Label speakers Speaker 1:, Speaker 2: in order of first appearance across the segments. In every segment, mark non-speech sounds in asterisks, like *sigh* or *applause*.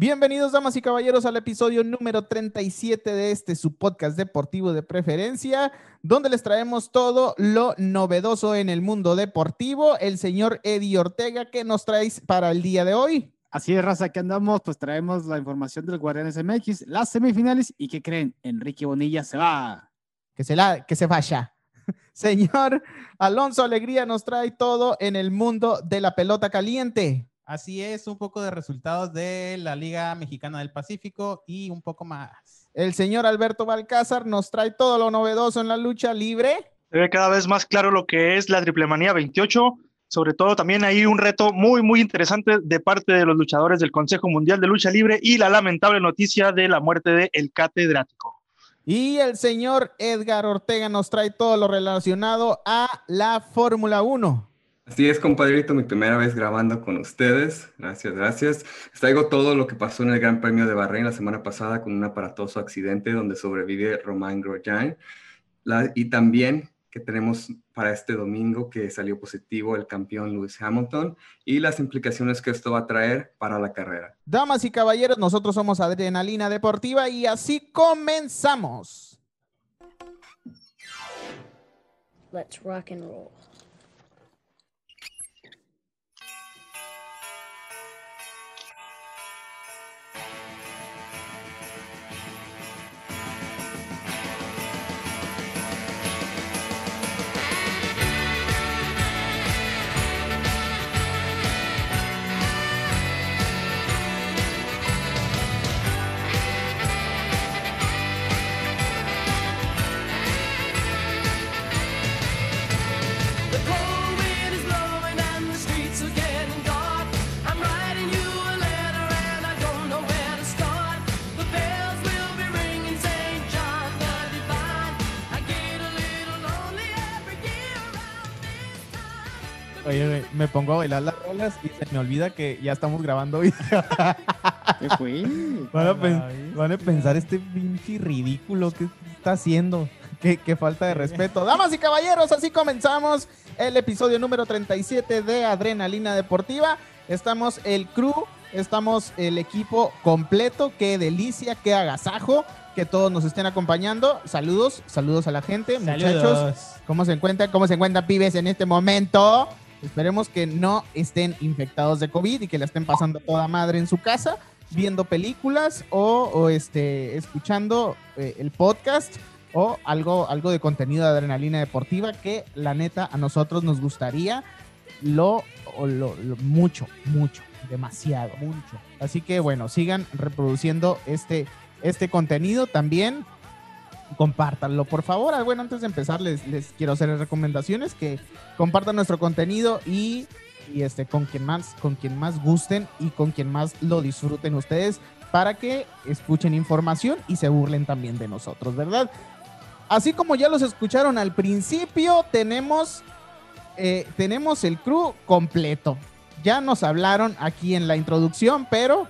Speaker 1: Bienvenidos, damas y caballeros, al episodio número 37 de este su podcast deportivo de preferencia, donde les traemos todo lo novedoso en el mundo deportivo. El señor Eddie Ortega, ¿qué nos traes para el día de hoy?
Speaker 2: Así es, raza, que andamos, pues traemos la información del Guardianes MX, las semifinales y ¿qué creen? Enrique Bonilla se va.
Speaker 1: Que se, la, que se vaya. *laughs* Señor Alonso Alegría nos trae todo en el mundo de la pelota caliente.
Speaker 3: Así es, un poco de resultados de la Liga Mexicana del Pacífico y un poco más.
Speaker 1: El señor Alberto Balcázar nos trae todo lo novedoso en la lucha libre.
Speaker 4: Se ve cada vez más claro lo que es la Triple Manía 28. Sobre todo también hay un reto muy, muy interesante de parte de los luchadores del Consejo Mundial de Lucha Libre y la lamentable noticia de la muerte de El Catedrático.
Speaker 1: Y el señor Edgar Ortega nos trae todo lo relacionado a la Fórmula 1.
Speaker 5: Así es, compadrito, mi primera vez grabando con ustedes. Gracias, gracias. Les traigo todo lo que pasó en el Gran Premio de Bahrein la semana pasada con un aparatoso accidente donde sobrevive Romain Grosjean. y también que tenemos para este domingo que salió positivo el campeón Lewis Hamilton y las implicaciones que esto va a traer para la carrera.
Speaker 1: Damas y caballeros, nosotros somos Adrenalina Deportiva y así comenzamos.
Speaker 6: Let's rock and roll.
Speaker 1: Oye, me pongo a bailar las rolas y se me olvida que ya estamos grabando hoy. *laughs*
Speaker 2: ¿Qué fue?
Speaker 1: Van a, pensar este pinche ridículo que está haciendo. Qué, qué, falta de respeto. Damas y caballeros, así comenzamos el episodio número 37 de Adrenalina Deportiva. Estamos el crew, estamos el equipo completo. Qué delicia, qué agasajo que todos nos estén acompañando. Saludos, saludos a la gente, muchachos. ¿Cómo se encuentran? ¿Cómo se encuentran pibes en este momento? Esperemos que no estén infectados de COVID y que la estén pasando toda madre en su casa, viendo películas o, este, escuchando eh, el podcast o algo, algo de contenido de adrenalina deportiva que la neta a nosotros nos gustaría lo, lo, lo mucho, mucho, demasiado, mucho. Así que bueno, sigan reproduciendo este, este contenido también compártanlo, por favor. Ah, bueno, antes de empezar, les, quiero hacer recomendaciones que compartan nuestro contenido y, este, con quien más, con quien más gusten y con quien más lo disfruten ustedes para que escuchen información y se burlen también de nosotros, ¿verdad? Así como ya los escucharon al principio, tenemos, eh, tenemos el crew completo. Ya nos hablaron aquí en la introducción, pero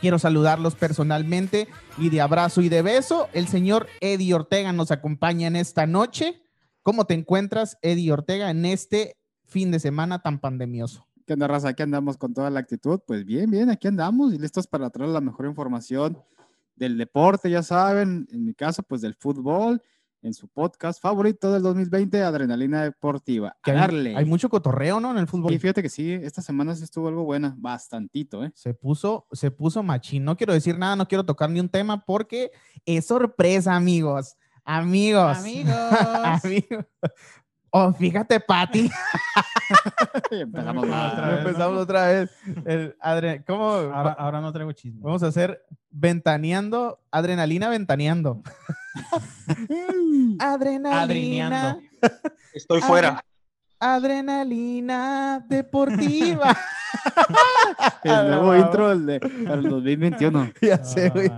Speaker 1: Quiero saludarlos personalmente y de abrazo y de beso. El señor Eddie Ortega nos acompaña en esta noche. ¿Cómo te encuentras, Eddie Ortega, en este fin de semana tan pandemioso?
Speaker 2: ¿Qué onda, raza? Aquí andamos con toda la actitud. Pues bien, bien, aquí andamos y listos para traer la mejor información del deporte, ya saben, en mi caso, pues del fútbol en su podcast favorito del 2020, Adrenalina Deportiva.
Speaker 1: Que hay, mucho cotorreo, ¿no? En el fútbol.
Speaker 2: Y fíjate que sí, esta semana sí estuvo algo buena, bastantito, ¿eh?
Speaker 1: Se puso, se puso machín. No quiero decir nada, no quiero tocar ni un tema porque es sorpresa, amigos. Amigos.
Speaker 3: Amigos. *laughs*
Speaker 1: amigos. Oh, fíjate, Pati. *laughs*
Speaker 2: empezamos, otra
Speaker 1: vez, empezamos otra vez. ¿cómo?
Speaker 3: Ahora, no traigo chisme.
Speaker 1: Vamos a hacer ventaneando, adrenalina ventaneando. *laughs* adrenalina.
Speaker 4: Estoy fuera.
Speaker 1: Adrenalina deportiva. *laughs*
Speaker 2: el nuevo intro del de, para el 2021.
Speaker 1: Ya sé, güey.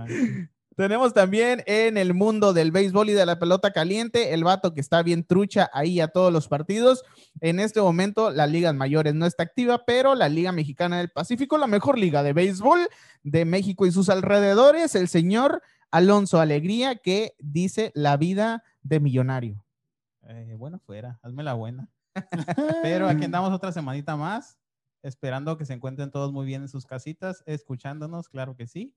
Speaker 1: Tenemos también en el mundo del béisbol y de la pelota caliente el vato que está bien trucha ahí a todos los partidos. En este momento la Liga Mayores no está activa, pero la Liga Mexicana del Pacífico, la mejor liga de béisbol de México y sus alrededores, el señor Alonso Alegría que dice la vida de millonario.
Speaker 3: Eh, bueno, fuera, hazme la buena. *laughs* pero aquí andamos otra semanita más Esperando que se encuentren todos muy bien en sus casitas, escuchándonos, claro que sí.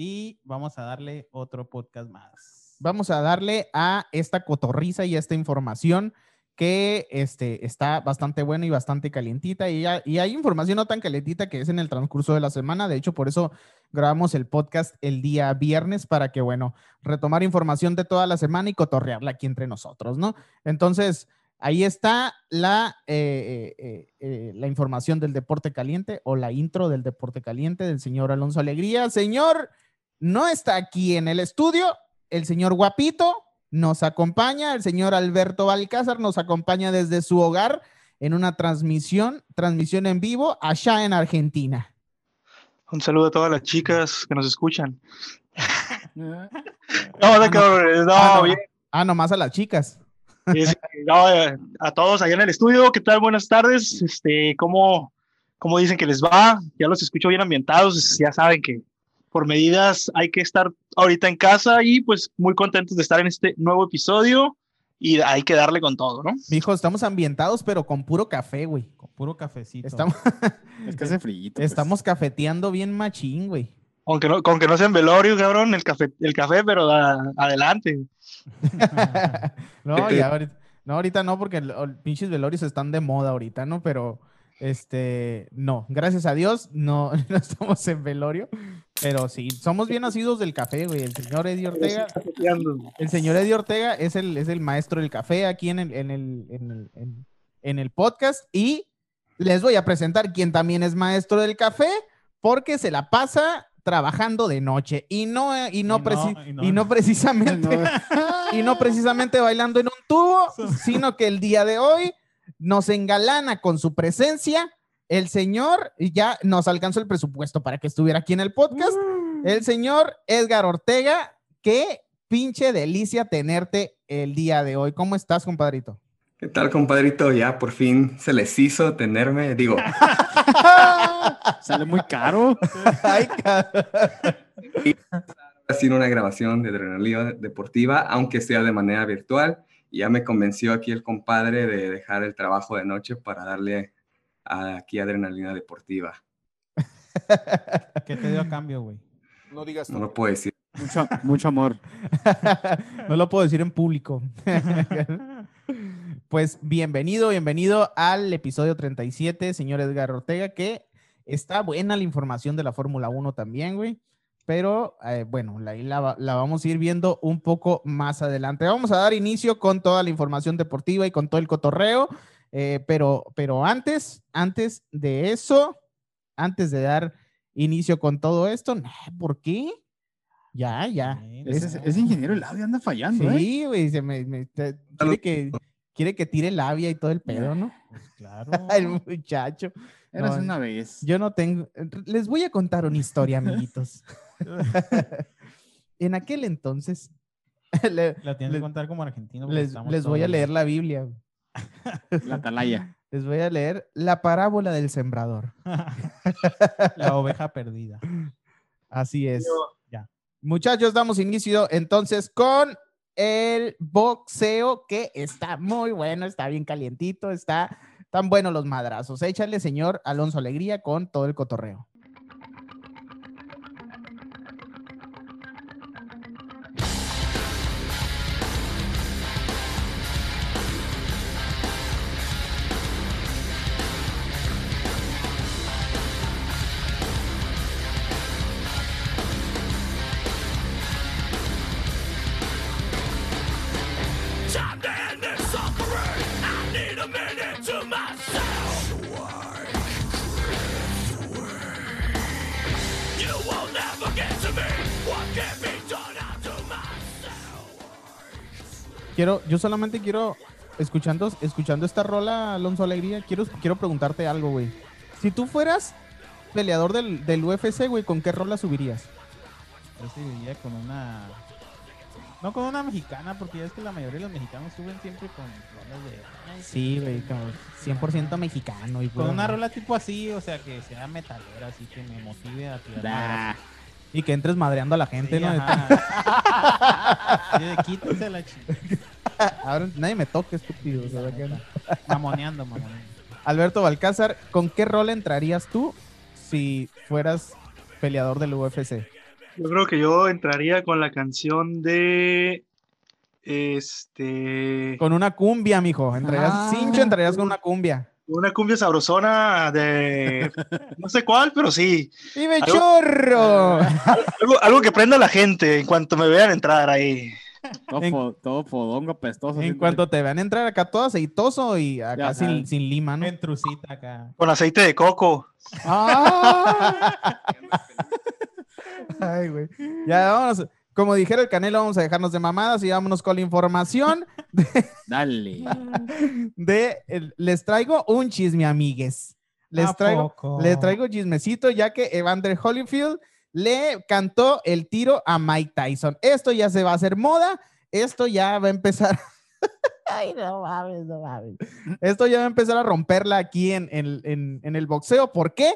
Speaker 3: Y vamos a darle otro podcast más.
Speaker 1: Vamos a darle a esta cotorriza y a esta información que este, está bastante buena y bastante calientita. Y, ya- y hay información no tan calientita que es en el transcurso de la semana. De hecho, por eso grabamos el podcast el día viernes para que, bueno, retomar información de toda la semana y cotorrearla aquí entre nosotros, ¿no? Entonces, ahí está la, eh, eh, eh, la información del deporte caliente o la intro del deporte caliente del señor Alonso Alegría. Señor, no está aquí en el estudio. El señor Guapito nos acompaña. El señor Alberto Balcázar nos acompaña desde su hogar en una transmisión, transmisión en vivo allá en Argentina.
Speaker 4: Un saludo a todas las chicas que nos escuchan. *laughs* No, de que- no,
Speaker 1: Ah, no,
Speaker 4: bien.
Speaker 1: ah, nomás a las chicas.
Speaker 4: No, eh, a todos allá en el estudio, ¿qué tal? Buenas tardes. Este, ¿cómo, ¿Cómo dicen que les va? Ya los escucho bien ambientados, ya saben que por medidas hay que estar ahorita en casa y pues muy contentos de estar en este nuevo episodio y hay que darle con todo, ¿no?
Speaker 1: Mijo, estamos ambientados, pero con puro café, güey.
Speaker 3: Con puro cafecito.
Speaker 1: Estamos, *laughs*
Speaker 2: Es que hace frío. pues.
Speaker 1: estamos cafeteando bien machín, güey.
Speaker 4: Aunque no, con que no sea en velorio, cabrón, el café, el café pero da- adelante. *laughs*
Speaker 1: no, ya ahorita, no, ahorita no, porque el pinches velorios están de moda ahorita, ¿no? Pero, este, no, gracias a Dios, no, *laughs* no estamos en velorio, pero sí, somos bien nacidos del café, güey. El señor Eddie Ortega, el señor Eddie Ortega es el, es el maestro del café aquí en el, en el, en el, en- en el podcast y les voy a presentar quien también es maestro del café porque se la pasa trabajando de noche y no, y no,
Speaker 3: Y no,
Speaker 1: preci-
Speaker 3: y no.
Speaker 1: y no precisamente *laughs*
Speaker 2: No,
Speaker 1: y no precisamente bailando en un tubo, *laughs* sino que el día de hoy nos engalana con su presencia. El señor y ya nos alcanzó el presupuesto para que estuviera aquí en el podcast. El señor Edgar Ortega, qué pinche delicia tenerte el día de hoy. ¿Cómo estás, compadrito?
Speaker 5: ¿Qué tal, compadrito? Ya por fin se les hizo tenerme. Digo, *laughs*
Speaker 2: Sale muy caro. *laughs*
Speaker 1: Ay, cabrón.
Speaker 5: ha sido una grabación de Adrenalina Deportiva, aunque sea de manera virtual. Y ya me convenció aquí el compadre de dejar el trabajo de noche para darle aquí Adrenalina Deportiva.
Speaker 3: ¿Qué te dio a cambio, güey?
Speaker 7: No digas
Speaker 5: No lo puedo decir.
Speaker 2: Mucho, mucho amor. *laughs*
Speaker 1: no lo puedo decir en público. *laughs* pues bienvenido, bienvenido al episodio 37, señor Edgar Ortega, que está buena la información de la Fórmula 1 también, güey. Pero eh, bueno, la, la, va- la vamos a ir viendo un poco más adelante. Vamos a dar inicio con toda la información deportiva y con todo el cotorreo. Eh, pero, pero antes, antes de eso, antes de dar inicio con todo esto, ¿por qué? Ya, ya.
Speaker 2: Ese,
Speaker 1: Es-
Speaker 2: ese ingeniero el audio anda fallando, ¿eh?
Speaker 1: Sí, güey, se me, me- te- quiere, que, quiere que tire labia y todo el pedo, ¿no? *laughs*
Speaker 3: Pues claro. *laughs*
Speaker 1: El muchacho.
Speaker 2: Eras
Speaker 1: No,
Speaker 2: una vez.
Speaker 1: Yo no tengo. Les voy a contar una historia, amiguitos. *laughs* en aquel entonces, le-
Speaker 3: La tienes
Speaker 1: les-
Speaker 3: que contar como argentino.
Speaker 1: les, voy a leer la Biblia. güey.
Speaker 2: La atalaya.
Speaker 1: Les voy a leer la parábola del sembrador.
Speaker 3: la oveja perdida.
Speaker 1: Así es.
Speaker 3: Ya.
Speaker 1: Muchachos, damos inicio entonces con el boxeo que está muy bueno, está bien calientito, está tan bueno los madrazos. Échale, señor Alonso Alegría, con todo el cotorreo. Quiero, yo solamente quiero, escuchando, escuchando esta rola, Alonso Alegría, quiero, quiero preguntarte algo, güey. Si tú fueras peleador del, del UFC, güey, ¿con qué rola subirías?
Speaker 3: Yo seguiría con una. No con una mexicana, porque ya es que la mayoría de los mexicanos suben siempre con rolas de. ay,
Speaker 1: Sí, güey, como 100% mexicano. Y
Speaker 3: Con una rola tipo así, o sea, que sea metalera, así que me motive a tirar.
Speaker 1: Y que entres madreando a la gente,
Speaker 3: Sí,
Speaker 1: ¿no?
Speaker 3: ajá. *laughs* Sí, quítense la chica.
Speaker 1: Ahora nadie me toque, estúpido. o sea, que-
Speaker 3: Mamoneando, mamoneando.
Speaker 1: Alberto Balcázar, ¿con qué rol entrarías tú si fueras peleador del UFC?
Speaker 4: Yo creo que yo entraría con la canción de. Este.
Speaker 1: Con una cumbia, mijo. Entrarías,
Speaker 2: Ah.
Speaker 1: cincho, entrarías con una cumbia.
Speaker 4: Una cumbia sabrosona de. No sé cuál, pero sí.
Speaker 1: ¡Vive
Speaker 4: Algo-
Speaker 1: chorro!
Speaker 4: Algo, algo que prenda a la gente en cuanto me vean entrar ahí.
Speaker 2: Todo,
Speaker 1: En-
Speaker 2: todo apestoso.
Speaker 1: En cuanto te vean entrar acá todo aceitoso y acá
Speaker 2: Ya
Speaker 1: sin, sin lima, ¿no?
Speaker 3: En trucita acá.
Speaker 4: Con aceite de coco.
Speaker 1: ¡Ah! *laughs* Ay, güey. Ya vámonos. Como dijera el Canelo, vamos a dejarnos de mamadas y vámonos con la información *laughs*
Speaker 2: Dale.
Speaker 1: de... el- les traigo un chisme, amigues. Les
Speaker 3: ¿A
Speaker 1: traigo, les traigo chismecito ya que Evander Holyfield le cantó el tiro a Mike Tyson. Esto ya se va a hacer moda. Esto ya va a empezar... *laughs* Ay, no mames, no mames. Esto ya va a empezar a romperla aquí en, en- en- en el boxeo. ¿Por qué?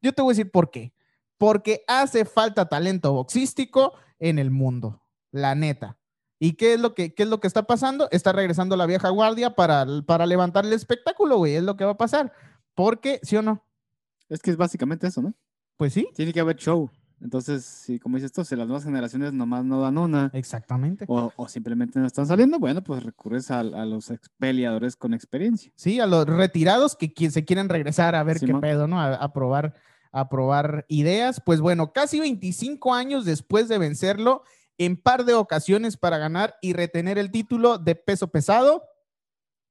Speaker 1: Yo te voy a decir por qué. Porque hace falta talento boxístico en el mundo, la neta. ¿Y qué es lo que, qué es lo que está pasando? Está regresando la vieja guardia para, para levantar el espectáculo, güey. Es lo que va a pasar. Porque, ¿sí o no?
Speaker 2: Es que es básicamente eso, ¿no?
Speaker 1: Pues sí,
Speaker 2: Tiene que haber show. Entonces, si como dices tú, si las nuevas generaciones nomás no dan una
Speaker 1: exactamente.
Speaker 2: o, o simplemente no están saliendo, bueno, pues recurres a, a los peleadores con experiencia.
Speaker 1: Sí, a los retirados que se quieren regresar a ver qué pedo, ¿no? A, a probar, a probar ideas. Pues bueno, casi 25 años después de vencerlo en par de ocasiones para ganar y retener el título de peso pesado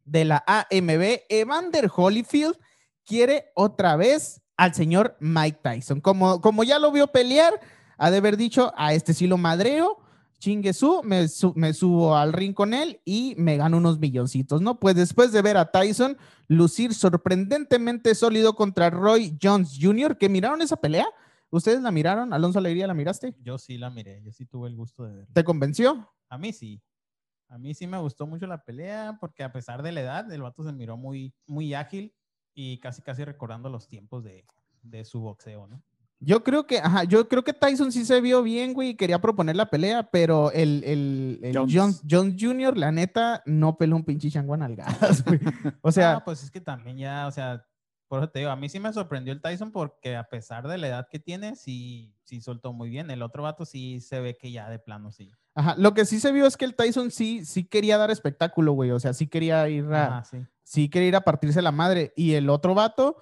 Speaker 1: de la AMB, Evander Holyfield quiere otra vez al señor Mike Tyson. Como, como ya lo vio pelear, ha de haber dicho, a este sí lo madreo, chingue su, me, su- me subo al ring con él y me gano unos milloncitos, ¿no? Pues después de ver a Tyson lucir sorprendentemente sólido contra Roy Jones Jr., que miraron esa pelea, ¿ustedes la miraron? Alonso Alegría, ¿la miraste?
Speaker 3: Yo sí la miré, yo sí tuve el gusto de verla.
Speaker 1: ¿Te convenció?
Speaker 3: A mí sí. A mí sí me gustó mucho la pelea porque a pesar de la edad, el vato se miró muy, muy ágil y casi casi recordando los tiempos de, de su boxeo, ¿no?
Speaker 1: Yo creo que, ajá, yo creo que Tyson sí se vio bien, güey, y quería proponer la pelea, pero el, el, el
Speaker 2: Jones.
Speaker 1: Jones. Jones Jr., la neta, no peló un pinche chango a nalgadas, güey. *laughs* O sea,
Speaker 3: pues es que también ya, o sea, por eso te digo, a mí sí me sorprendió el Tyson porque a pesar de la edad que tiene, sí, sí soltó muy bien. El otro vato sí se ve que ya de plano sí.
Speaker 1: Ajá, lo que sí se vio es que el Tyson sí, sí quería dar espectáculo, güey. O sea, sí quería ir a,
Speaker 3: Ah, sí.
Speaker 1: sí quería ir a partirse la madre. Y el otro vato,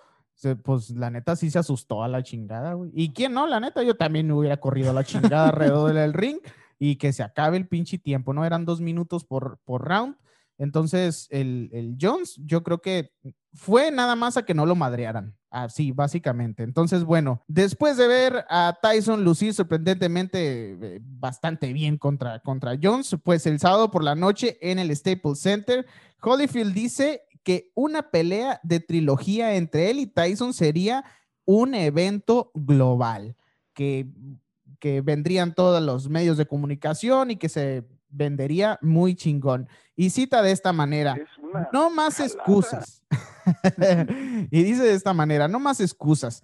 Speaker 1: pues la neta sí se asustó a la chingada, güey. ¿Y quién no? La neta, yo también hubiera corrido a la chingada alrededor del ring y que se acabe el pinche tiempo, ¿no? Eran dos minutos por, por round. Entonces, el, el Jones, yo creo que fue nada más a que no lo madrearan. Así, básicamente. Entonces, bueno, después de ver a Tyson lucir sorprendentemente eh, bastante bien contra, contra Jones, pues el sábado por la noche en el Staples Center, Holyfield dice que una pelea de trilogía entre él y Tyson sería un evento global, que, que vendrían todos los medios de comunicación y que se vendería muy chingón. Y cita de esta manera, no más excusas. *laughs* y dice de esta manera, no más excusas.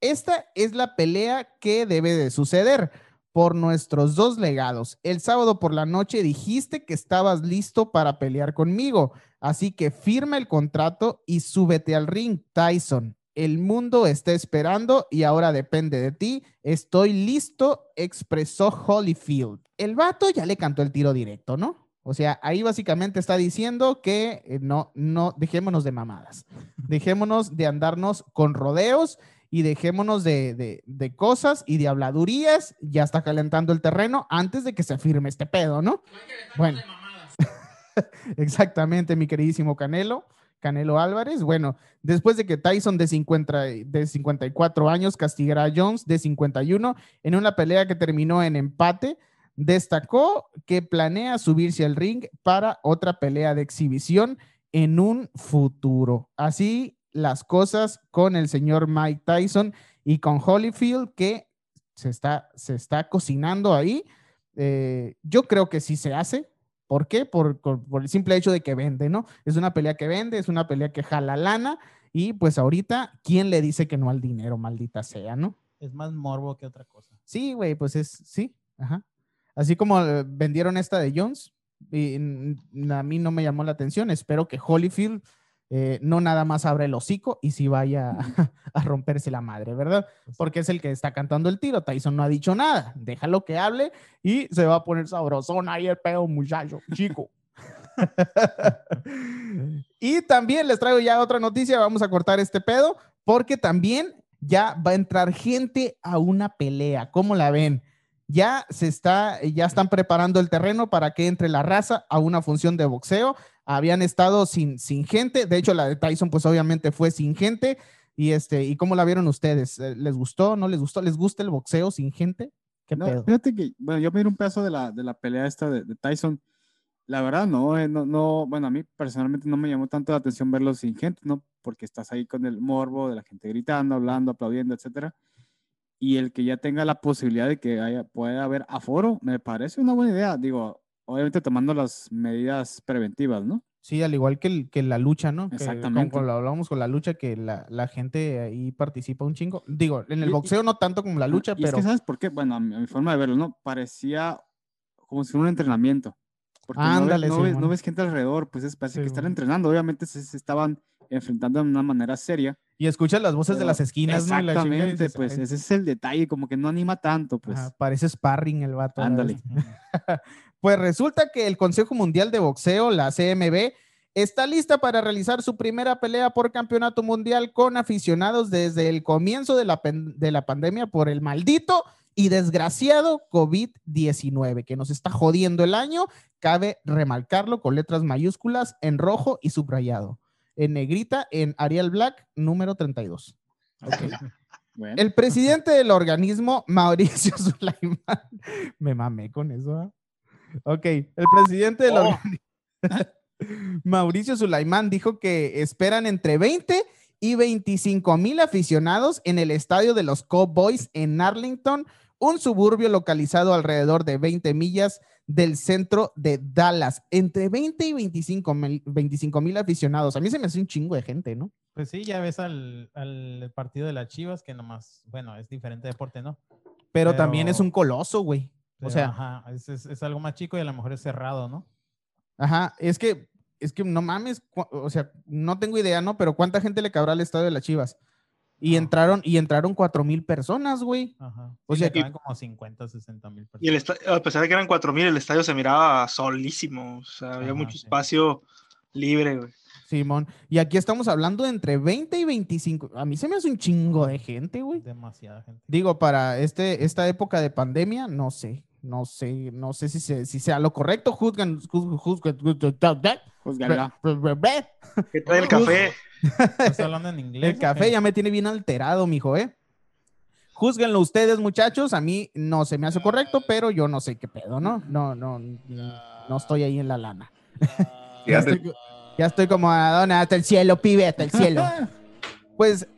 Speaker 1: Esta es la pelea que debe de suceder por nuestros dos legados. El sábado por la noche dijiste que estabas listo para pelear conmigo, así que firma el contrato y súbete al ring, Tyson. El mundo está esperando y ahora depende de ti. Estoy listo, expresó Holyfield. El vato ya le cantó el tiro directo, ¿no? O sea, ahí básicamente está diciendo que eh, no, no, dejémonos de mamadas. *laughs* Dejémonos de andarnos con rodeos y dejémonos de, de- de cosas y de habladurías. Ya está calentando el terreno antes de que se firme este pedo, ¿no? Bueno. *laughs* Exactamente, mi queridísimo Canelo. Canelo Álvarez. Bueno, después de que Tyson de, 50, de 54 años castigara a Jones de 51 en una pelea que terminó en empate, destacó que planea subirse al ring para otra pelea de exhibición en un futuro. Así las cosas con el señor Mike Tyson y con Holyfield que se está, se está cocinando ahí. Eh, yo creo que sí se hace. ¿Por qué? Por, por- por el simple hecho de que vende, ¿no? Es una pelea que vende, es una pelea que jala lana y pues ahorita, ¿quién le dice que no al dinero, maldita sea, ¿no?
Speaker 3: Es más morbo que otra cosa.
Speaker 1: Sí, güey, pues es, sí, ajá. Así como eh, vendieron esta de Jones, y a mí no me llamó la atención. Espero que Holyfield eh, no nada más abre el hocico y si vaya a, *laughs* a romperse la madre, ¿verdad? Porque es el que está cantando el tiro. Tyson no ha dicho nada. Déjalo que hable y se va a poner sabrosón ahí el pedo, muchacho, chico. *laughs* y también les traigo ya otra noticia. Vamos a cortar este pedo porque también ya va a entrar gente a una pelea. ¿Cómo la ven? Ya se está, ya están preparando el terreno para que entre la raza a una función de boxeo. Habían estado sin, sin gente. De hecho, la de Tyson, pues obviamente fue sin gente. Y este, ¿y cómo la vieron ustedes? Eh, ¿Les gustó? ¿No les gustó? ¿Les gusta el boxeo sin gente? ¿Qué
Speaker 2: No,
Speaker 1: pedo?
Speaker 2: fíjate que, bueno, yo miré un pedazo de la, de la pelea esta de, de Tyson. La verdad, no, eh, no, no, bueno, a mí personalmente no me llamó tanto la atención verlo sin gente, ¿no? Porque estás ahí con el morbo de la gente gritando, hablando, aplaudiendo, etcétera. Y el que ya tenga la posibilidad de que haya, pueda haber aforo, me parece una buena idea. Digo, obviamente tomando las medidas preventivas, ¿no?
Speaker 1: Sí, al igual que, el- que la lucha, ¿no?
Speaker 2: Exactamente.
Speaker 1: Como lo hablábamos con la lucha, que la, la gente ahí participa un chingo. Digo, en el
Speaker 2: y-
Speaker 1: boxeo no tanto como la lucha,
Speaker 2: y es
Speaker 1: pero
Speaker 2: que, ¿sabes por qué? Bueno, a mi, a mi forma de verlo, ¿no? Parecía como si fuera un entrenamiento. Porque no ves- no, ves, no
Speaker 1: Simón.
Speaker 2: ves gente alrededor, pues es, parece que están entrenando. Obviamente se, se estaban enfrentando de una manera seria.
Speaker 1: y escuchas las voces de las esquinas, ¿no?
Speaker 2: Exactamente,
Speaker 1: dices,
Speaker 2: pues
Speaker 1: "Ay,
Speaker 2: ese es el detalle, como que no anima tanto, pues.
Speaker 1: ajá, parece sparring el vato.
Speaker 2: Ándale. *laughs*
Speaker 1: Pues resulta que el Consejo Mundial de Boxeo, la CMB, está lista para realizar su primera pelea por campeonato mundial con aficionados desde el comienzo de la, de la pandemia por el maldito y desgraciado COVID-19 que nos está jodiendo el año. Cabe remarcarlo con letras mayúsculas en rojo y subrayado. En negrita, en Arial Black, número 32. *laughs*
Speaker 2: Bueno,
Speaker 1: El presidente del organismo, *laughs* Mauricio Sulaimán, me mamé con eso. ¿ah? Ok, el presidente del
Speaker 4: Oh.
Speaker 1: organismo, *laughs* Mauricio Sulaimán, dijo que esperan entre 20 y 25 mil aficionados en el estadio de los Cowboys en Arlington, un suburbio localizado alrededor de 20 millas del centro de Dallas. Entre 20 y 25 mil 25 mil aficionados. A mí se me hace un chingo de gente, ¿no?
Speaker 3: Pues sí, ya ves al, al partido de las Chivas, que nomás, bueno, es diferente deporte, ¿no?
Speaker 1: Pero, también es un coloso, güey. O sea,
Speaker 3: ajá, es, es- es algo más chico y a lo mejor es cerrado, ¿no?
Speaker 1: Ajá, es que, es que no mames, o sea, no tengo idea, ¿no? Pero ¿cuánta gente le cabrá al estadio de las Chivas? Y
Speaker 3: No.
Speaker 1: entraron, y entraron cuatro mil personas, güey.
Speaker 3: Ajá.
Speaker 1: O sea que-
Speaker 3: como 50, 60 mil personas.
Speaker 4: Y el a pesar de que eran 4.000, el estadio se miraba solísimo. O sea, había
Speaker 3: Ajá,
Speaker 4: mucho
Speaker 3: sí.
Speaker 4: espacio libre, güey.
Speaker 1: Simón. Y aquí estamos hablando de entre 20 y 25. A mí se me hace un chingo de gente, güey.
Speaker 3: Demasiada gente.
Speaker 1: Digo, para este, esta época de pandemia, no sé. No sé, no sé si, se- si sea lo correcto. Juzgan, juz- juzgan.
Speaker 4: ¿Qué trae el café? *laughs*
Speaker 3: ¿Estás hablando en inglés?
Speaker 1: El café ya me tiene bien alterado, mijo, ¿eh? Júzguenlo ustedes, muchachos. A mí no se me hace correcto, pero yo no sé qué pedo, ¿no? No, no, no estoy ahí en la lana. Ya *laughs* estoy, ya estoy como Madonna, hasta el cielo, pibe, hasta el cielo. *laughs* Pues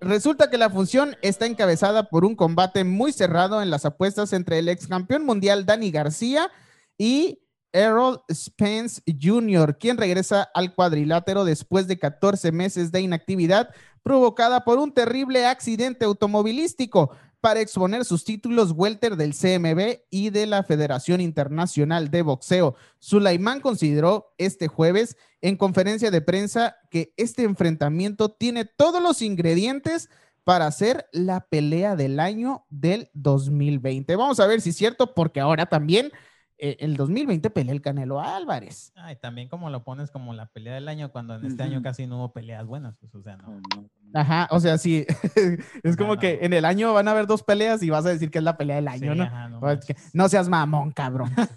Speaker 1: resulta que la función está encabezada por un combate muy cerrado en las apuestas entre el ex campeón mundial Dani García y Errol Spence Jr., quien regresa al cuadrilátero después de 14 meses de inactividad provocada por un terrible accidente automovilístico para exponer sus títulos welter del CMB y de la Federación Internacional de Boxeo. Sulaimán consideró este jueves en conferencia de prensa que este enfrentamiento tiene todos los ingredientes para hacer la pelea del año del 2020. Vamos a ver si es cierto, porque ahora también el 2020 pelea el Canelo Álvarez.
Speaker 3: Ay, también como lo pones como la pelea del año, cuando en este año casi no hubo peleas buenas, pues, o sea, no.
Speaker 1: Ajá, o sea, sí, *laughs* es como
Speaker 3: No,
Speaker 1: que
Speaker 3: no.
Speaker 1: en el año van a haber dos peleas y vas a decir que es la pelea del año,
Speaker 3: Sí,
Speaker 1: ¿no?
Speaker 3: ajá, no
Speaker 1: Pues no seas mamón, cabrón.
Speaker 3: Pues,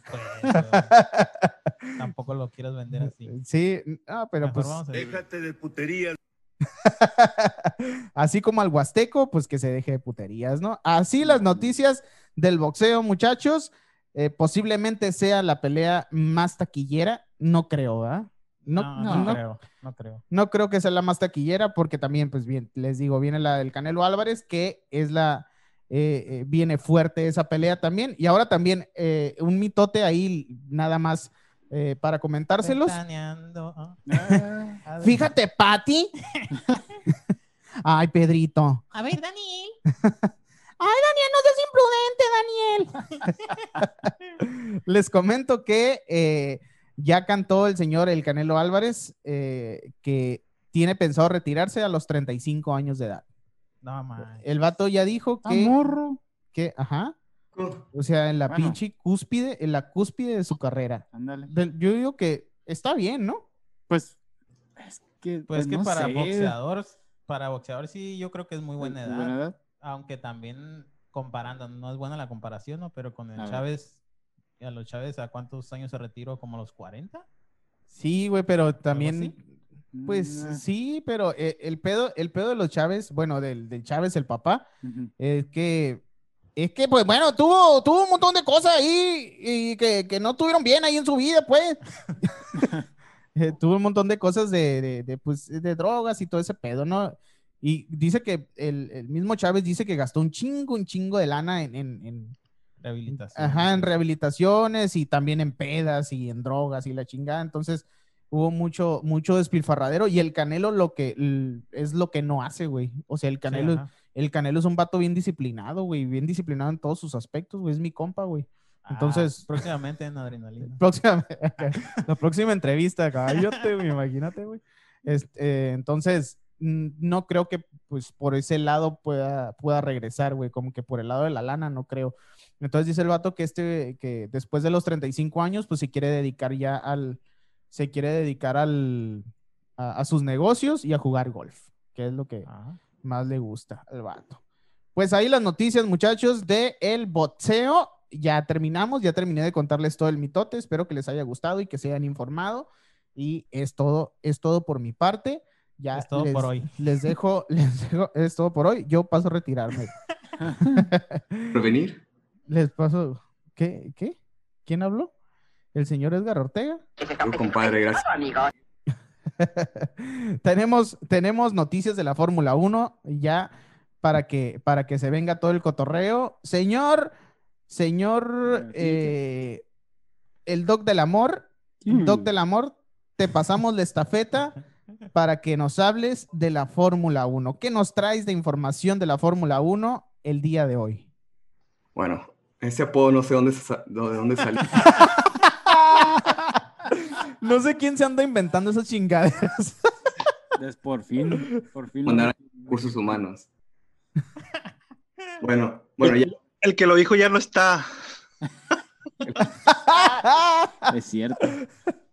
Speaker 3: *laughs* tampoco lo quieres vender así.
Speaker 1: Sí, ah, pero
Speaker 3: Mejor
Speaker 1: pues
Speaker 3: vamos a-
Speaker 7: Déjate de puterías. *laughs*
Speaker 1: así como al Huasteco, pues que se deje de puterías, ¿no? Así las noticias del boxeo, muchachos, eh, posiblemente sea la pelea más taquillera, no creo. No,
Speaker 3: No,
Speaker 1: no,
Speaker 3: no,
Speaker 1: no,
Speaker 3: creo, no creo.
Speaker 1: no creo que sea la más taquillera porque también, pues bien, les digo, viene la del Canelo Álvarez, que es la, eh, eh, viene fuerte esa pelea también. Y ahora también eh, un mitote ahí, nada más eh, para comentárselos.
Speaker 3: Ah. *laughs*
Speaker 1: Fíjate, Patti. *laughs* Ay, Pedrito.
Speaker 3: A ver, Daniel. *laughs*
Speaker 1: Ay, Daniel, no seas imprudente, Daniel. Les comento que eh, ya cantó el señor El Canelo Álvarez, eh, que tiene pensado retirarse a los 35 años de edad.
Speaker 3: No, man.
Speaker 1: El vato ya dijo
Speaker 2: Ah,
Speaker 1: que,
Speaker 2: morro.
Speaker 1: que ajá, o sea, en la
Speaker 2: Bueno.
Speaker 1: pinche cúspide, en la cúspide de su carrera.
Speaker 2: Ándale.
Speaker 1: Yo digo que está bien, ¿no?
Speaker 2: Pues, es que,
Speaker 3: Pues que
Speaker 2: no
Speaker 3: para
Speaker 2: sé.
Speaker 3: boxeador, para boxeador sí, yo creo que es muy buena edad.
Speaker 2: Buena edad.
Speaker 3: Aunque también comparando, no es buena la comparación, ¿no? Pero con el
Speaker 2: A ver.
Speaker 3: Chávez, a los Chávez, ¿a cuántos años se retiró? ¿Como a los 40?
Speaker 1: Sí, güey, pero también, pues
Speaker 2: Mm,
Speaker 1: sí, pero eh, el pedo, el pedo de los Chávez, bueno, del, del Chávez, el papá, es que, es que, pues bueno, tuvo, tuvo un montón de cosas ahí y que, que no tuvieron bien ahí en su vida, pues. *laughs* *laughs* Eh, tuvo un montón de cosas de, de, de, pues, de drogas y todo ese pedo, ¿no? Y dice que el, el mismo Chávez dice que gastó un chingo, un chingo de lana en, en, en-
Speaker 3: Rehabilitación.
Speaker 1: Ajá, en rehabilitaciones y también en pedas y en drogas y la chingada. Entonces hubo mucho, mucho despilfarradero y el Canelo lo que es lo que no hace, güey. O sea, el Canelo, el Canelo es un vato bien disciplinado, güey, bien disciplinado en todos sus aspectos, güey. Es mi compa, güey. Entonces-
Speaker 3: Ah, *laughs* próximamente en adrenalina. *laughs* *laughs*
Speaker 1: La próxima entrevista, cállate, güey, imagínate, güey. Este, eh, entonces, no creo que pues por ese lado pueda, pueda regresar, güey, como que por el lado de la lana, no creo. Entonces dice el vato que este, que después de los 35 años, pues se quiere dedicar ya al, se quiere dedicar al, a, a sus negocios y a jugar golf, que es lo que
Speaker 3: Ajá.
Speaker 1: más le gusta al vato. Pues ahí las noticias, muchachos, de el boxeo. Ya terminamos, ya terminé de contarles todo el mitote. Espero que les haya gustado y que se hayan informado. Y es todo, es todo por mi parte. Ya
Speaker 3: Es todo
Speaker 1: les,
Speaker 3: por hoy.
Speaker 1: Les dejo, *laughs* les dejo, es todo por hoy. Yo paso a retirarme. *laughs*
Speaker 5: ¿Prevenir?
Speaker 1: les paso, ¿qué? ¿Qué? ¿Quién habló? ¿El señor Edgar Ortega?
Speaker 5: Yo, compadre, gracias. *laughs*
Speaker 1: tenemos, tenemos noticias de la Fórmula 1 ya para que, para que se venga todo el cotorreo. Señor, señor, eh, el Doc del Amor,
Speaker 2: Mm.
Speaker 1: Doc del Amor, te pasamos la estafeta para que nos hables de la Fórmula 1. ¿Qué nos traes de información de la Fórmula 1 el día de hoy?
Speaker 5: Bueno, ese apodo no sé dónde, de dónde salió. *laughs*
Speaker 1: No sé quién se anda inventando esas chingaderas.
Speaker 2: Es por fin, por fin. lo-
Speaker 5: Mandar recursos humanos. Bueno, bueno, ya.
Speaker 4: El que lo dijo ya no está. *laughs*
Speaker 2: Es cierto.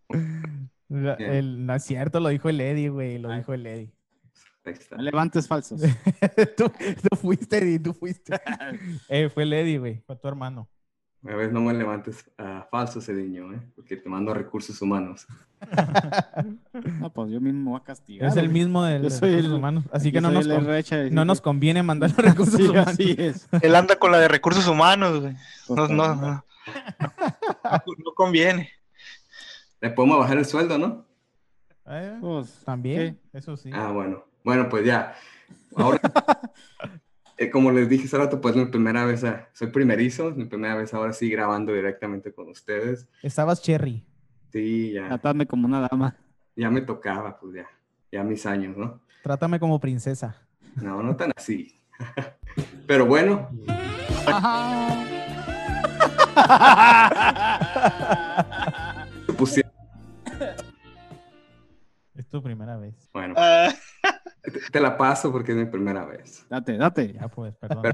Speaker 2: *laughs*
Speaker 1: La- el- no es cierto, lo dijo el Eddie, güey, lo
Speaker 2: Ay.
Speaker 1: dijo el Eddie.
Speaker 2: No levantes falsos. *laughs*
Speaker 1: tú, tú fuiste, Eddie, tú fuiste. *laughs* Eh, fue el Eddie, güey.
Speaker 3: Fue tu hermano.
Speaker 5: A ver, no me levantes a falso ese niño, ¿eh? Porque te mando a recursos humanos. *laughs*
Speaker 2: No, pues yo mismo voy a castigar.
Speaker 1: Es el mismo del
Speaker 2: Yo
Speaker 1: de
Speaker 2: soy
Speaker 1: recursos
Speaker 2: el-
Speaker 1: humanos. Así que no nos, con-
Speaker 2: RH
Speaker 1: no nos conviene mandar los recursos
Speaker 2: Sí,
Speaker 1: humanos.
Speaker 2: así es.
Speaker 4: Él anda con la de recursos humanos, güey.
Speaker 2: Por
Speaker 4: No, no, no. No conviene.
Speaker 5: Le podemos bajar el sueldo, ¿no?
Speaker 3: Eh,
Speaker 2: Pues,
Speaker 1: También.
Speaker 3: eso sí.
Speaker 5: Ah, bueno. Bueno, pues ya. Ahora, *laughs* eh, como les dije hace rato, pues mi primera vez, ah, soy primerizo, mi primera vez ahora sí grabando directamente con ustedes.
Speaker 1: Estabas cherry.
Speaker 5: Sí, ya,
Speaker 2: Tratadme como una dama.
Speaker 5: ya me tocaba, pues ya, ya mis años, ¿no?
Speaker 1: Trátame como princesa.
Speaker 5: No, no tan así. *laughs* Pero bueno, pusieron, *laughs*
Speaker 3: Es tu primera vez.
Speaker 5: bueno,
Speaker 4: Ah,
Speaker 5: te, te la paso porque es mi primera vez.
Speaker 2: Date, date.
Speaker 3: Ya pues, perdón.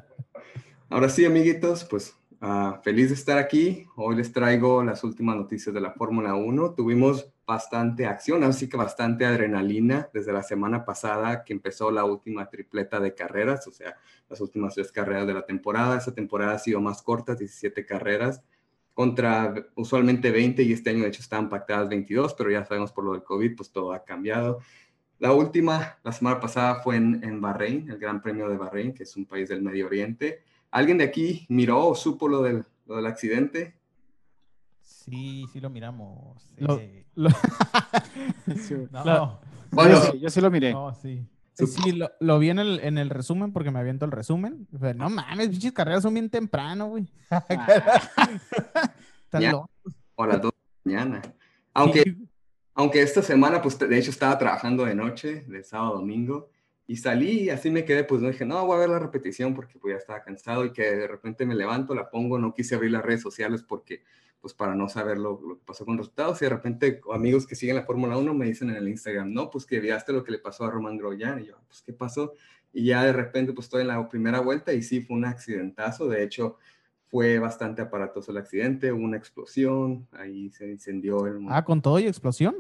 Speaker 5: Ahora sí, amiguitos, pues ah, feliz de estar aquí. Hoy les traigo las últimas noticias de la Fórmula 1. Tuvimos bastante acción, así que bastante adrenalina desde la semana pasada que empezó la última tripleta de carreras, o sea, las últimas tres carreras de la temporada. Esta temporada ha sido más corta, 17 carreras contra usualmente 20 y este año de hecho estaban pactadas 22, pero ya sabemos por lo del COVID, pues todo ha cambiado. La última, la semana pasada fue en, en Bahrein, el Gran Premio de Bahrein, que es un país del Medio Oriente. ¿Alguien de aquí miró o supo lo del, lo del accidente?
Speaker 3: Sí, sí lo miramos.
Speaker 1: Lo-
Speaker 3: eh,
Speaker 1: Lo- *laughs* *laughs*
Speaker 2: Sí,
Speaker 3: No,
Speaker 5: Bueno,
Speaker 2: yo, sí, yo sí lo miré.
Speaker 3: no, sí.
Speaker 1: Sí, lo, lo vi en el, en el resumen porque me aviento el resumen. Pero no mames, pinches carreras son bien temprano, güey. *laughs* Están locos.
Speaker 5: o las 2 de la mañana. Aunque,
Speaker 1: Sí.
Speaker 5: aunque esta semana, pues de hecho estaba trabajando de noche, de sábado a domingo, Y salí y así me quedé, pues no dije, no, voy a ver la repetición porque pues ya estaba cansado y que de repente me levanto, la pongo, no quise abrir las redes sociales porque, pues para no saber lo, lo que pasó con resultados y de repente amigos que siguen la Fórmula 1 me dicen en el Instagram, no, pues que viste lo que le pasó a Román Grosjean y yo, pues ¿qué pasó? Y ya de repente pues estoy en la primera vuelta y sí, fue un accidentazo, de hecho fue bastante aparatoso el accidente, hubo una explosión, ahí se incendió el...
Speaker 1: Ah, con todo y explosión.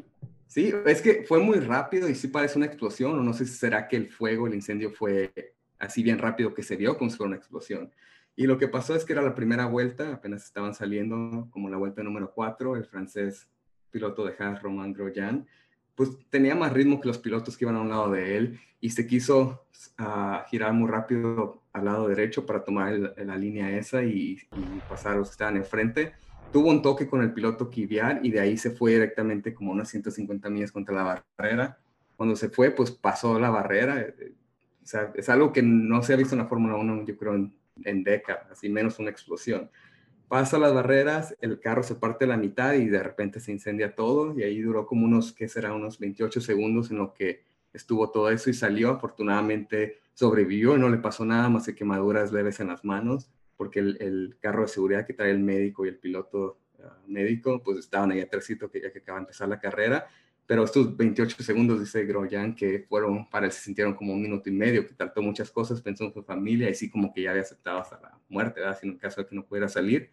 Speaker 5: Sí, es que fue muy rápido y sí parece una explosión, o no sé si será que el fuego, el incendio fue así bien rápido que se vio como si fuera una explosión. Y lo que pasó es que era la primera vuelta, apenas estaban saliendo como la vuelta número 4, el francés piloto de Haas, Romain Grosjean, pues tenía más ritmo que los pilotos que iban a un lado de él y se quiso uh, girar muy rápido al lado derecho para tomar la línea esa y, y pasar los que estaban enfrente tuvo un toque con el piloto Kvyat y de ahí se fue directamente como unas 150 millas contra la barrera. Cuando se fue, pues pasó la barrera. eh, O sea, es algo que no se ha visto en la Fórmula 1, yo creo, en décadas, así menos una explosión. Pasa las barreras, el carro se parte a la mitad y de repente se incendia todo y ahí duró como unos, ¿qué será? Unos 28 segundos en lo que estuvo todo eso y salió. Afortunadamente sobrevivió y no le pasó nada más que quemaduras leves en las manos porque el, carro de seguridad que trae el médico y el piloto uh, médico, pues estaban ahí atrásito que ya que acaba de empezar la carrera, pero estos 28 segundos, dice Grosjean, que fueron, para él se sintieron como un minuto y medio, que trató muchas cosas, pensó en su familia, y sí como que ya había aceptado hasta la muerte, ¿verdad? Si en caso de que no pudiera salir.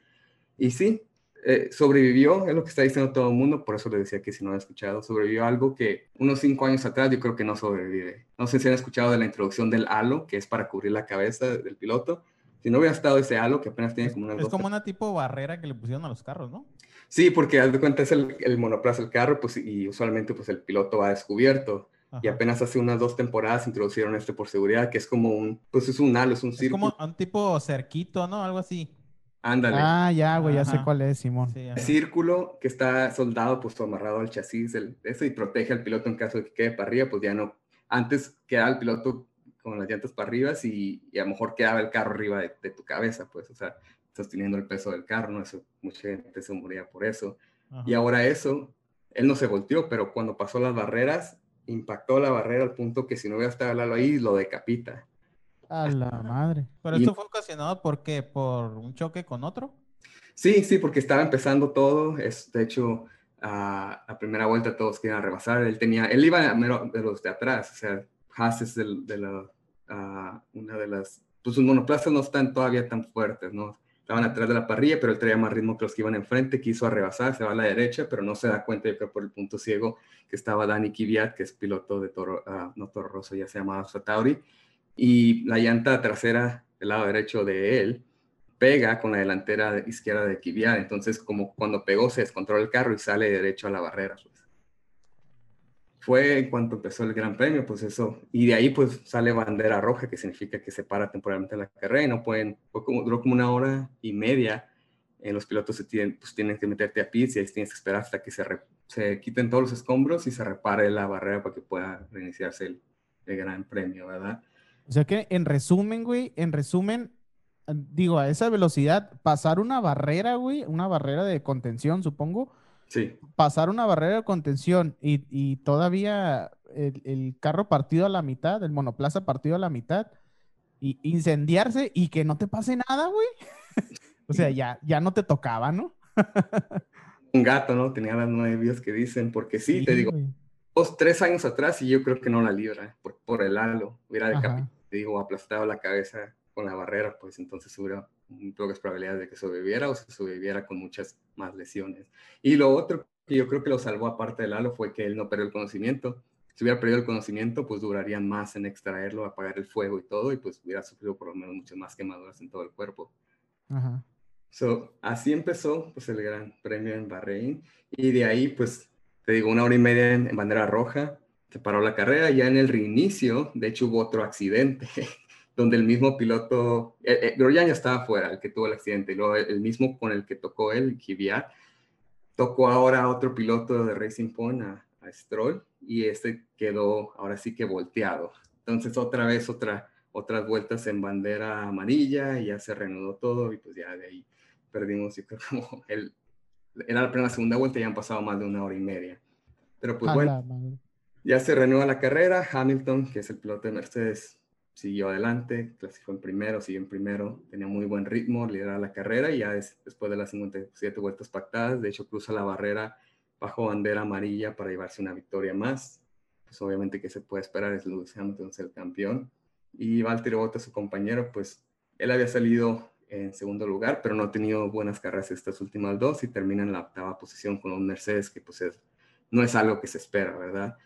Speaker 5: Y sí, eh, sobrevivió, es lo que está diciendo todo el mundo, por eso le decía que si no ha escuchado, sobrevivió algo que unos cinco años atrás yo creo que no sobrevive. No sé si han escuchado de la introducción del halo, que es para cubrir la cabeza del piloto, si no hubiera estado ese halo que apenas tiene como una...
Speaker 3: Es como una tipo barrera que le pusieron a los carros, ¿no?
Speaker 5: Sí, porque haz de cuenta es el, el monoplaza, el carro, pues y usualmente pues el piloto va descubierto. Ajá. Y apenas hace unas dos temporadas introducieron este por seguridad, que es como un, pues es un halo, es un círculo.
Speaker 3: Es como un tipo cerquito, ¿no? Algo así.
Speaker 5: Ándale.
Speaker 1: Ah, ya, güey, ya sé cuál es, Simón.
Speaker 5: Sí, círculo que está soldado, pues amarrado al chasis, el, eso, y protege al piloto en caso de que quede para arriba, pues ya no. Antes quedaba el piloto con las llantas para arriba y, y, a lo mejor quedaba el carro arriba de, de, tu cabeza, pues, o sea, sosteniendo el peso del carro, ¿no? Eso, mucha gente se moría por eso. Ajá. Y ahora eso, él no se volteó, pero cuando pasó las barreras, impactó la barrera al punto que si no hubiera estado Lalo ahí, lo decapita.
Speaker 1: A la madre.
Speaker 3: Pero esto y, fue ocasionado por qué? ¿Por un choque con otro?
Speaker 5: Sí, sí, porque estaba empezando todo. Es, de hecho, a la primera vuelta todos querían rebasar. Él tenía, él iba de los de atrás, o sea, Haas es de, de la, uh, una de las, pues sus monoplazas no están todavía tan fuertes, ¿no? Estaban atrás de la parrilla, pero él traía más ritmo que los que iban enfrente, quiso rebasar, se va a la derecha, pero no se da cuenta, yo creo, por el punto ciego, que estaba Dani Kvyat, que es piloto de Toro, uh, no Toro Rosso, ya se llamaba Tauri, y la llanta trasera del lado derecho de él pega con la delantera izquierda de Kvyat, entonces como cuando pegó se descontrola el carro y sale derecho a la barrera. Fue en cuanto empezó el Gran Premio, pues eso, y de ahí pues sale bandera roja, que significa que se para temporalmente la carrera y no pueden, fue como, duró como una hora y media, eh, los pilotos se tienen, pues tienen que meterte a pits y ahí tienes que esperar hasta que se, re, se quiten todos los escombros y se repare la barrera para que pueda reiniciarse el, el Gran Premio, ¿verdad?
Speaker 1: O sea que en resumen, güey, en resumen, digo, a esa velocidad, pasar una barrera, güey, una barrera de contención, supongo,
Speaker 5: Sí.
Speaker 1: Pasar una barrera de contención y, y todavía el, el, carro partido a la mitad, el monoplaza partido a la mitad, y incendiarse y que no te pase nada, güey. *laughs* o sea, ya, ya no te tocaba, ¿no? *laughs*
Speaker 5: Un gato, ¿no? Tenía las nueve que dicen, porque sí, sí te digo, dos, tres años atrás y yo creo que no la libra por, por el halo. Hubiera decapitado, te digo, aplastado la cabeza con la barrera, pues entonces hubiera pocas probabilidades de que sobreviviera o se sobreviviera con muchas más lesiones. Y lo otro que yo creo que lo salvó aparte del halo fue que él no perdió el conocimiento. Si hubiera perdido el conocimiento, pues duraría más en extraerlo, apagar el fuego y todo, y pues hubiera sufrido por lo menos muchas más quemaduras en todo el cuerpo.
Speaker 1: Ajá.
Speaker 5: So, así empezó pues, el Gran Premio en Bahrein, y de ahí, pues, te digo, una hora y media en, en bandera roja, se paró la carrera, ya en el reinicio, de hecho hubo otro accidente, *laughs* donde el mismo piloto, eh, eh, Grosjean ya estaba fuera, el que tuvo el accidente, y luego el, mismo con el que tocó él, Kvyat, tocó ahora a otro piloto de Racing Point, a, a, Stroll, y este quedó ahora sí que volteado. Entonces otra vez otra, otras vueltas en bandera amarilla, y ya se reanudó todo, y pues ya de ahí perdimos, yo creo *laughs* como el, era la primera segunda vuelta, y han pasado más de una hora y media. Pero pues
Speaker 1: a
Speaker 5: bueno, Ya se renueva la carrera. Hamilton, que es el piloto de Mercedes, siguió adelante, clasificó en primero, siguió en primero, tenía muy buen ritmo, lideraba la carrera y ya des- después de las 57 vueltas pactadas, de hecho cruza la barrera bajo bandera amarilla para llevarse una victoria más. Pues obviamente que se puede esperar es Lewis Hamilton ser campeón. Y Valtteri Bottas, su compañero, pues él había salido en segundo lugar, pero no ha tenido buenas carreras estas últimas dos y termina en la octava posición con un Mercedes que pues es- no es algo que se espera, ¿verdad?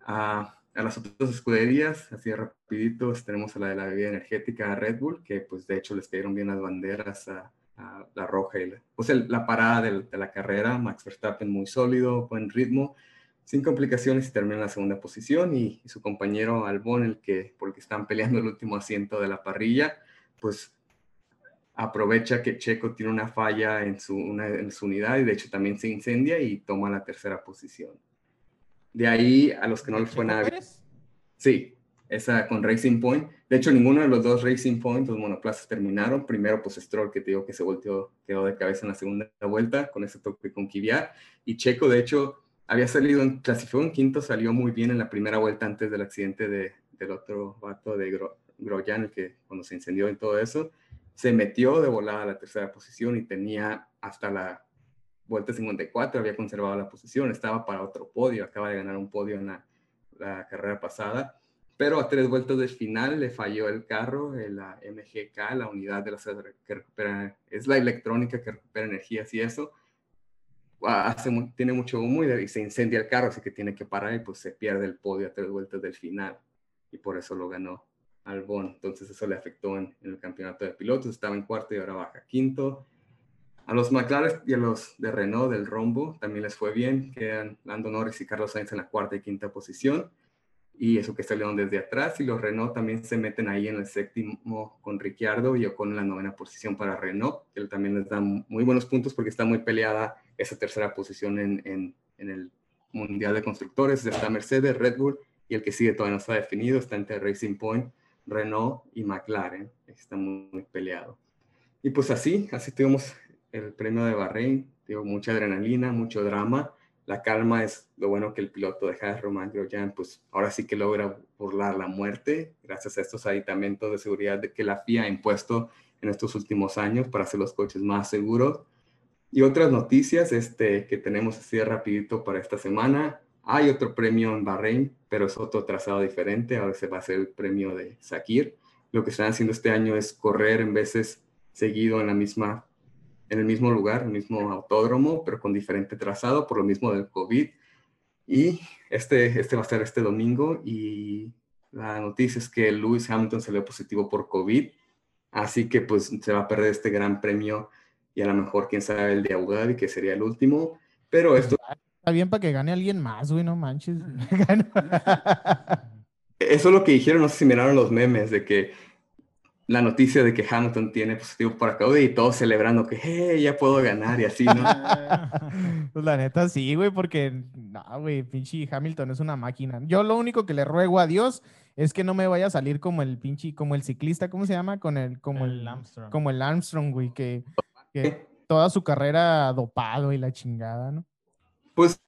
Speaker 5: a, a las otras escuderías, así de rapiditos, tenemos a la de la bebida energética Red Bull, que pues de hecho les cayeron bien las banderas a, a la roja y la, pues el- la parada del- de, la carrera, Max Verstappen muy sólido, buen ritmo, sin complicaciones y termina en la segunda posición y, y su compañero Albon, el que, por el que están peleando el último asiento de la parrilla, pues aprovecha que Checo tiene una falla en su, una, en su unidad y de hecho también se incendia y toma la tercera posición. De ahí a los que no les fue
Speaker 3: ¿Checo
Speaker 5: nada bien. Sí, esa con Racing Point. De hecho, ninguno de los dos Racing Point, los monoplazas terminaron. Primero, pues Stroll, que te digo que se volteó, quedó de cabeza en la segunda vuelta con ese toque con Kvyat. Y Checo, de hecho, había salido, en, clasificó en quinto, salió muy bien en la primera vuelta antes del accidente de, del otro vato de Gro, Grosjean, el que cuando se incendió y todo eso, se metió de volada a la tercera posición y tenía hasta la vuelta 54, había conservado la posición, estaba para otro podio, acaba de ganar un podio en la, la carrera pasada, pero a tres vueltas del final le falló el carro, la MGK, la unidad de la que recupera, es la electrónica que recupera energías y eso, hace, mu- tiene mucho humo y se incendia el carro, así que tiene que parar y pues se pierde el podio a tres vueltas del final y por eso lo ganó Albon. Entonces eso le afectó en, en el campeonato de pilotos, estaba en cuarto y ahora baja quinto. A los McLaren y a los de Renault del rombo también les fue bien, quedan Lando Norris y Carlos Sainz en la cuarta y quinta posición. Y eso que salieron desde atrás y los Renault también se meten ahí en el séptimo con Ricciardo y Ocon en la novena posición para Renault, que también les dan muy buenos puntos porque está muy peleada esa tercera posición en, en, en el Mundial de Constructores, está Mercedes, Red Bull y el que sigue todavía no está definido, está entre Racing Point, Renault y McLaren, está muy, muy peleado. Y pues así, así tuvimos el premio de Bahrein, digo, mucha adrenalina, mucho drama, la calma es lo bueno que el piloto de Haas, Romain Grosjean, pues ahora sí que logra burlar la muerte gracias a estos aditamentos de seguridad que la FIA ha impuesto en estos últimos años para hacer los coches más seguros. Y otras noticias este, que tenemos así de rapidito para esta semana. Hay otro premio en Bahrein, pero es otro trazado diferente. Ahora se va a hacer el premio de Sakir. Lo que están haciendo este año es correr en veces seguido en la misma en el mismo lugar, el mismo autódromo, pero con diferente trazado por lo mismo del COVID. Y este, este va a ser este domingo y la noticia es que Lewis Hamilton salió positivo por COVID, así que pues se va a perder este gran premio y a lo mejor quién sabe el de Abu Dhabi, que sería el último, pero esto,
Speaker 1: Está bien para que gane alguien más, güey, no manches. *laughs*
Speaker 5: eso es lo que dijeron, no sé si miraron los memes de que la noticia de que Hamilton tiene positivo para COVID y todos celebrando que hey, ya puedo ganar y así, ¿no? *laughs*
Speaker 1: Pues la neta sí, güey, porque no, güey, pinche Hamilton es una máquina. Yo lo único que le ruego a Dios es que no me vaya a salir como el pinche, como el ciclista, ¿cómo se llama? Con el, como el,
Speaker 3: El Armstrong.
Speaker 1: como el Armstrong, güey, que, que toda su carrera dopado y la chingada, ¿no?
Speaker 5: Pues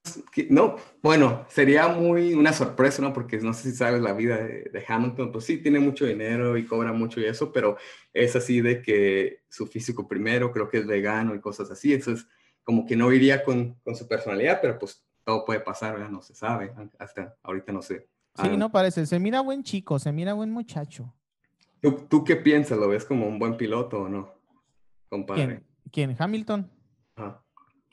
Speaker 5: no, bueno, sería muy una sorpresa, ¿no? Porque no sé si sabes la vida de, de Hamilton, pues sí, tiene mucho dinero y cobra mucho y eso, pero es así de que su físico primero, creo que es vegano y cosas así, eso es como que no iría con, con su personalidad, pero pues todo puede pasar, ¿verdad? No se sabe, hasta ahorita no sé.
Speaker 1: Sí,
Speaker 5: Ah,
Speaker 1: no parece. Se mira buen chico, se mira buen muchacho.
Speaker 5: ¿Tú, tú qué piensas? ¿Lo ves como un buen piloto o no, compadre?
Speaker 1: ¿Quién? ¿Quién? ¿Hamilton?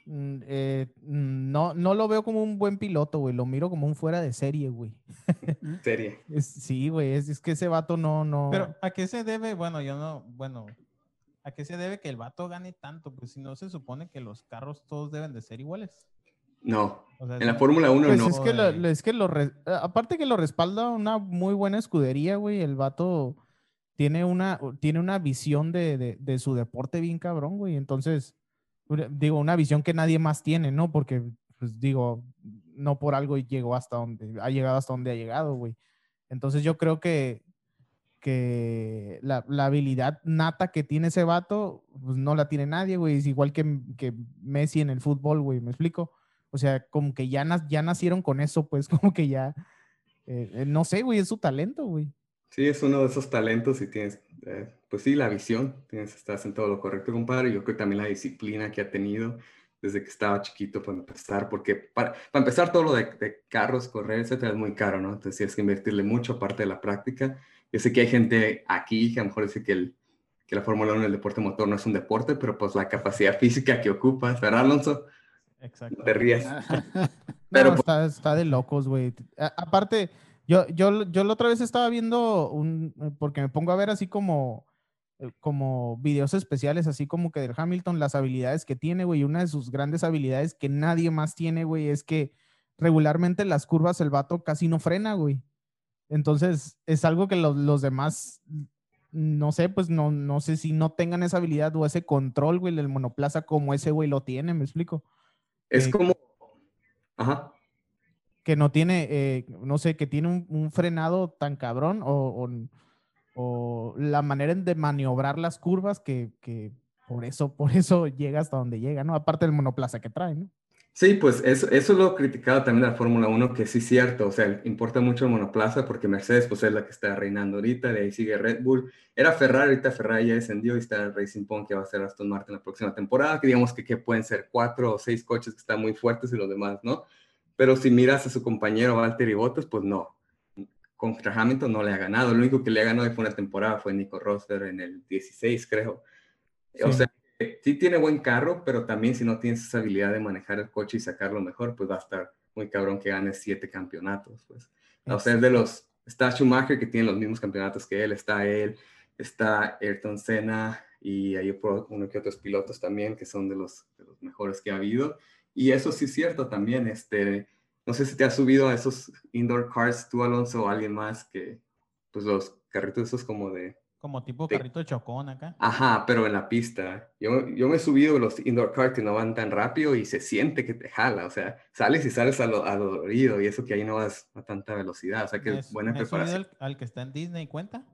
Speaker 1: Mm, eh, mm, no, no lo veo como un buen piloto, güey. Lo miro como un fuera de serie, güey.
Speaker 5: Serie. *laughs*
Speaker 1: Es- sí, güey. Es, es que ese vato no, no.
Speaker 3: Pero, ¿a qué se debe? Bueno, yo no, bueno, ¿a qué se debe que el vato gane tanto? Pues si no se supone que los carros todos deben de ser iguales.
Speaker 5: No,
Speaker 3: O sea,
Speaker 5: en la Fórmula 1
Speaker 1: Pues
Speaker 5: no.
Speaker 1: es que, lo,
Speaker 3: de-
Speaker 1: es que lo re- aparte que lo respalda una muy buena escudería, güey. El vato tiene una, tiene una visión de, de- de su deporte bien cabrón, güey. Entonces, digo, una visión que nadie más tiene, ¿no? Porque, pues digo, no por algo llegó hasta donde, ha llegado hasta donde ha llegado, güey. Entonces yo creo que, que la, la habilidad nata que tiene ese vato, pues no la tiene nadie, güey. Es igual que, que Messi en el fútbol, güey. ¿Me explico? O sea, como que ya, ya nacieron con eso, pues *laughs* como que ya, eh, eh, no sé, güey, es su talento, güey.
Speaker 5: Sí, es uno de esos talentos y tienes, eh, pues sí, la visión, tienes, estás en todo lo correcto, compadre. Yo creo que también la disciplina que ha tenido desde que estaba chiquito para empezar, porque para, para empezar todo lo de, de carros, correr, etcétera, es muy caro, ¿no? Entonces tienes que invertirle mucho aparte de la práctica. Yo sé que hay gente aquí que a lo mejor dice que, el, que la Fórmula 1, el deporte motor, no es un deporte, pero pues la capacidad física que ocupas, ¿verdad, Alonso?
Speaker 3: Exacto.
Speaker 5: No te rías. *laughs*
Speaker 1: Pero
Speaker 5: Pero, pues,
Speaker 1: está, está de locos, güey. Aparte, yo, yo, yo la otra vez estaba viendo un, eh, porque me pongo a ver así como, eh, como videos especiales, así como que del Hamilton, las habilidades que tiene, güey. Una de sus grandes habilidades que nadie más tiene, güey, es que regularmente en las curvas el vato casi no frena, güey. Entonces, es algo que los, los demás, no sé, pues no, no sé si no tengan esa habilidad o ese control, güey, del monoplaza como ese güey lo tiene, ¿me explico?
Speaker 5: es
Speaker 1: eh,
Speaker 5: como... Ajá.
Speaker 1: Que no tiene, eh, no sé, que tiene un, frenado tan cabrón o, o- la manera de maniobrar las curvas que, que por eso, por eso llega hasta donde llega, ¿no? Aparte del monoplaza que trae, ¿no?
Speaker 5: Sí, pues eso, eso lo he criticado también la Fórmula 1, que sí es cierto, o sea, importa mucho el monoplaza porque Mercedes pues es la que está reinando ahorita, de ahí sigue Red Bull, era Ferrari, ahorita Ferrari ya descendió y está el Racing Point que va a ser Aston Martin la próxima temporada, que digamos que, que pueden ser cuatro o seis coches que están muy fuertes y los demás, ¿no? Pero si miras a su compañero Valtteri Bottas, pues no, contra Hamilton no le ha ganado, lo único que le ha ganado fue una temporada, fue Nico Rosberg en el 16, creo. O
Speaker 1: Sí.
Speaker 5: sea, eh, sí tiene buen carro, pero también si no tienes esa habilidad de manejar el coche y sacarlo mejor, pues va a estar muy cabrón que gane siete campeonatos, pues. O sea, es de los, está Schumacher que tiene los mismos campeonatos que él, está él, está Ayrton Senna y hay uno que otros pilotos también que son de los, de los mejores que ha habido. Y eso sí es cierto también, este, no sé si te has subido a esos indoor cars tú, Alonso, o alguien más que, pues los carritos esos como de,
Speaker 3: Como tipo
Speaker 5: Sí.
Speaker 3: carrito de chocón acá.
Speaker 5: Ajá, pero en la pista. Yo, yo me he subido a los indoor cars que no van tan rápido y se siente que te jala. O sea, sales y sales a lo, a lo dolorido y eso que ahí no vas a tanta velocidad. O sea, que
Speaker 3: ¿Me
Speaker 5: es buena preparación.
Speaker 3: al, al que está en Disney cuenta?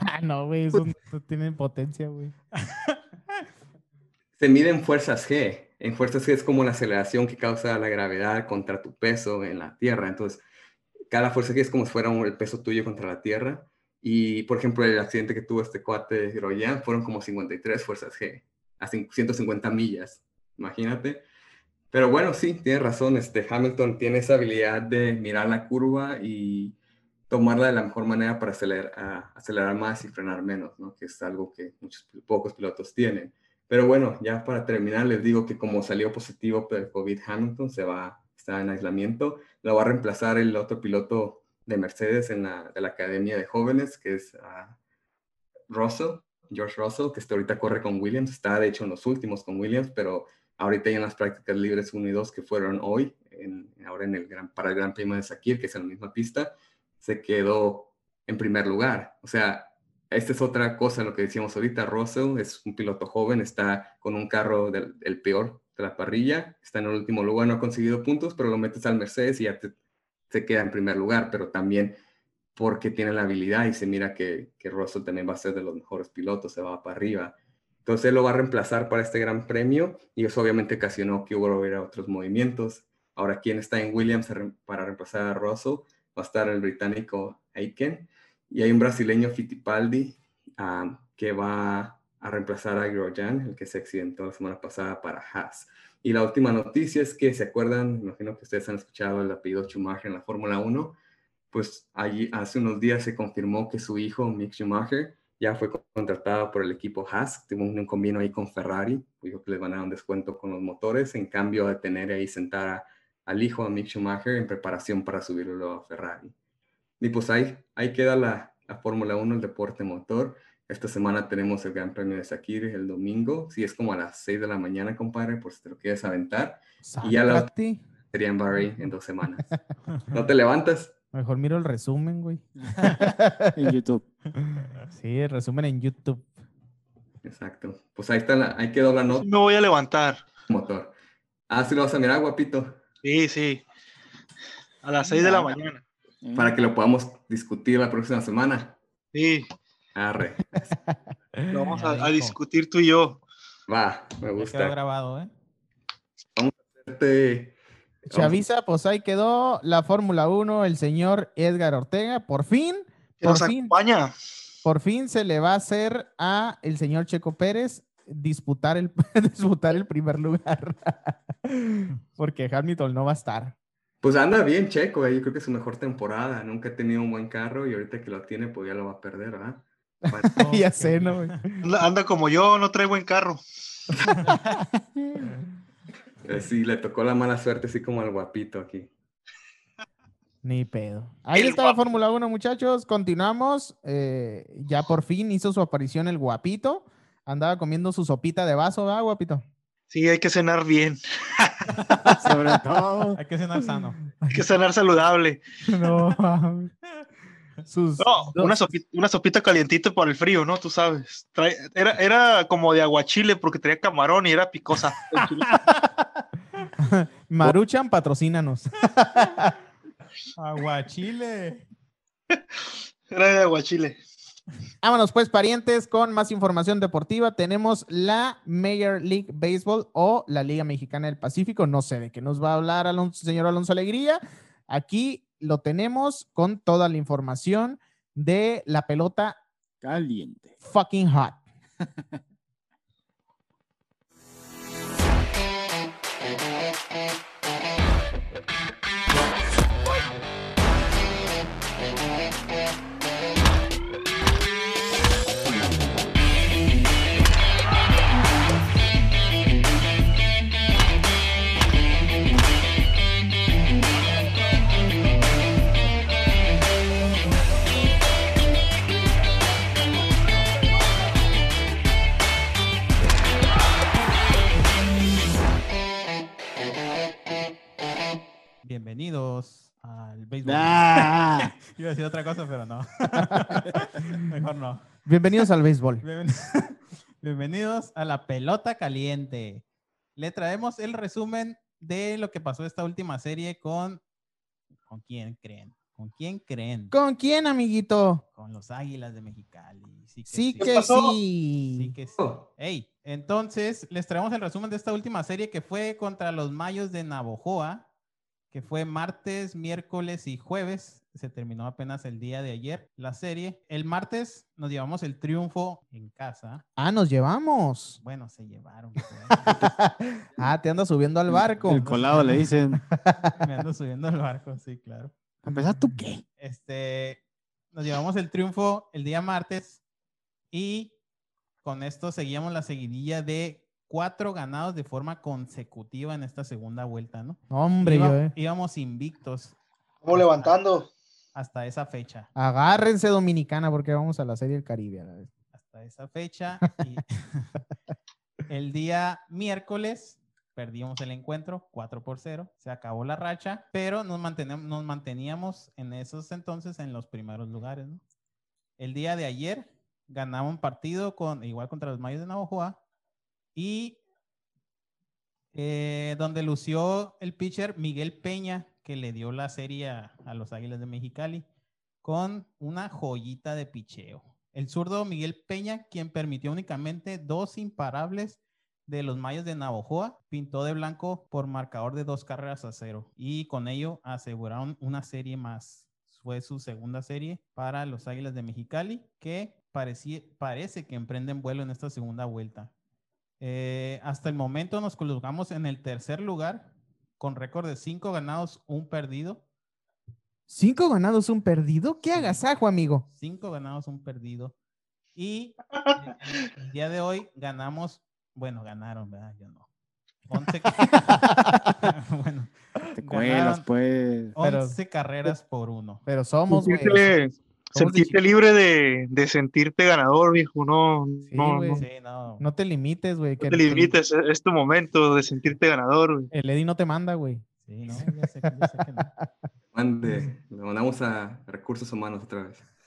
Speaker 1: Ah, no, güey, eso no tiene potencia, güey.
Speaker 5: Se mide en fuerzas G. En fuerzas G es como la aceleración que causa la gravedad contra tu peso en la Tierra. Entonces, cada fuerza G es como si fuera el peso tuyo contra la Tierra. Y, por ejemplo, el accidente que tuvo este cuate Grosjean fueron como 53 fuerzas G, a cin- 150 millas, imagínate. Pero bueno, sí, tienes razón, este Hamilton tiene esa habilidad de mirar la curva y tomarla de la mejor manera para acelerar más y frenar menos, ¿no? Que es algo que muchos, pocos pilotos tienen. Pero bueno, ya para terminar, les digo que como salió positivo por el COVID Hamilton, se va, está en aislamiento, lo va a reemplazar el otro piloto de Mercedes en la, de la Academia de Jóvenes, que es ah, Russell, George Russell, que hasta ahorita corre con Williams, está de hecho en los últimos con Williams, pero ahorita ya en las prácticas libres 1 y 2 que fueron hoy, en- ahora en el gran, para el Gran Premio de Sakir, que es en la misma pista, se quedó en primer lugar. O sea, esta es otra cosa, lo que decíamos ahorita, Russell es un piloto joven, está con un carro del, el peor de la parrilla, está en el último lugar, no ha conseguido puntos, pero lo metes al Mercedes y ya te- se queda en primer lugar, pero también porque tiene la habilidad y se mira que, que Russell también va a ser de los mejores pilotos, se va para arriba. Entonces él lo va a reemplazar para este gran premio y eso obviamente ocasionó que hubiera otros movimientos. Ahora, ¿quién está en Williams para reemplazar a Russell? Va a estar el británico Aiken y hay un brasileño Fittipaldi ah, que va a reemplazar a Grosjean, el que se accidentó la semana pasada para Haas. Y la última noticia es que, ¿se acuerdan? Imagino que ustedes han escuchado el apellido Schumacher en la Fórmula 1. Pues allí hace unos días se confirmó que su hijo, Mick Schumacher, ya fue contratado por el equipo Haas. Tuvo un, convenio ahí con Ferrari. Dijo que les van a dar un descuento con los motores en cambio de tener ahí sentar al hijo, a Mick Schumacher, en preparación para subirlo a Ferrari. Y pues ahí, ahí queda la, la Fórmula 1, el deporte motor. Esta semana tenemos el Gran Premio de Sakir el domingo. Si es como a las 6 de la mañana, compadre, por si te lo quieres aventar. Y ya la-. Sería en Bahrein en dos semanas. *laughs* ¿No te levantas?
Speaker 1: Mejor miro el resumen, güey. *laughs*
Speaker 2: en YouTube.
Speaker 1: Sí, el resumen en YouTube.
Speaker 5: Exacto. Pues ahí está la, ahí quedó la nota
Speaker 4: Me voy a levantar.
Speaker 5: motor. Ah, sí lo vas a mirar, guapito,
Speaker 4: Sí, sí. A las 6 de la mañana.
Speaker 5: Para que lo podamos discutir la próxima semana.
Speaker 4: Sí,
Speaker 5: Arre. *laughs*
Speaker 4: lo vamos a, a discutir tú y yo.
Speaker 5: Va, me
Speaker 3: Ya quedó
Speaker 5: gusta.
Speaker 3: grabado, ¿eh?
Speaker 5: Este,
Speaker 1: Chavisa, pues ahí quedó la Fórmula 1, el señor Edgar Ortega. Por fin, por
Speaker 4: nos
Speaker 1: fin,
Speaker 4: acompaña.
Speaker 1: por fin se le va a hacer a el señor Checo Pérez disputar el, *laughs* disputar el primer lugar. *laughs* Porque Hamilton no va a estar.
Speaker 5: Pues anda bien Checo, eh, yo creo que es su mejor temporada. Nunca ha tenido un buen carro y ahorita que lo tiene, pues ya lo va a perder, ¿verdad? *laughs*
Speaker 1: ya sé, ¿no? güey?
Speaker 4: Anda, anda como yo, no trae buen carro. *laughs*
Speaker 5: Eh, Sí, le tocó la mala suerte, así como al guapito aquí.
Speaker 1: Ni pedo. Ahí
Speaker 4: El
Speaker 1: está la. Fórmula 1, muchachos. Continuamos. Eh, ya por fin hizo su aparición el guapito. Andaba comiendo su sopita de vaso, ¿verdad, guapito?
Speaker 4: Sí, hay que cenar bien, *laughs*
Speaker 2: Sobre todo.
Speaker 3: Hay que cenar sano.
Speaker 4: hay que cenar saludable. *laughs*
Speaker 1: No. Sus
Speaker 4: No,
Speaker 1: dos-
Speaker 4: una sopita, una sopita calientita para el frío, ¿no? Tú sabes. Trae- era, era como de aguachile porque tenía camarón y era picosa. *laughs*
Speaker 1: Maruchan, patrocínanos.
Speaker 3: Aguachile.
Speaker 4: Era de aguachile.
Speaker 1: Vámonos pues, parientes, con más información deportiva. Tenemos la Major League Baseball o la Liga Mexicana del Pacífico. No sé de qué nos va a hablar Alonso, señor Alonso Alegría. Aquí lo tenemos con toda la información de la pelota
Speaker 2: Caliente.
Speaker 1: fucking hot. *laughs*
Speaker 3: Bienvenidos al béisbol.
Speaker 2: Ah, *laughs*
Speaker 3: Iba a decir otra cosa, pero no. *laughs* Mejor no.
Speaker 1: Bienvenidos al béisbol.
Speaker 3: Bienven- *laughs* Bienvenidos a la pelota caliente. Le traemos el resumen de lo que pasó esta última serie con. ¿Con quién creen? ¿Con quién creen?
Speaker 1: ¿Con quién, amiguito?
Speaker 3: Con los Águilas de Mexicali. Sí que
Speaker 1: Sí
Speaker 3: sí.
Speaker 1: que sí.
Speaker 3: Sí que sí.
Speaker 5: Oh,
Speaker 3: Ey, entonces les traemos el resumen de esta última serie que fue contra los Mayos de Navojoa, que fue martes, miércoles y jueves. Se terminó apenas el día de ayer la serie. El martes nos llevamos el triunfo en casa.
Speaker 1: Ah, nos llevamos.
Speaker 3: Bueno, se llevaron. *laughs* pues.
Speaker 1: Ah, te andas subiendo al barco.
Speaker 2: el colado le dicen.
Speaker 3: Me ando subiendo al barco, sí, claro.
Speaker 2: ¿A empezar tú qué?
Speaker 3: Este, nos llevamos el triunfo el día martes y con esto seguíamos la seguidilla de cuatro ganados de forma consecutiva en esta segunda vuelta, ¿no?
Speaker 1: Hombre,
Speaker 3: Iba-
Speaker 1: yo, eh.
Speaker 3: Íbamos invictos
Speaker 4: Vamos levantando.
Speaker 3: hasta esa fecha.
Speaker 1: Agárrense Dominicana porque vamos a la Serie del Caribe. a la vez.
Speaker 3: Hasta esa fecha. *laughs* y *laughs* el día miércoles perdimos el encuentro 4 por 0. Se acabó la racha, pero nos, nos manteníamos en esos entonces en los primeros lugares. ¿no? El día de ayer ganamos un partido con, igual contra los Mayos de Navajoa y eh, donde lució el pitcher Miguel Peña, que le dio la serie a, los Águilas de Mexicali con una joyita de picheo. El zurdo Miguel Peña, quien permitió únicamente dos imparables de los Mayos de Navojoa, pintó de blanco por marcador de dos carreras a cero y con ello aseguraron una serie más. Fue su segunda serie para los Águilas de Mexicali, que parece que emprenden vuelo en esta segunda vuelta. Eh, hasta el momento nos colocamos en el tercer lugar con récord de cinco ganados, un perdido.
Speaker 1: Cinco ganados, un perdido. ¿Qué agasajo, amigo?
Speaker 3: Cinco ganados, un perdido. Y eh, el día de hoy ganamos, bueno, ganaron, ¿verdad? Yo no. 11, *laughs* *laughs* bueno,
Speaker 2: Te cuelas,
Speaker 3: Ganaron.
Speaker 2: pues.
Speaker 1: Pero-
Speaker 3: 11 carreras por uno.
Speaker 1: Pero somos, güey.
Speaker 4: Sentirte, libre de, de sentirte ganador, viejo. No,
Speaker 1: Sí,
Speaker 4: no,
Speaker 1: güey.
Speaker 4: no,
Speaker 3: Sí, no.
Speaker 1: No te limites, güey.
Speaker 4: no
Speaker 1: que
Speaker 4: te
Speaker 1: el-
Speaker 4: limites. Es, es tu momento de sentirte ganador. güey.
Speaker 1: El Eddie no te manda, güey.
Speaker 3: Sí, *laughs* no, ya sé, que- ya sé que no. *laughs*
Speaker 5: mande, lo mandamos a recursos humanos otra vez. *laughs*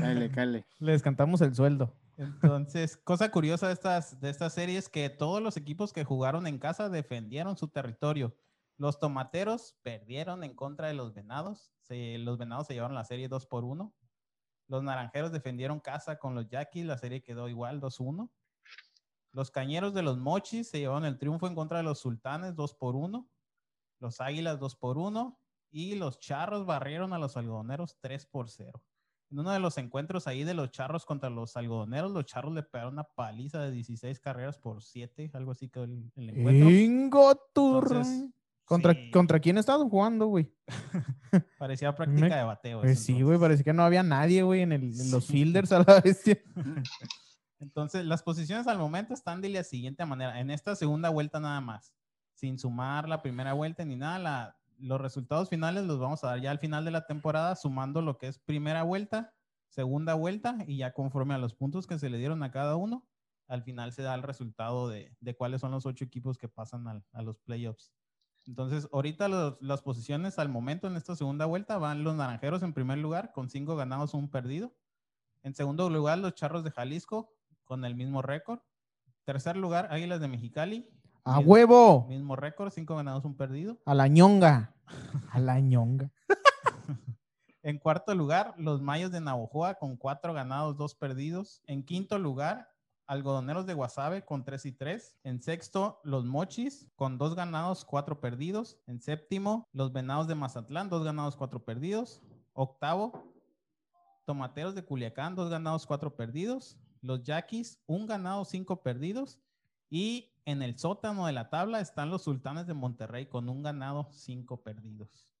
Speaker 2: Cáele, cáele.
Speaker 1: Les cantamos el sueldo.
Speaker 3: Entonces, cosa curiosa de estas, de estas series que todos los equipos que jugaron en casa defendieron su territorio. Los tomateros perdieron en contra de los venados. Se- los venados se llevaron la serie 2 por 1. Los naranjeros defendieron casa con los yaquis. La serie quedó igual 2-1. Los cañeros de los mochis se llevaron el triunfo en contra de los sultanes 2 por 1. Los Águilas 2 por 1 y los Charros barrieron a los algodoneros 3 por 0. En uno de los encuentros ahí de los Charros contra los algodoneros, los Charros le pegaron una paliza de 16 carreras por 7, algo así que el, el encuentro. Entonces,
Speaker 1: ¿Contra,
Speaker 3: sí,
Speaker 1: ¿Contra quién estaban jugando, güey? *laughs*
Speaker 3: parecía práctica de bateo.
Speaker 1: Pues
Speaker 3: eso,
Speaker 1: sí,
Speaker 3: entonces.
Speaker 1: güey, parecía que no había nadie, güey, en, el- en los fielders a la bestia. *laughs*
Speaker 3: Entonces, las posiciones al momento están de la siguiente manera. En esta segunda vuelta nada más, sin sumar la primera vuelta ni nada, la- los resultados finales los vamos a dar ya al final de la temporada, sumando lo que es primera vuelta, segunda vuelta, y ya conforme a los puntos que se le dieron a cada uno, al final se da el resultado de, de cuáles son los ocho equipos que pasan al- a los playoffs. Entonces, ahorita los- las posiciones al momento en esta segunda vuelta van los naranjeros en primer lugar con cinco ganados, un perdido. En segundo lugar, los charros de Jalisco con el mismo récord. Tercer lugar, Águilas de Mexicali.
Speaker 1: ¡A
Speaker 3: mismo-
Speaker 1: huevo!
Speaker 3: Mismo récord, cinco ganados, un perdido.
Speaker 1: A la ñonga. *laughs* A la ñonga.
Speaker 3: En cuarto lugar, los Mayos de Navojoa con cuatro ganados, dos perdidos. En quinto lugar, Algodoneros de Guasave con tres y tres. En sexto, los Mochis con dos ganados, cuatro perdidos. En séptimo, los Venados de Mazatlán, dos ganados, cuatro perdidos. Octavo, Tomateros de Culiacán, dos ganados, cuatro perdidos. Los Yaquis, un ganado, cinco perdidos. Y en el sótano de la tabla están los Sultanes de Monterrey con un ganado, cinco perdidos.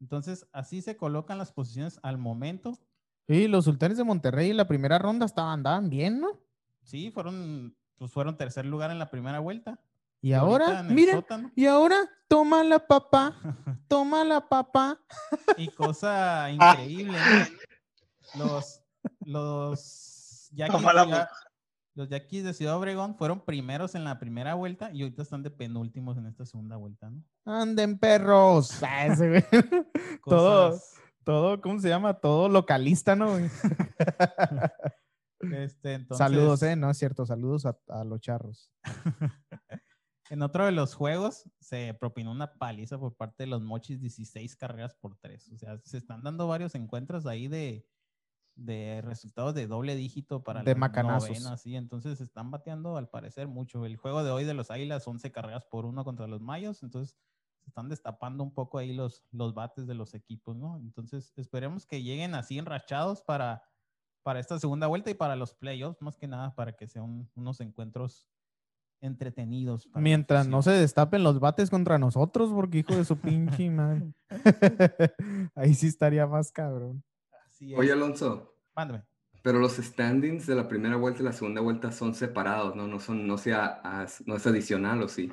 Speaker 3: Entonces, así se colocan las posiciones al momento.
Speaker 1: Sí, los sultanes de Monterrey en la primera ronda estaban, andaban bien, ¿no?
Speaker 3: Sí, fueron, pues fueron tercer lugar en la primera vuelta.
Speaker 1: Y ahora, miren,
Speaker 3: sótano.
Speaker 1: y ahora, toma la papá, *laughs* toma la papá.
Speaker 3: Y cosa *laughs* increíble, ¿no? los, los Yaquis,
Speaker 4: Toma la
Speaker 3: de Ciudad- los Yaquis de Ciudad Obregón fueron primeros en la primera vuelta y ahorita están de penúltimos en esta segunda vuelta, ¿no?
Speaker 1: Anden perros. *laughs* Ah, todo, todo, ¿cómo se llama? Todo localista, ¿no?
Speaker 3: Este, entonces,
Speaker 1: Saludos, ¿eh? No es cierto, saludos a, a los charros. *laughs*
Speaker 3: En otro de los juegos se propinó una paliza por parte de los Mochis, 16 carreras por 3. O sea, se están dando varios encuentros ahí de, de resultados de doble dígito para
Speaker 1: De macanazos.
Speaker 3: novenas, sí. Entonces se están bateando al parecer mucho. El juego de hoy de los Águilas, 11 carreras por uno contra los Mayos. Entonces se están destapando un poco ahí los, los bates de los equipos, ¿no? Entonces esperemos que lleguen así enrachados para, para esta segunda vuelta y para los playoffs, más que nada para que sean unos encuentros entretenidos.
Speaker 1: Mientras no se destapen los bates contra nosotros, porque hijo de su pinche *laughs* madre. *laughs* Ahí sí estaría más cabrón.
Speaker 3: Así es.
Speaker 5: Oye, Alonso,
Speaker 3: Mándame.
Speaker 5: pero los standings de la primera vuelta y la segunda vuelta son separados, ¿no? No, son, no, sea, no es adicional, ¿o sí?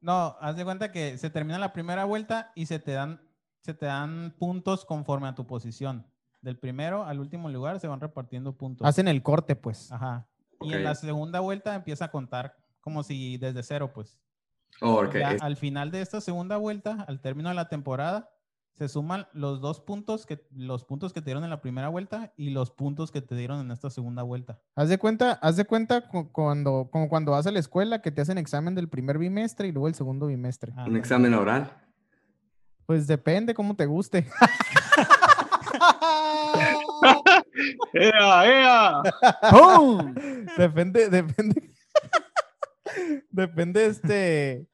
Speaker 3: No, haz de cuenta que se termina la primera vuelta y se te dan, se te dan puntos conforme a tu posición. Del primero al último lugar se van repartiendo puntos.
Speaker 1: Hacen el corte, pues.
Speaker 3: Ajá. Y en la segunda vuelta empieza a contar como si desde cero, pues.
Speaker 5: Oh, ok.
Speaker 3: Ya al final de esta segunda vuelta, al término de la temporada, se suman los dos puntos que los puntos que te dieron en la primera vuelta y los puntos que te dieron en esta segunda vuelta.
Speaker 1: Haz de cuenta, haz de cuenta cu- cuando, como cuando vas a la escuela que te hacen examen del primer bimestre y luego el segundo bimestre.
Speaker 5: un
Speaker 3: Ándale.
Speaker 5: examen oral.
Speaker 1: Pues depende cómo te guste. *laughs* *laughs*
Speaker 4: ¡Ea, ea!
Speaker 1: ¡Pum! *laughs* depende, depende. *laughs* depende, este,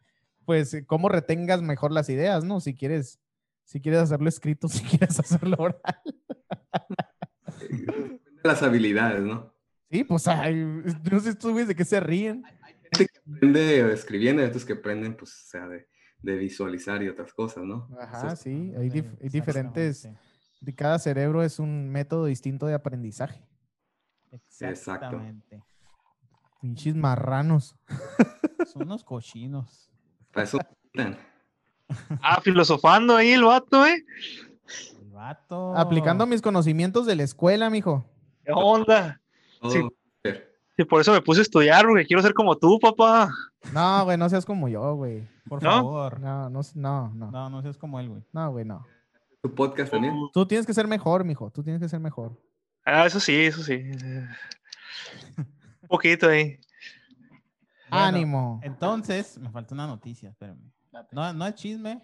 Speaker 1: pues, cómo retengas mejor las ideas, ¿no? Si quieres, si quieres hacerlo escrito, si quieres hacerlo oral.
Speaker 5: Depende de las habilidades, ¿no?
Speaker 1: Sí, pues, ay, no sé estos güeyes de qué se ríen.
Speaker 5: Gente que aprende escribiendo y otros que aprenden, pues, o sea, de, de visualizar y otras cosas, ¿no?
Speaker 1: Ajá,
Speaker 5: Entonces,
Speaker 1: sí, hay, dif- hay diferentes, de cada cerebro es un método distinto de aprendizaje.
Speaker 5: Exacto.
Speaker 3: Exactamente.
Speaker 1: Pinches marranos. *laughs*
Speaker 3: Son unos cochinos.
Speaker 5: Para eso.
Speaker 4: Ah, filosofando ahí el vato, ¿eh?
Speaker 3: El vato.
Speaker 1: Aplicando mis conocimientos de la escuela, mijo.
Speaker 4: ¿Qué onda?
Speaker 5: Todo
Speaker 4: Sí. por eso me puse a estudiar, porque quiero ser como tú, papá.
Speaker 1: No, güey, no seas como yo, güey.
Speaker 3: Por
Speaker 4: ¿No?
Speaker 3: favor.
Speaker 1: No, no, no, no.
Speaker 3: No, no seas como él, güey.
Speaker 1: No, güey, no.
Speaker 5: ¿Tu podcast también?
Speaker 1: Tú tienes que ser mejor, mijo. Tú tienes que ser mejor.
Speaker 4: Ah, eso sí, eso sí. Un poquito ahí.
Speaker 3: Bueno,
Speaker 1: Ánimo.
Speaker 3: Entonces, me falta una noticia, espérame. No, no es chisme,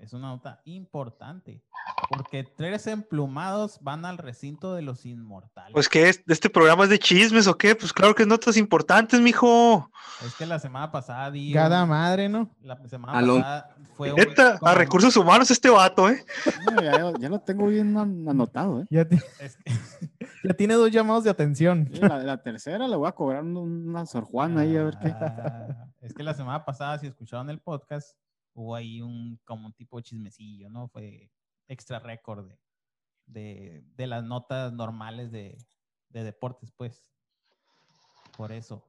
Speaker 3: es una nota importante. Porque tres emplumados van al recinto de los inmortales.
Speaker 4: Pues que es, este programa es de chismes o qué? Pues claro que es notas importantes, mijo.
Speaker 3: es que la semana pasada di.
Speaker 1: Cada madre, ¿no?
Speaker 3: La semana pasada fue un-
Speaker 4: Neta, a recursos humanos este vato, ¿eh?
Speaker 2: No, ya, ya lo tengo bien an- anotado, ¿eh?
Speaker 1: Ya,
Speaker 3: es que- *laughs*
Speaker 1: ya tiene dos llamados de atención.
Speaker 2: Sí, La, la tercera le voy a cobrar un- una Sor Juana ahí a ver qué.
Speaker 3: Ah, es que la semana pasada, si escucharon el podcast, hubo ahí un como un tipo de chismecillo, ¿no? Fue extra récord de, de, de las notas normales de, de deportes, pues. Por eso.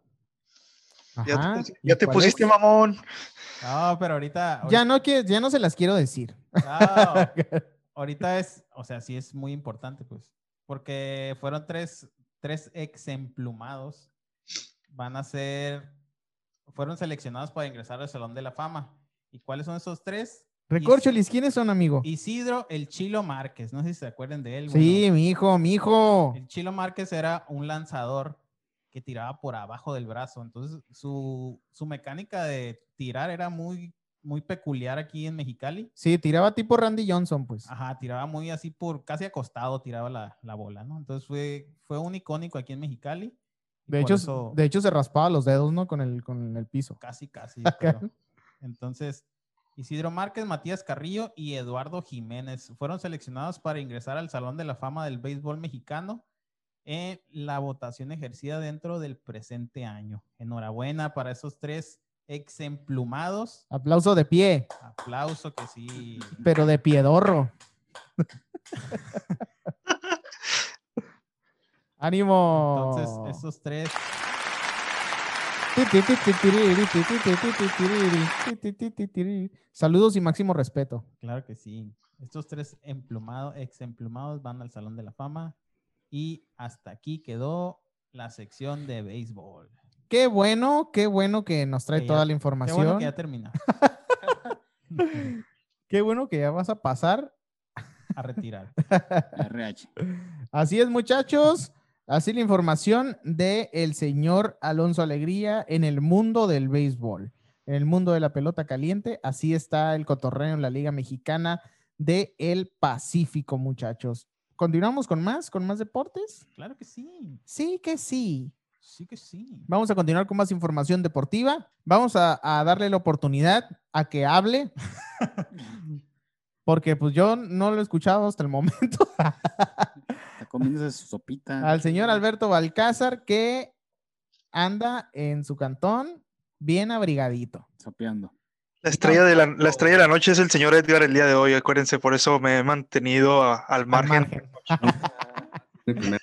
Speaker 4: Ya
Speaker 1: Ajá,
Speaker 4: te,
Speaker 1: ¿y
Speaker 4: ya te pusiste
Speaker 1: es?
Speaker 4: mamón.
Speaker 3: No, pero ahorita.
Speaker 1: Ya no, que, ya no se las quiero decir.
Speaker 3: ahorita- no, *laughs* ahorita es, o sea, sí es muy importante, pues. Porque fueron tres, tres exemplumados. Van a ser. Fueron seleccionados para ingresar al Salón de la Fama. ¿Y cuáles son esos tres?
Speaker 1: Recorcholis, ¿quiénes son, amigo?
Speaker 3: Isidro el Chilo Márquez, no sé si se acuerdan de él.
Speaker 1: Sí,
Speaker 3: bueno,
Speaker 1: mi hijo, mi hijo.
Speaker 3: el Chilo Márquez era un lanzador que tiraba por abajo del brazo, entonces su, su mecánica de tirar era muy, muy peculiar aquí en Mexicali.
Speaker 1: Sí, tiraba tipo Randy Johnson, pues.
Speaker 3: Ajá, tiraba muy así por casi acostado, tiraba la, la bola, ¿no? Entonces fue, fue un icónico aquí en Mexicali.
Speaker 1: De hecho,
Speaker 3: eso-
Speaker 1: de hecho, se raspaba los dedos, ¿no? Con el, con el piso.
Speaker 3: Casi, casi. yo creo. *laughs* Entonces, Isidro Márquez, Matías Carrillo y Eduardo Jiménez fueron seleccionados para ingresar al Salón de la Fama del Béisbol Mexicano en la votación ejercida dentro del presente año. Enhorabuena para esos tres exemplumados.
Speaker 1: Aplauso de pie,
Speaker 3: Aplauso que sí.
Speaker 1: pero de piedorro. *laughs* ¡Ánimo!
Speaker 3: Entonces, esos tres
Speaker 1: Saludos y máximo respeto.
Speaker 3: Claro que sí. Estos tres emplumados, exemplumados van al Salón de la Fama. Y hasta aquí quedó la sección de béisbol.
Speaker 1: Qué bueno, qué bueno que nos trae
Speaker 3: Que ya-
Speaker 1: toda la
Speaker 3: Qué
Speaker 1: información.
Speaker 3: bueno que ya termina. *laughs*
Speaker 1: Qué bueno que ya vas a pasar.
Speaker 3: A retirar. *laughs*
Speaker 2: RH.
Speaker 1: Así es, muchachos. Así la información de el señor Alonso Alegría en el mundo del béisbol, en el mundo de la pelota caliente. Así está el cotorreo en la Liga Mexicana de el Pacífico, muchachos. ¿Continuamos con más, con más deportes?
Speaker 3: Claro que sí.
Speaker 1: Sí que sí.
Speaker 3: Sí que sí.
Speaker 1: Vamos a continuar con más información deportiva. Vamos a, a darle la oportunidad a que hable. *laughs* Porque pues yo no lo he escuchado hasta el momento. *laughs*
Speaker 2: Comiéndose su sopita.
Speaker 1: Al señor Alberto Balcázar que anda en su cantón bien abrigadito.
Speaker 2: Sopeando.
Speaker 4: La estrella, de la, la estrella de la noche es el señor Edgar el día de hoy, acuérdense, por eso me he mantenido a- al
Speaker 1: Al
Speaker 4: margen. *laughs*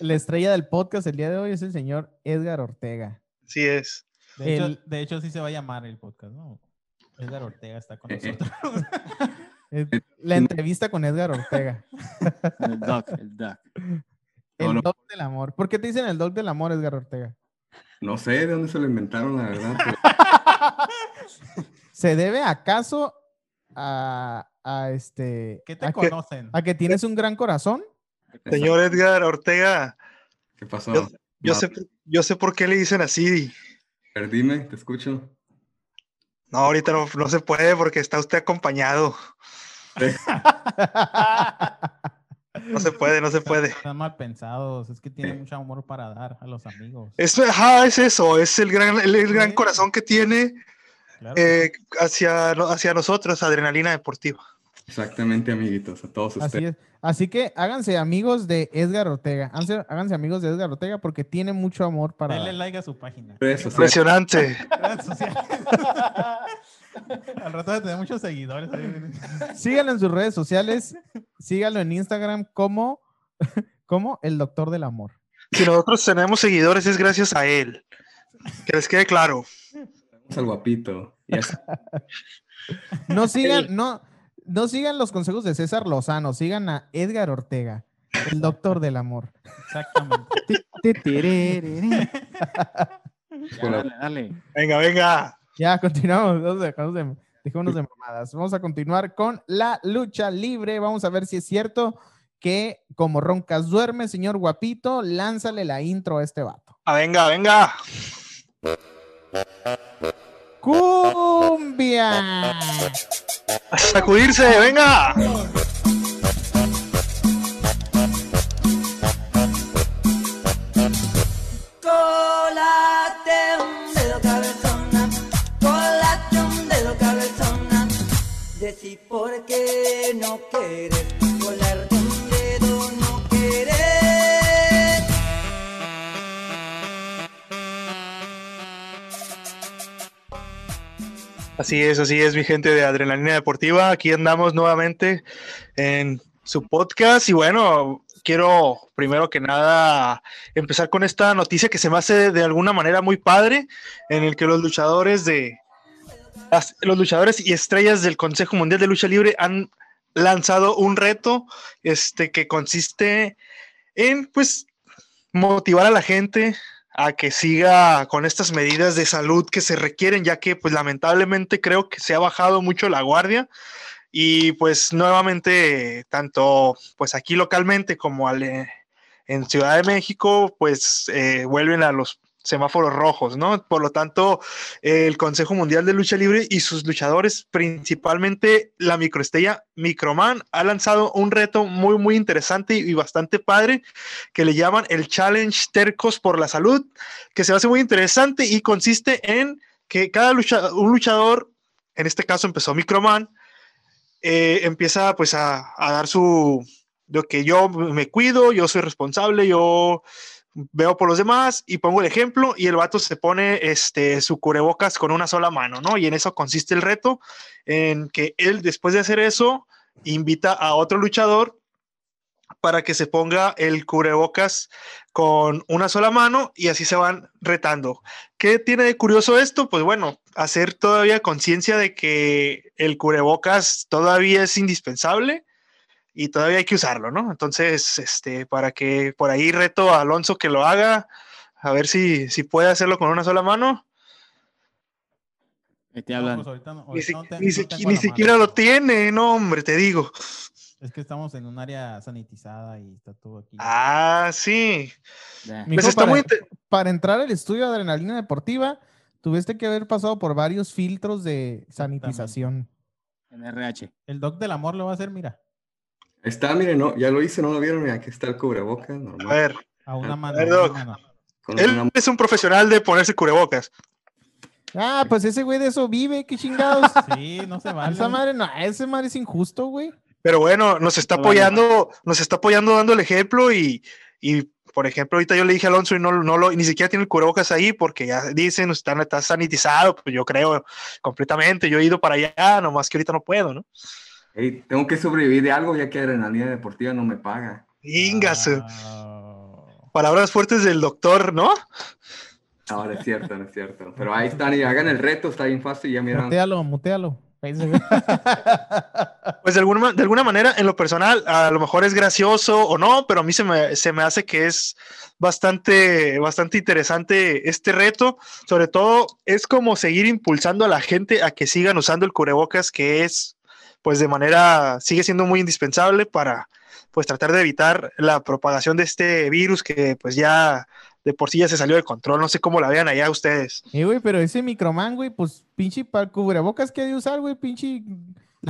Speaker 1: La estrella del podcast el día de hoy es el señor Edgar Ortega.
Speaker 4: Así es.
Speaker 3: De, hecho, de hecho, sí se va a llamar el podcast, ¿no? Edgar Ortega está con *laughs* nosotros.
Speaker 1: Eh, La entrevista con Edgar Ortega. *laughs*
Speaker 2: El duck, el duck.
Speaker 1: El
Speaker 5: No, no.
Speaker 1: dog del amor. ¿Por qué te dicen el dog del amor, Edgar Ortega?
Speaker 5: No sé de dónde se lo inventaron, la verdad. pero *laughs*
Speaker 1: ¿Se debe acaso a, a este
Speaker 3: ¿Qué te
Speaker 1: a que,
Speaker 3: conocen?
Speaker 1: a que tienes un gran corazón?
Speaker 4: Señor Edgar Ortega,
Speaker 5: ¿Qué pasó?
Speaker 4: Yo- yo
Speaker 5: No,
Speaker 4: sé, yo sé por qué le dicen así.
Speaker 5: pero dime, te escucho.
Speaker 4: No, ahorita no, no se puede porque está usted acompañado. No se puede, no se puede.
Speaker 3: Están mal pensados. Es que tiene mucho amor para dar a los amigos.
Speaker 4: Es, ajá, es eso, es el gran, el, el gran corazón que tiene
Speaker 3: Claro
Speaker 4: eh, hacia, hacia nosotros, Adrenalina Deportiva.
Speaker 5: Exactamente, amiguitos, a todos
Speaker 1: Así
Speaker 5: ustedes.
Speaker 1: es. Así que háganse amigos de Edgar Ortega. Háganse, háganse amigos de Edgar Ortega porque tiene mucho amor para.
Speaker 3: Denle like a su página. *laughs*
Speaker 5: Sociales.
Speaker 4: Impresionante. *laughs*
Speaker 3: Al rato de tener muchos seguidores.
Speaker 1: Síganlo en sus redes sociales. Síganlo en Instagram como, *laughs* como el doctor del amor.
Speaker 4: Si nosotros tenemos seguidores es gracias a él. Que les quede claro.
Speaker 5: Al guapito.
Speaker 1: No sigan, no, no sigan los consejos de César Lozano, sigan a Edgar Ortega, el doctor del amor.
Speaker 3: Exactamente.
Speaker 2: Ya, dale, dale.
Speaker 4: Venga, venga.
Speaker 1: Ya, continuamos. vamos a dejarnos de- dejémonos de mamadas. Vamos a continuar con la lucha libre. Vamos a ver si es cierto que como roncas duerme, señor guapito, lánzale la intro a este vato.
Speaker 4: Ah, venga, venga.
Speaker 1: ¡Cumbia!
Speaker 4: A sacudirse, venga.
Speaker 7: Colate un dedo cabezona, colate un dedo cabezona. Decí por qué no quieres
Speaker 4: Así es, así es, mi gente de Adrenalina Deportiva. Aquí andamos nuevamente en su podcast y bueno, quiero primero que nada empezar con esta noticia que se me hace de alguna manera muy padre, en el que los luchadores de las- los luchadores y estrellas del Consejo Mundial de Lucha Libre han lanzado un reto, este que consiste en pues motivar a la gente a que siga con estas medidas de salud que se requieren, ya que pues lamentablemente creo que se ha bajado mucho la guardia. Y pues nuevamente tanto pues aquí localmente como eh, en Ciudad de México pues eh, vuelven a los semáforos rojos, ¿no? Por lo tanto, el Consejo Mundial de Lucha Libre y sus luchadores, principalmente la microestrella Microman, ha lanzado un reto muy, muy interesante y bastante padre que le llaman el Challenge Tercos por la Salud, que se hace muy interesante y consiste en que cada lucha, un luchador, en este caso empezó Microman, eh, empieza pues a, a dar su, de que yo me cuido, yo soy responsable, yo veo por los demás y pongo el ejemplo y el vato se pone este su cubrebocas con una sola mano, ¿no? Y en eso consiste el reto, en que él después de hacer eso invita a otro luchador para que se ponga el cubrebocas con una sola mano y así se van retando. ¿Qué tiene de curioso esto? Pues bueno, hacer todavía conciencia de que el cubrebocas todavía es indispensable y todavía hay que usarlo, ¿no? Entonces, este, para que por ahí reto a Alonso que lo haga, a ver si, si puede hacerlo con una sola mano.
Speaker 2: Ahí te
Speaker 3: No,
Speaker 2: hablan.
Speaker 3: pues ahorita no-
Speaker 4: Ni,
Speaker 3: ahorita
Speaker 4: si-
Speaker 3: no te-
Speaker 4: ni
Speaker 3: no
Speaker 4: si-
Speaker 3: tengo
Speaker 4: ni
Speaker 3: la
Speaker 4: siquiera
Speaker 3: mano.
Speaker 4: lo tiene, no, hombre, te digo.
Speaker 3: Es que estamos en un área sanitizada y está todo aquí.
Speaker 4: Ah, sí.
Speaker 1: Mijo,
Speaker 4: Pues está
Speaker 1: para,
Speaker 4: muy
Speaker 1: para entrar al estudio de adrenalina deportiva, tuviste que haber pasado por varios filtros de sanitización.
Speaker 2: En RH.
Speaker 3: El doc del amor lo va a hacer, mira,
Speaker 5: Está, miren, no, ya lo hice, ¿no lo vieron? Mira, aquí está el cubrebocas,
Speaker 4: A
Speaker 5: normal.
Speaker 4: ver,
Speaker 3: a una
Speaker 5: A
Speaker 3: mano.
Speaker 4: ver,
Speaker 3: a una
Speaker 4: Doc.
Speaker 3: mano.
Speaker 4: Él
Speaker 5: una-
Speaker 4: es un profesional de ponerse cubrebocas.
Speaker 1: Ah, pues ese güey de eso vive, qué chingados. *laughs*
Speaker 3: Sí, no se vale.
Speaker 1: Esa madre, no, ese madre es injusto, güey.
Speaker 4: Pero bueno, nos está apoyando, nos está apoyando dando el ejemplo y, y, por ejemplo, ahorita yo le dije a Alonso y no, no lo, ni siquiera tiene el cubrebocas ahí porque ya dicen, está, está sanitizado, pues yo creo completamente, yo he ido para allá, nomás que ahorita no puedo, ¿no?
Speaker 5: Ey, tengo que sobrevivir de algo ya que Adrenalina Deportiva no me paga.
Speaker 4: Ingas, palabras fuertes del doctor, ¿no?
Speaker 5: No, no es cierto, no es cierto. Pero ahí están y hagan el reto, está bien fácil, ya miran.
Speaker 1: Mutealo, mutealo. *laughs*
Speaker 4: Pues de alguna, de alguna manera, en lo personal, a lo mejor es gracioso o no, pero a mí se me, se me hace que es bastante, bastante interesante este reto. Sobre todo, es como seguir impulsando a la gente a que sigan usando el cubrebocas, que es, pues de manera, sigue siendo muy indispensable para, pues tratar de evitar la propagación de este virus que, pues ya de por sí ya se salió de control. No sé cómo la vean allá ustedes.
Speaker 1: Eh, güey, pero ese microman, güey, pues pinche para cubrebocas que ha de usar, güey, pinche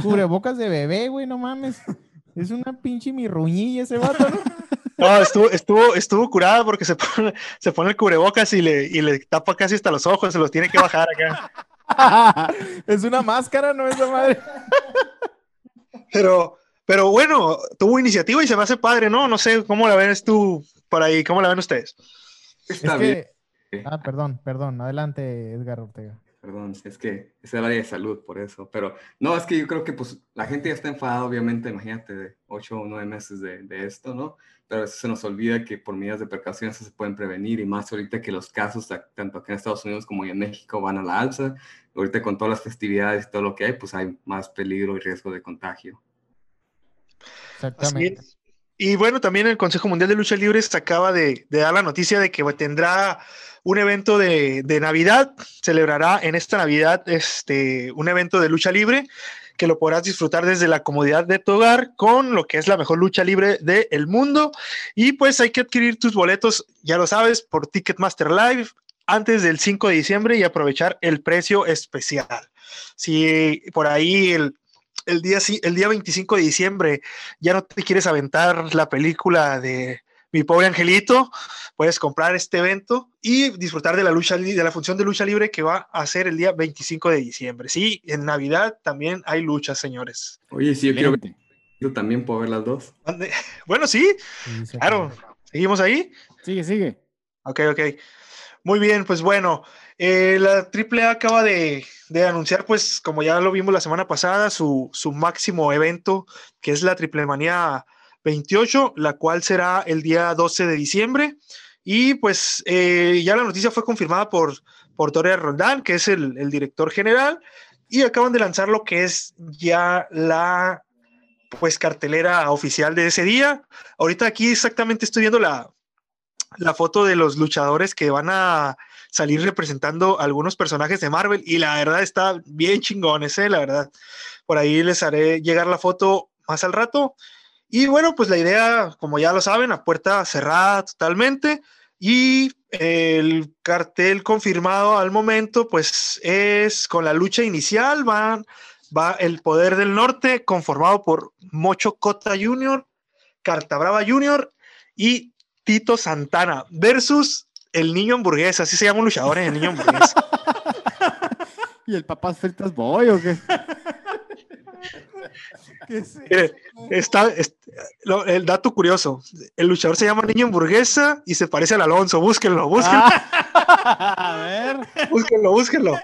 Speaker 1: cubrebocas de bebé, güey, no mames. Es una pinche mirruñilla ese vato, ¿no? *laughs*
Speaker 4: No, estuvo, estuvo, estuvo curada porque se pone, se pone el cubrebocas y le, y le tapa casi hasta los ojos, se los tiene que bajar acá.
Speaker 1: Es una máscara, ¿no? Esa madre.
Speaker 4: Pero, pero bueno, tuvo iniciativa y se me hace padre, ¿no? No sé cómo la ves tú por ahí, cómo la ven ustedes.
Speaker 5: Está
Speaker 1: es
Speaker 5: bien.
Speaker 1: que... Ah, perdón, perdón. Adelante, Edgar Ortega.
Speaker 5: Perdón, es que es el área de salud, por eso. Pero no, es que yo creo que pues la gente ya está enfadada, obviamente, imagínate, de ocho o nueve meses de, de esto, ¿no? Pero a veces se nos olvida que por medidas de precaución eso se pueden prevenir y más ahorita que los casos, ta- tanto aquí en Estados Unidos como en México, van a la alza. Ahorita con todas las festividades y todo lo que hay, pues hay más peligro y riesgo de contagio.
Speaker 1: Exactamente.
Speaker 4: Y bueno, también el Consejo Mundial de Lucha Libre se acaba de, de dar la noticia de que tendrá un evento de, de Navidad, celebrará en esta Navidad este, un evento de lucha libre que lo podrás disfrutar desde la comodidad de tu hogar con lo que es la mejor lucha libre del mundo. Y pues hay que adquirir tus boletos, ya lo sabes, por Ticketmaster Live antes del 5 de diciembre y aprovechar el precio especial. Si por ahí el, el día, el día 25 de diciembre ya no te quieres aventar la película de Mi pobre angelito, puedes comprar este evento y disfrutar de la lucha de la función de lucha libre que va a ser el día 25 de diciembre. Sí, en Navidad también hay luchas, señores.
Speaker 5: Oye, sí, yo quiero ver yo también puedo ver las dos. *laughs*
Speaker 4: Bueno, sí, claro. ¿Seguimos ahí?
Speaker 2: Sigue, sigue.
Speaker 4: Ok, ok. Muy bien, pues bueno, eh, la AAA acaba de, de anunciar, pues como ya lo vimos la semana pasada, su, su máximo evento, que es la Triple Manía 28, la cual será el día 12 de diciembre. Y pues eh, ya la noticia fue confirmada por, por Toria Roldán, que es el, el director general, y acaban de lanzar lo que es ya la pues cartelera oficial de ese día. Ahorita aquí exactamente estoy viendo la, la foto de los luchadores que van a salir representando algunos personajes de Marvel y la verdad está bien chingones, ¿eh? la verdad. Por ahí les haré llegar la foto más al rato. Y bueno, pues la idea, como ya lo saben, a puerta cerrada totalmente. Y el cartel confirmado al momento, pues es con la lucha inicial, van, va el Poder del Norte, conformado por Mocho Cota Jr., Carta Brava Jr. y Tito Santana versus el niño hamburguesa, así se llama un luchador en el niño hamburguesa. *laughs*
Speaker 2: ¿Y el papas fritas boy o qué? *laughs*
Speaker 1: ¿Qué es
Speaker 4: Mire, está, es- lo- el dato curioso, el luchador se llama niño hamburguesa y se parece al Alonso, búsquenlo, búsquenlo, *laughs*
Speaker 3: A ver.
Speaker 4: búsquenlo, búsquenlo.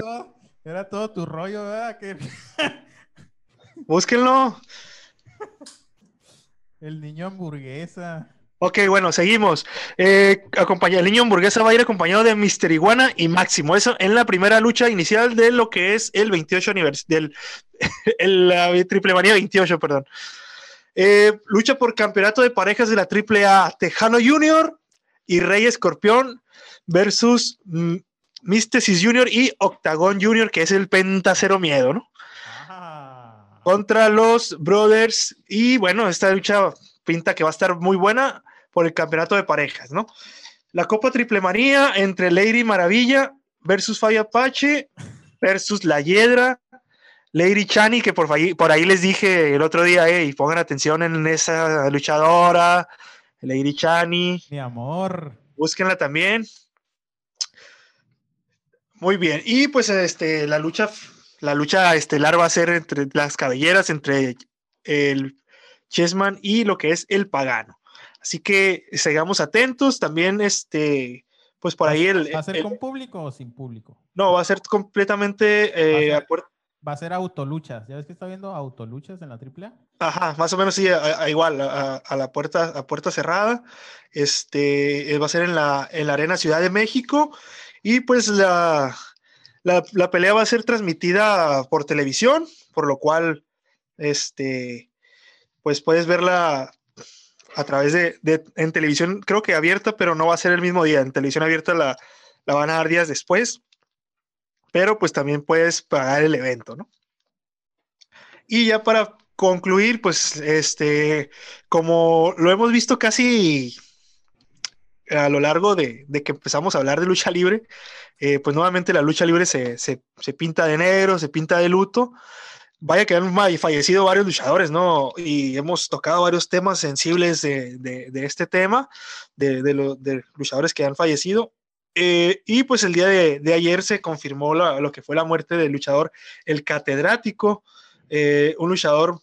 Speaker 3: Todo- Era todo tu rollo, ¿verdad? Que
Speaker 4: búsquenlo. *laughs*
Speaker 3: el niño hamburguesa.
Speaker 4: Ok, bueno, seguimos. Eh, el niño hamburguesa va a ir acompañado de Mister Iguana y Máximo. Eso en la primera lucha inicial de lo que es el 28 aniversario, del *laughs* el, la Triple Manía 28, perdón. Eh, lucha por campeonato de parejas de la Triple A Tejano Junior y Rey Escorpión versus mm, Místesis Junior y Octagon Junior, que es el Penta Cero Miedo, ¿no?
Speaker 3: Ah.
Speaker 4: contra los Brothers. Y bueno, esta lucha pinta que va a estar muy buena por el campeonato de parejas, ¿no? La Copa Triple Manía entre Lady Maravilla versus Fabi Apache versus La Hiedra, Lady Chani, que por ahí, por ahí les dije el otro día, y pongan atención en esa luchadora, Lady Chani,
Speaker 3: Mi amor.
Speaker 4: búsquenla también. Muy bien. Y pues este, la lucha, la lucha estelar va a ser entre las cabelleras, entre el Chessman y lo que es el pagano. Así que sigamos atentos. También, este, pues por ahí el.
Speaker 3: ¿Va a ser
Speaker 4: el-
Speaker 3: con público o sin público?
Speaker 4: no, va a ser completamente eh,
Speaker 3: Va a ser-
Speaker 4: a puer-
Speaker 3: Va a ser autoluchas. ¿Ya ves que está viendo autoluchas en la AAA?
Speaker 4: Ajá, más o menos sí, a- a- igual, a, a la puerta, a puerta cerrada. Este eh, va a ser en la, en la Arena Ciudad de México. Y pues la, la, la pelea va a ser transmitida por televisión, por lo cual, este, pues puedes verla a través de, de- en televisión, creo que abierta, pero no va a ser el mismo día. En televisión abierta la, la van a dar días después. Pero pues también puedes pagar el evento, ¿no? Y ya para concluir, pues, este, como lo hemos visto casi a lo largo de, de que empezamos a hablar de lucha libre, eh, pues nuevamente la lucha libre se, se- se pinta de negro, se pinta de luto. Vaya que han fallecido varios luchadores, ¿no? Y hemos tocado varios temas sensibles de, de- de este tema, de, de lo- de luchadores que han fallecido. Eh, y pues el día de, ayer se confirmó la- lo que fue la muerte del luchador, el catedrático, eh, un luchador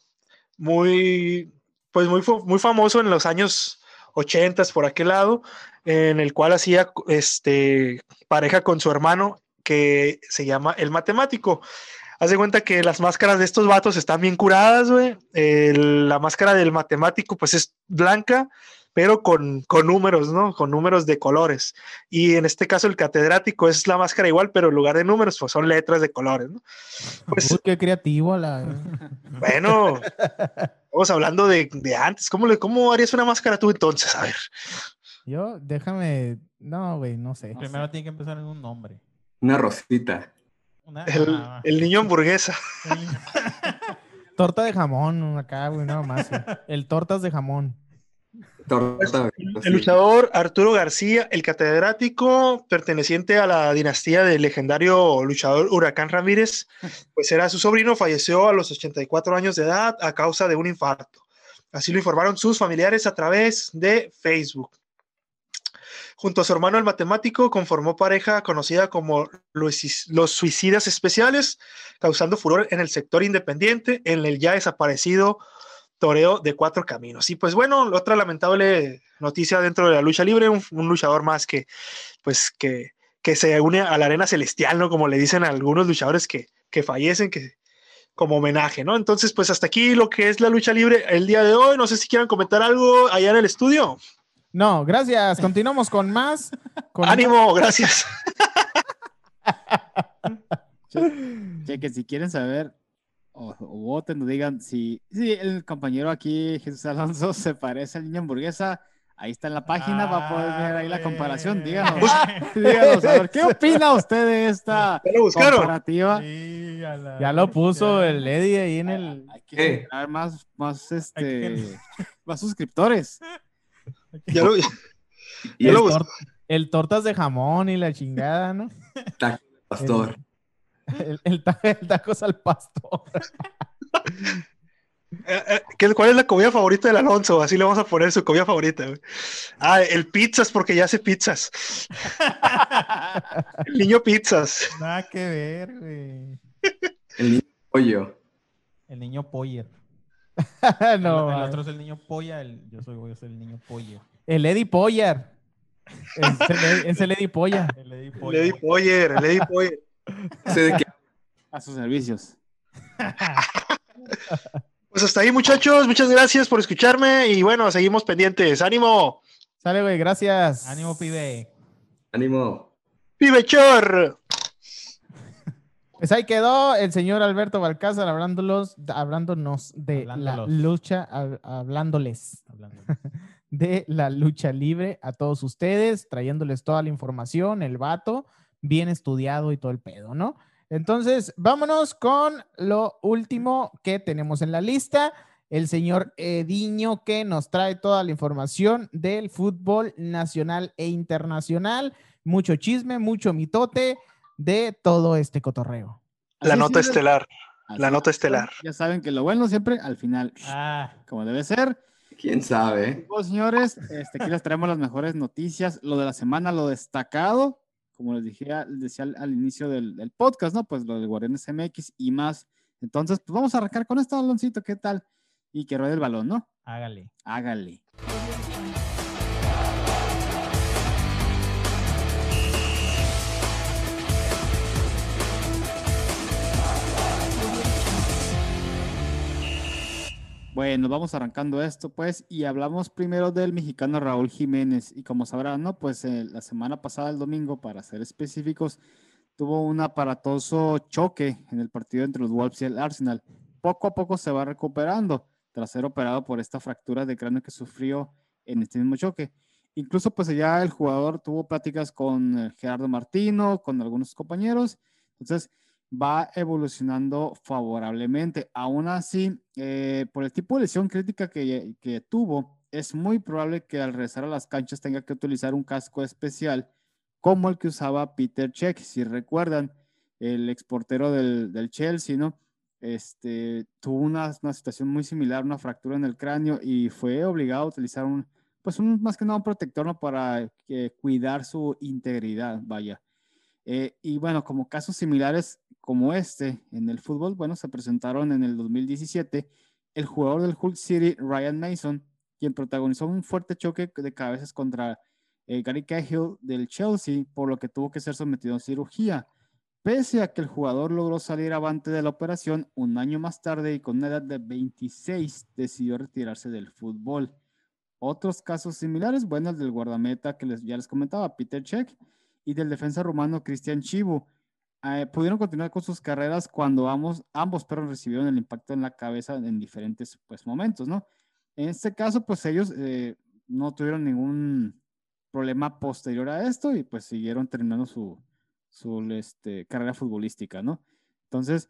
Speaker 4: muy, pues muy, muy famoso en los años 80 por aquel lado, en el cual hacía este, pareja con su hermano que se llama el matemático. Haz de cuenta que las máscaras de estos vatos están bien curadas, güey. La máscara del matemático, pues es blanca, pero con, con números, ¿no? Con números de colores. Y en este caso, el catedrático es la máscara igual, pero en lugar de números, pues son letras de colores, ¿no? Pues
Speaker 1: Uy, qué creativo la.
Speaker 4: bueno, estamos hablando de, de antes. ¿Cómo, le, ¿Cómo harías una máscara tú entonces? A ver.
Speaker 1: Yo, déjame. No, güey, no sé.
Speaker 3: Primero tiene que empezar en un nombre.
Speaker 5: Una rosita.
Speaker 3: Una-
Speaker 4: El, el niño hamburguesa. *laughs* *laughs*
Speaker 1: Torta de jamón acá, güey, nada más. güey. El tortas de jamón.
Speaker 5: Torta.
Speaker 4: El
Speaker 5: es.
Speaker 4: luchador Arturo García, el catedrático perteneciente a la dinastía del legendario luchador Huracán Ramírez, pues era su sobrino, falleció a los 84 años de edad a causa de un infarto. Así lo informaron sus familiares a través de Facebook. Junto a su hermano el matemático, conformó pareja conocida como los, Suicidas Especiales, causando furor en el sector independiente, en el ya desaparecido toreo de cuatro caminos. Y pues bueno, otra lamentable noticia dentro de la lucha libre, un, luchador más que, pues que, que se une a la arena celestial, ¿no? Como le dicen algunos luchadores que, que fallecen, que como homenaje, ¿no? Entonces, pues hasta aquí lo que es la lucha libre el día de hoy. No sé si quieran comentar algo allá en el estudio.
Speaker 1: No, gracias. Continuamos con más. Con
Speaker 4: Ánimo, gracias.
Speaker 2: Che, que si quieren saber o, o voten o digan si, si el compañero aquí, Jesús Alonso, se parece al niño hamburguesa, ahí está en la página para poder ver ahí la comparación. Díganos, díganos, a ver, ¿qué opina usted de esta comparativa?
Speaker 3: Sí, a la
Speaker 1: Ya lo puso el Eddie ahí en el.
Speaker 2: Hay que generar más, más, este,
Speaker 3: que-
Speaker 2: más suscriptores.
Speaker 4: Ya lo- *laughs*
Speaker 5: Y
Speaker 4: Ya
Speaker 5: el
Speaker 4: lo
Speaker 1: tor- el tortas de jamón y la chingada, ¿no? *laughs*
Speaker 5: taco pastor.
Speaker 1: El, el ta- el tacos al pastor. *laughs*
Speaker 4: Eh, eh, ¿qué- ¿Cuál es la comida favorita del Alonso? Así le vamos a poner su comida favorita. güey. Ah, el pizzas, porque ya hace pizzas. El niño pizzas.
Speaker 3: Nada que ver, güey.
Speaker 5: El niño pollo.
Speaker 3: El niño Poller. *laughs*
Speaker 1: no,
Speaker 3: el, el otro es el niño Polla, el, yo soy, yo soy el niño Pollo.
Speaker 1: el Eddie Poyar. Es el, es el Eddie Polla. *laughs*
Speaker 3: El Eddie
Speaker 4: El
Speaker 3: Polla.
Speaker 4: Eddie Poyer, el Eddie Poyer.
Speaker 5: Sé de qué
Speaker 2: A sus servicios. *laughs*
Speaker 4: Pues hasta ahí, muchachos. Muchas gracias por escucharme y bueno, seguimos pendientes. ¡Ánimo!
Speaker 1: Sale, güey, gracias.
Speaker 3: Ánimo, pibe.
Speaker 5: ánimo.
Speaker 4: ¡Pibechor!
Speaker 1: Pues ahí quedó el señor Alberto Balcázar hablándolos, hablándonos de
Speaker 3: Hablándolos.
Speaker 1: la lucha, hab- hablándoles
Speaker 3: Hablando. *laughs*
Speaker 1: de la lucha libre a todos ustedes, trayéndoles toda la información, el vato, bien estudiado y todo el pedo, ¿no? Entonces, vámonos con lo último que tenemos en la lista. El señor Ediño que nos trae toda la información del fútbol nacional e internacional. Mucho chisme, mucho mitote de todo este cotorreo.
Speaker 4: La
Speaker 2: Así
Speaker 4: nota estelar.
Speaker 2: así
Speaker 4: La nota
Speaker 2: es,
Speaker 4: estelar.
Speaker 2: Ya saben que lo bueno siempre al final,
Speaker 3: Ah,
Speaker 2: como debe ser.
Speaker 5: ¿Quién sabe?
Speaker 2: Pues, señores, este, aquí les traemos las mejores noticias, lo de la semana, lo destacado, como les dije, les decía al, al inicio del, del podcast, ¿no? Pues lo de Guardianes MX y más. Entonces, pues vamos a arrancar con este baloncito, ¿qué tal? Y que ruede el balón, ¿no?
Speaker 3: hágale.
Speaker 2: Hágale. Bueno, vamos arrancando esto, pues, y hablamos primero del mexicano Raúl Jiménez. Y como sabrán, ¿no? Pues eh, la semana pasada, el domingo, para ser específicos, tuvo un aparatoso choque en el partido entre los Wolves y el Arsenal. Poco a poco se va recuperando tras ser operado por esta fractura de cráneo que sufrió en este mismo choque. Incluso, pues ya el jugador tuvo pláticas con eh, Gerardo Martino, con algunos compañeros. Entonces, va evolucionando favorablemente. Aún así, eh, por el tipo de lesión crítica que, que tuvo, es muy probable que al regresar a las canchas tenga que utilizar un casco especial como el que usaba Peter Cech. Si recuerdan, el exportero del, del Chelsea, ¿no? Este, tuvo una, una situación muy similar, una fractura en el cráneo y fue obligado a utilizar un, pues un, más que nada un protector ¿no? para eh, cuidar su integridad, vaya. Eh, y bueno, como casos similares como este en el fútbol, bueno, se presentaron en el 2017 el jugador del Hull City, Ryan Mason, quien protagonizó un fuerte choque de cabezas contra eh, Gary Cahill del Chelsea, por lo que tuvo que ser sometido a cirugía. Pese a que el jugador logró salir avante de la operación, un año más tarde y con una edad de 26 decidió retirarse del fútbol. Otros casos similares, bueno, el del guardameta que les, ya les comentaba, Peter Cech, y del defensa rumano Cristian Chivu. Eh, pudieron continuar con sus carreras cuando ambos, ambos perros recibieron el impacto en la cabeza en diferentes pues, momentos, ¿no? En este caso, pues ellos eh, no tuvieron ningún problema posterior a esto y pues siguieron terminando su, su este, carrera futbolística, ¿no? Entonces,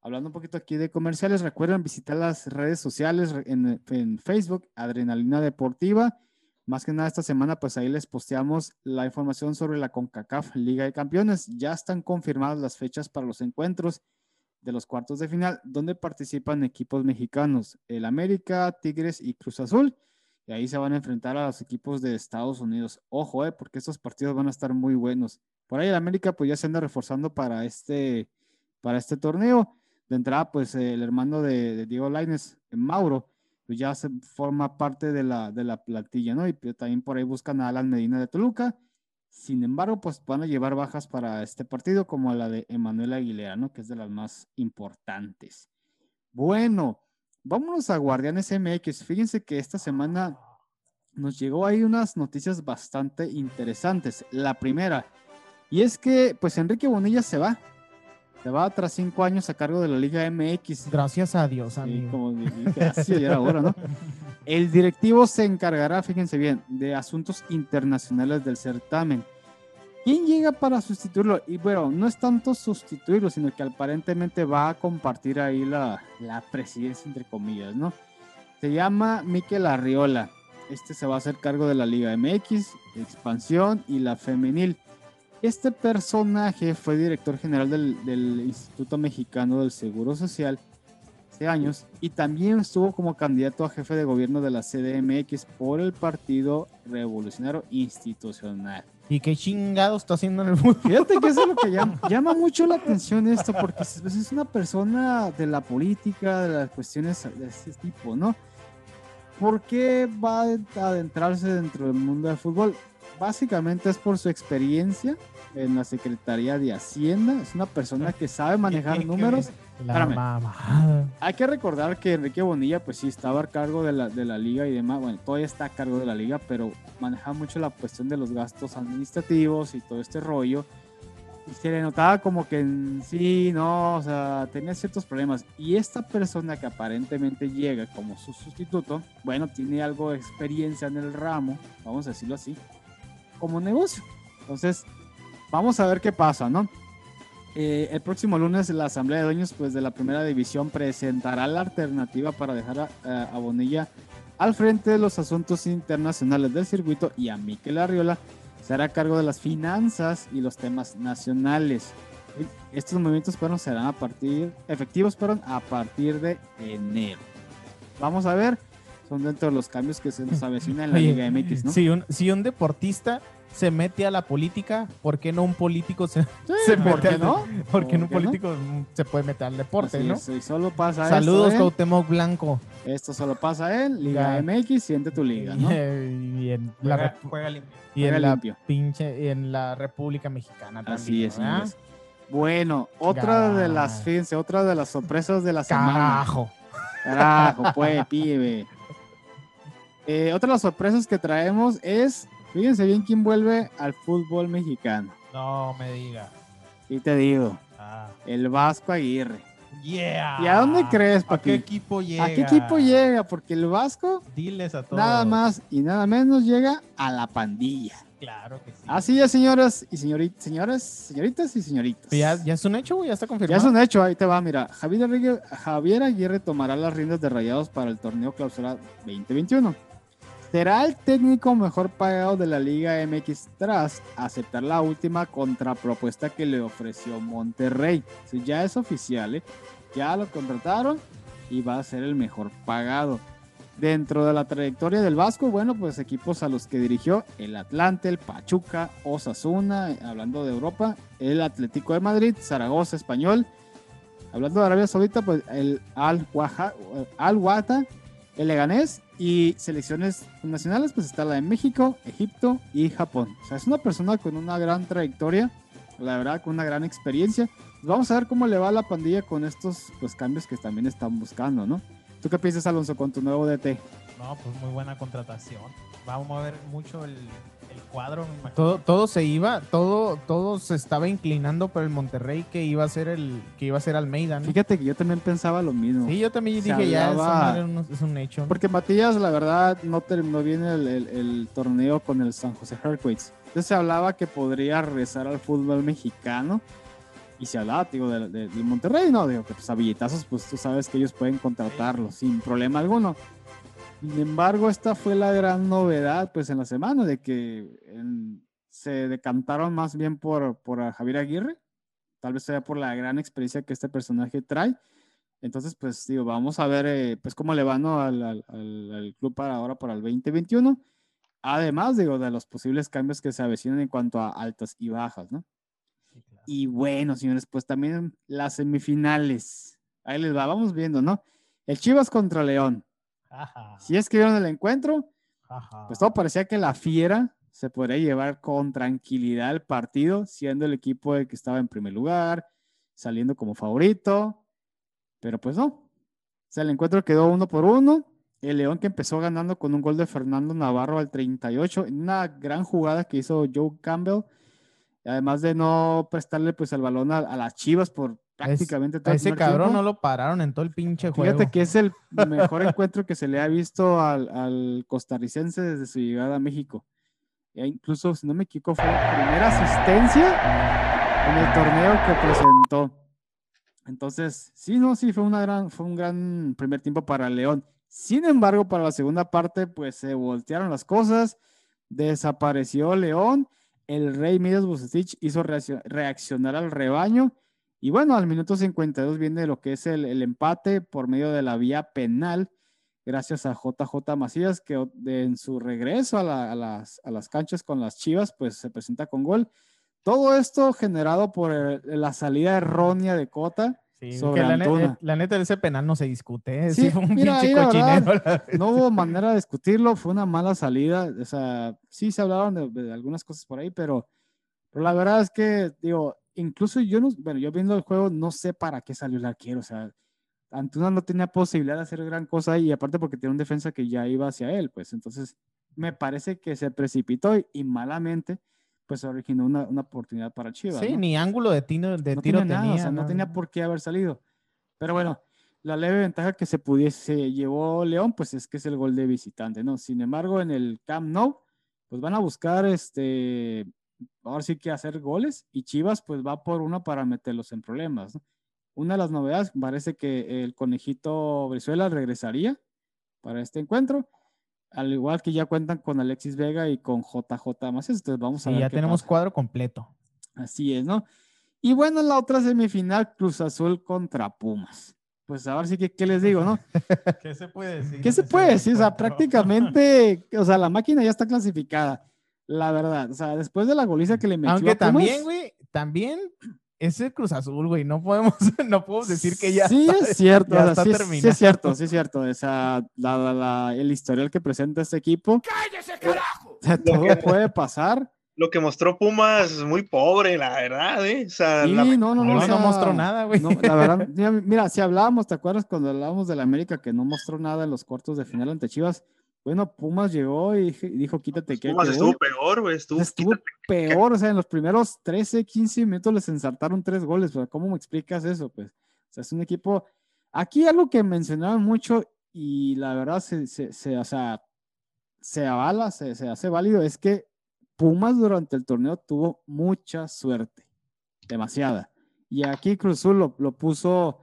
Speaker 2: hablando un poquito aquí de comerciales, recuerden visitar las redes sociales en, en Facebook, Adrenalina Deportiva, Más que nada esta semana, pues ahí les posteamos la información sobre la CONCACAF Liga de Campeones. Ya están confirmadas las fechas para los encuentros de los cuartos de final, donde participan equipos mexicanos, el América, Tigres y Cruz Azul. Y ahí se van a enfrentar a los equipos de Estados Unidos. Ojo, eh, porque estos partidos van a estar muy buenos. Por ahí el América pues ya se anda reforzando para este, para este torneo. De entrada, pues el hermano de, de Diego Laines, Mauro, pues ya se forma parte de la, de la plantilla, ¿no? Y pues, también por ahí buscan a Alan Medina de Toluca. Sin embargo, pues van a llevar bajas para este partido, como la de Emanuel Aguilera, ¿no? Que es de las más importantes. Bueno, vámonos a Guardianes MX. Fíjense que esta semana nos llegó ahí unas noticias bastante interesantes. La primera, y es que, pues Enrique Bonilla se va. Se va tras cinco años a cargo de la Liga MX.
Speaker 1: Gracias a Dios, amigo.
Speaker 2: como dije, así ya era hora, ¿no? *laughs* El directivo se encargará, fíjense bien, de asuntos internacionales del certamen. ¿Quién llega para sustituirlo? Y bueno, no es tanto sustituirlo, sino que aparentemente va a compartir ahí la, la presidencia, entre comillas, ¿no? Se llama Miquel Arriola. Este se va a hacer cargo de la Liga MX, Expansión y la Femenil. Este personaje fue director general del, del Instituto Mexicano del Seguro Social hace años y también estuvo como candidato a jefe de gobierno de la CDMX por el Partido Revolucionario Institucional.
Speaker 1: ¿Y qué chingado está haciendo en el fútbol?
Speaker 2: Fíjate que eso es lo que llama, llama mucho la atención esto, porque es es una persona de la política, de las cuestiones de este tipo, ¿no? ¿Por qué va a adentrarse dentro del mundo del fútbol? Básicamente es por su experiencia en la Secretaría de Hacienda. Es una persona que sabe manejar números.
Speaker 1: La.
Speaker 2: Hay que recordar que Enrique Bonilla, pues sí, estaba a cargo de la, de la liga y demás. Bueno, todavía está a cargo de la liga, pero maneja mucho la cuestión de los gastos administrativos y todo este rollo. Y se le notaba como que en sí, no, o sea, tenía ciertos problemas. Y esta persona que aparentemente llega como su sustituto, bueno, tiene algo de experiencia en el ramo, vamos a decirlo así, como negocio. Entonces, vamos a ver qué pasa, ¿no? Eh, el próximo lunes la Asamblea de Dueños pues, de la Primera División presentará la alternativa para dejar a, a Bonilla al frente de los asuntos internacionales del circuito y a Miquel Arriola se hará cargo de las finanzas y los temas nacionales. Estos movimientos fueron serán a partir, efectivos perdón, a partir de enero. Vamos a ver, son dentro de los cambios que se nos avecinan en la
Speaker 1: Oye,
Speaker 2: Liga MX, ¿no?
Speaker 1: Si un, si un deportista se mete a la política, ¿por qué no un político se,
Speaker 2: Sí,
Speaker 1: se
Speaker 2: ¿por
Speaker 1: mete
Speaker 2: qué no?
Speaker 1: ¿Por qué no un
Speaker 2: ¿Por no?
Speaker 1: político mm, se puede meter al deporte,
Speaker 2: Así
Speaker 1: no?
Speaker 2: es, y solo pasa
Speaker 1: Saludos,
Speaker 2: esto, ¿eh?
Speaker 1: Cuauhtémoc Blanco.
Speaker 2: Esto solo pasa en Liga
Speaker 1: Ya.
Speaker 2: MX, siente tu liga, ¿no? *laughs*
Speaker 1: y en la,
Speaker 3: Juega, juega limpio.
Speaker 1: y
Speaker 2: Juega
Speaker 1: en la
Speaker 2: limpio.
Speaker 1: pinche y en la República Mexicana también.
Speaker 2: Así es. Bueno, otra de las, fíjense, otra de las sorpresas de la semana.
Speaker 1: Carajo.
Speaker 2: Carajo, pues, pibe. Eh, otra de las sorpresas que traemos es, fíjense bien quién vuelve al fútbol mexicano.
Speaker 3: No me diga.
Speaker 2: Y te digo,
Speaker 3: Ah.
Speaker 2: el Vasco Aguirre.
Speaker 3: Yeah.
Speaker 2: ¿Y a dónde crees,
Speaker 3: ¿A
Speaker 2: papi?
Speaker 3: qué equipo llega?
Speaker 2: ¿A qué equipo llega? Porque el Vasco,
Speaker 3: Diles a todos.
Speaker 2: nada más y nada menos, llega a la pandilla.
Speaker 3: Claro que sí.
Speaker 2: Así es, señoras y señoritas, señoras, señoritas y señoritas.
Speaker 1: Ya, ya es un hecho, güey, ya está
Speaker 2: Ya
Speaker 1: confirmado.
Speaker 2: es un hecho, ahí te va, mira. Javier Aguirre, Javier Aguirre tomará las riendas de Rayados para el torneo clausura 2021. Será el técnico mejor pagado de la Liga MX tras aceptar la última contrapropuesta que le ofreció Monterrey. Sí, ya es oficial, ¿eh? ya lo contrataron y va a ser el mejor pagado. Dentro de la trayectoria del Vasco, bueno, pues equipos a los que dirigió el Atlante, el Pachuca, Osasuna, eh, hablando de Europa, el Atlético de Madrid, Zaragoza Español, hablando de Arabia Saudita, pues el Al Waha- Al Wata, el Leganés y selecciones nacionales, pues está la de México, Egipto y Japón. O sea, es una persona con una gran trayectoria, la verdad, con una gran experiencia. Vamos a ver cómo le va la pandilla con estos pues, cambios que también están buscando, ¿no? ¿Tú qué piensas, Alonso, con tu nuevo DT?
Speaker 3: No, pues muy buena contratación. Vamos a ver mucho el, el cuadro, me imagino.
Speaker 1: Todo, todo se iba, todo, todo se estaba inclinando por el Monterrey que iba a ser el, que iba a ser Almeida, ¿no?
Speaker 2: Fíjate que yo también pensaba lo mismo.
Speaker 1: Sí, yo también
Speaker 2: Se
Speaker 1: dije ya, es un hecho. ¿no?
Speaker 2: Porque Matías, la verdad, no terminó bien el, el- el torneo con el San José Earthquakes. Entonces se hablaba que podría regresar al fútbol mexicano. Y se hablaba, digo, del de, del Monterrey, ¿no? Digo, que pues a billetazos, pues tú sabes que ellos pueden contratarlo sin problema alguno. Sin embargo, esta fue la gran novedad, pues, en la semana, de que en- se decantaron más bien por, por Javier Aguirre, tal vez sea por la gran experiencia que este personaje trae. Entonces, pues, digo, vamos a ver, eh, pues, cómo le va, ¿no? al, al- al- al club para ahora, para el 2021. Además, digo, de los posibles cambios que se avecinan en cuanto a altas y bajas, ¿no?
Speaker 3: Sí, claro.
Speaker 2: Y bueno, señores, pues también las semifinales. Ahí les va, vamos viendo, ¿no? El Chivas contra León.
Speaker 3: Ajá,
Speaker 2: Si es que vieron el encuentro,
Speaker 3: ajá.
Speaker 2: pues todo parecía que la Fiera se podría llevar con tranquilidad el partido, siendo el equipo el que estaba en primer lugar, saliendo como favorito, pero pues no. O sea, el encuentro quedó uno por uno. El León que empezó ganando con un gol de Fernando Navarro al 38, en una gran jugada que hizo Joe Campbell, además de no prestarle pues el balón a, a las Chivas por prácticamente todo
Speaker 1: A
Speaker 2: el
Speaker 1: ese cabrón
Speaker 2: tiempo.
Speaker 1: no lo pararon en todo el pinche juego.
Speaker 2: Fíjate que es el *laughs* mejor encuentro que se le ha visto al, al costarricense desde su llegada a México. E incluso, si no me equivoco, fue la primera asistencia en el torneo que presentó. Entonces, sí, no, sí, fue, una gran, fue un gran primer tiempo para León. Sin embargo, para la segunda parte, pues se voltearon las cosas, desapareció León, el Rey Midas Bucetich hizo reaccio- reaccionar al rebaño y bueno, al minuto 52 viene lo que es el, el empate por medio de la vía penal, gracias a JJ Macías, que de- en su regreso a, la- a las, a las canchas con las Chivas, pues se presenta con gol. Todo esto generado por eh, la salida errónea de Cota.
Speaker 1: Sí,
Speaker 2: sobre
Speaker 1: la, ne-
Speaker 2: Antuna.
Speaker 1: eh, la neta, ese penal no se discute. ¿eh?
Speaker 2: Sí, *laughs*
Speaker 1: Sí, fue un
Speaker 2: mira,
Speaker 1: pinche cochinero.
Speaker 2: verdad, No hubo manera de discutirlo, fue una mala salida. O sea, sí se hablaron de, de algunas cosas por ahí, pero, pero la verdad es que, digo, incluso yo no, bueno, yo viendo el juego no sé para qué salió el arquero. O sea, Antuna no tenía posibilidad de hacer gran cosa y aparte porque tiene un defensa que ya iba hacia él, pues entonces me parece que se precipitó y, y malamente, pues originó una, una oportunidad para Chivas.
Speaker 1: Sí,
Speaker 2: ¿no?
Speaker 1: ni ángulo de, tino- de
Speaker 2: no
Speaker 1: tiro
Speaker 2: tenía o sea, no
Speaker 1: no,
Speaker 2: tenía por qué haber salido. Pero bueno, la leve ventaja que se pudiese llevó León, pues es que es el gol de visitante, ¿no? Sin embargo, en el Camp Nou, pues van a buscar este, ahora sí que hacer goles y Chivas pues va por uno para meterlos en problemas, ¿no? Una de las novedades, parece que el conejito Brizuela regresaría para este encuentro, al igual que ya cuentan con Alexis Vega y con JJ Macías, entonces vamos a
Speaker 1: Sí,
Speaker 2: ver
Speaker 1: ya
Speaker 2: qué
Speaker 1: tenemos
Speaker 2: pasa.
Speaker 1: cuadro completo.
Speaker 2: Así es, ¿no? Y bueno, en la otra semifinal, Cruz Azul contra Pumas. Pues ahora sí que, ¿qué les digo, no? *laughs*
Speaker 3: ¿Qué se puede decir?
Speaker 2: ¿Qué se puede decir? O sea, prácticamente, o sea, la máquina ya está clasificada, la verdad. O sea, después de la goliza que le metió
Speaker 1: Aunque también, güey, también es el Cruz Azul, güey. No podemos, *laughs* no podemos decir que ya
Speaker 2: sí
Speaker 1: está,
Speaker 2: es cierto,
Speaker 1: ya
Speaker 2: o sea,
Speaker 1: está
Speaker 2: sí, es- sí
Speaker 1: terminado.
Speaker 2: es cierto, sí es *laughs* cierto. O sea, la- la- la- el historial que presenta este equipo. ¡Cállese, carajo! todo puede pasar.
Speaker 4: Lo que mostró Pumas es muy pobre, la verdad, ¿eh? O sea,
Speaker 2: Sí,
Speaker 4: la-
Speaker 2: no, no, no.
Speaker 1: No, mostró nada, güey.
Speaker 2: no, la verdad, mira, mira, si hablábamos, ¿te acuerdas cuando hablábamos del América que no mostró nada en los cuartos de final ante Chivas? Bueno, Pumas llegó y dijo, quítate que ahí
Speaker 4: Pumas estuvo
Speaker 2: voy".
Speaker 4: peor, güey. Estuvo,
Speaker 2: Estuvo peor, o sea, en los primeros 13, 15 minutos les ensartaron tres goles, pero ¿cómo me explicas eso? Pues, o sea, es un equipo, aquí algo que mencionaban mucho y la verdad se, se, se, o sea, se avala, se, se hace válido, es que Pumas durante el torneo tuvo mucha suerte, demasiada. Y aquí Cruz Azul lo, lo puso,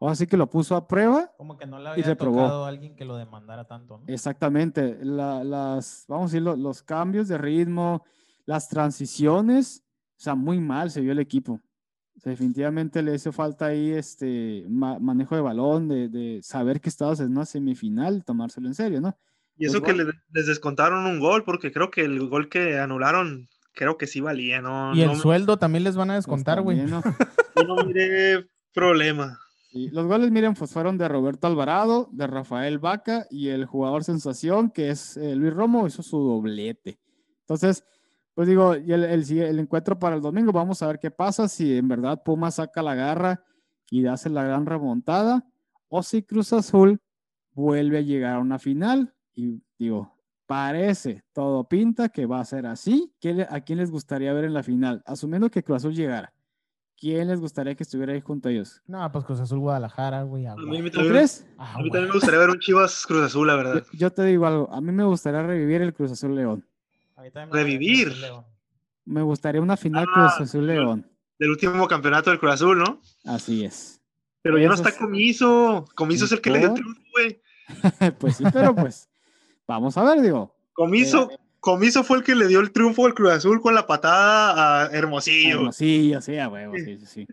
Speaker 2: ahora sí que lo puso a prueba
Speaker 3: Como que no le
Speaker 2: Y
Speaker 3: había
Speaker 2: reprobó.
Speaker 3: tocado a alguien que lo demandara tanto, ¿no?
Speaker 2: Exactamente, la- las, vamos a decir, lo- los cambios de ritmo, las transiciones, o sea, muy mal se vio el equipo. O sea, definitivamente le hizo falta ahí este ma- manejo de balón, de, de saber que estabas en una semifinal, tomárselo en serio, ¿no?
Speaker 4: Y eso
Speaker 2: Pues
Speaker 4: que le- les descontaron un gol, porque creo que el gol que anularon, creo que sí valía, ¿no?
Speaker 1: Y el
Speaker 4: no,
Speaker 1: sueldo también les van a
Speaker 2: Pues
Speaker 1: descontar, güey.
Speaker 2: también, ¿no? *laughs*
Speaker 4: yo no miré problema.
Speaker 2: Los goles, miren, pues fueron de Roberto Alvarado, de Rafael Vaca y el jugador sensación, que es eh, Luis Romo, hizo su doblete. Entonces, pues digo, el, el, encuentro para el domingo, vamos a ver qué pasa, si en verdad Puma saca la garra y hace la gran remontada, o si Cruz Azul vuelve a llegar a una final. Y digo, parece, todo pinta que va a ser así. ¿Qué le- ¿A quién les gustaría ver en la final? Asumiendo que Cruz Azul llegara. ¿Quién les gustaría que estuviera ahí junto a ellos?
Speaker 1: No, pues Cruz Azul Guadalajara, güey. a
Speaker 4: A mí, me-
Speaker 2: ¿Tú crees?
Speaker 1: Ah,
Speaker 4: a mí también me gustaría ver un Chivas Cruz Azul, la verdad.
Speaker 2: yo te digo algo, a mí me gustaría revivir el Cruz Azul León.
Speaker 3: A mí también me
Speaker 4: Revivir.
Speaker 3: León.
Speaker 2: Me gustaría una final
Speaker 4: Ah,
Speaker 2: Cruz Azul León.
Speaker 4: Del último campeonato del Cruz Azul, ¿no?
Speaker 2: Así es.
Speaker 4: Pero ya no está. Comiso. Comiso es el que le dio el triunfo, güey. *laughs*
Speaker 2: pues sí, pero pues vamos a ver, digo.
Speaker 4: Comiso,
Speaker 2: Eh,
Speaker 4: Comiso fue el que le dio el triunfo al Cruz Azul con la patada a Hermosillo.
Speaker 2: Sí, sí, a huevo, sí, sí, sí.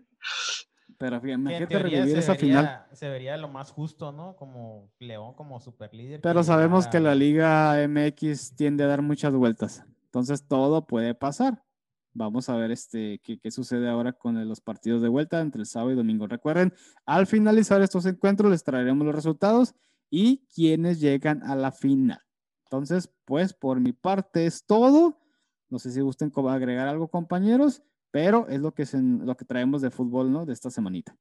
Speaker 2: Pero fíjate, revivir esa final.
Speaker 3: se vería lo más justo, ¿no? Como León, como superlíder. que
Speaker 2: Pero sabemos que la Liga MX tiende a dar muchas vueltas. Entonces todo puede pasar. Vamos a ver este, qué, qué sucede ahora con los partidos de vuelta entre el sábado y domingo. Recuerden, al finalizar estos encuentros les traeremos los resultados y quienes llegan a la final. Entonces, pues por mi parte es todo. No sé si gusten agregar algo, compañeros, pero es lo que, se- lo que traemos de fútbol, ¿no? De esta semanita.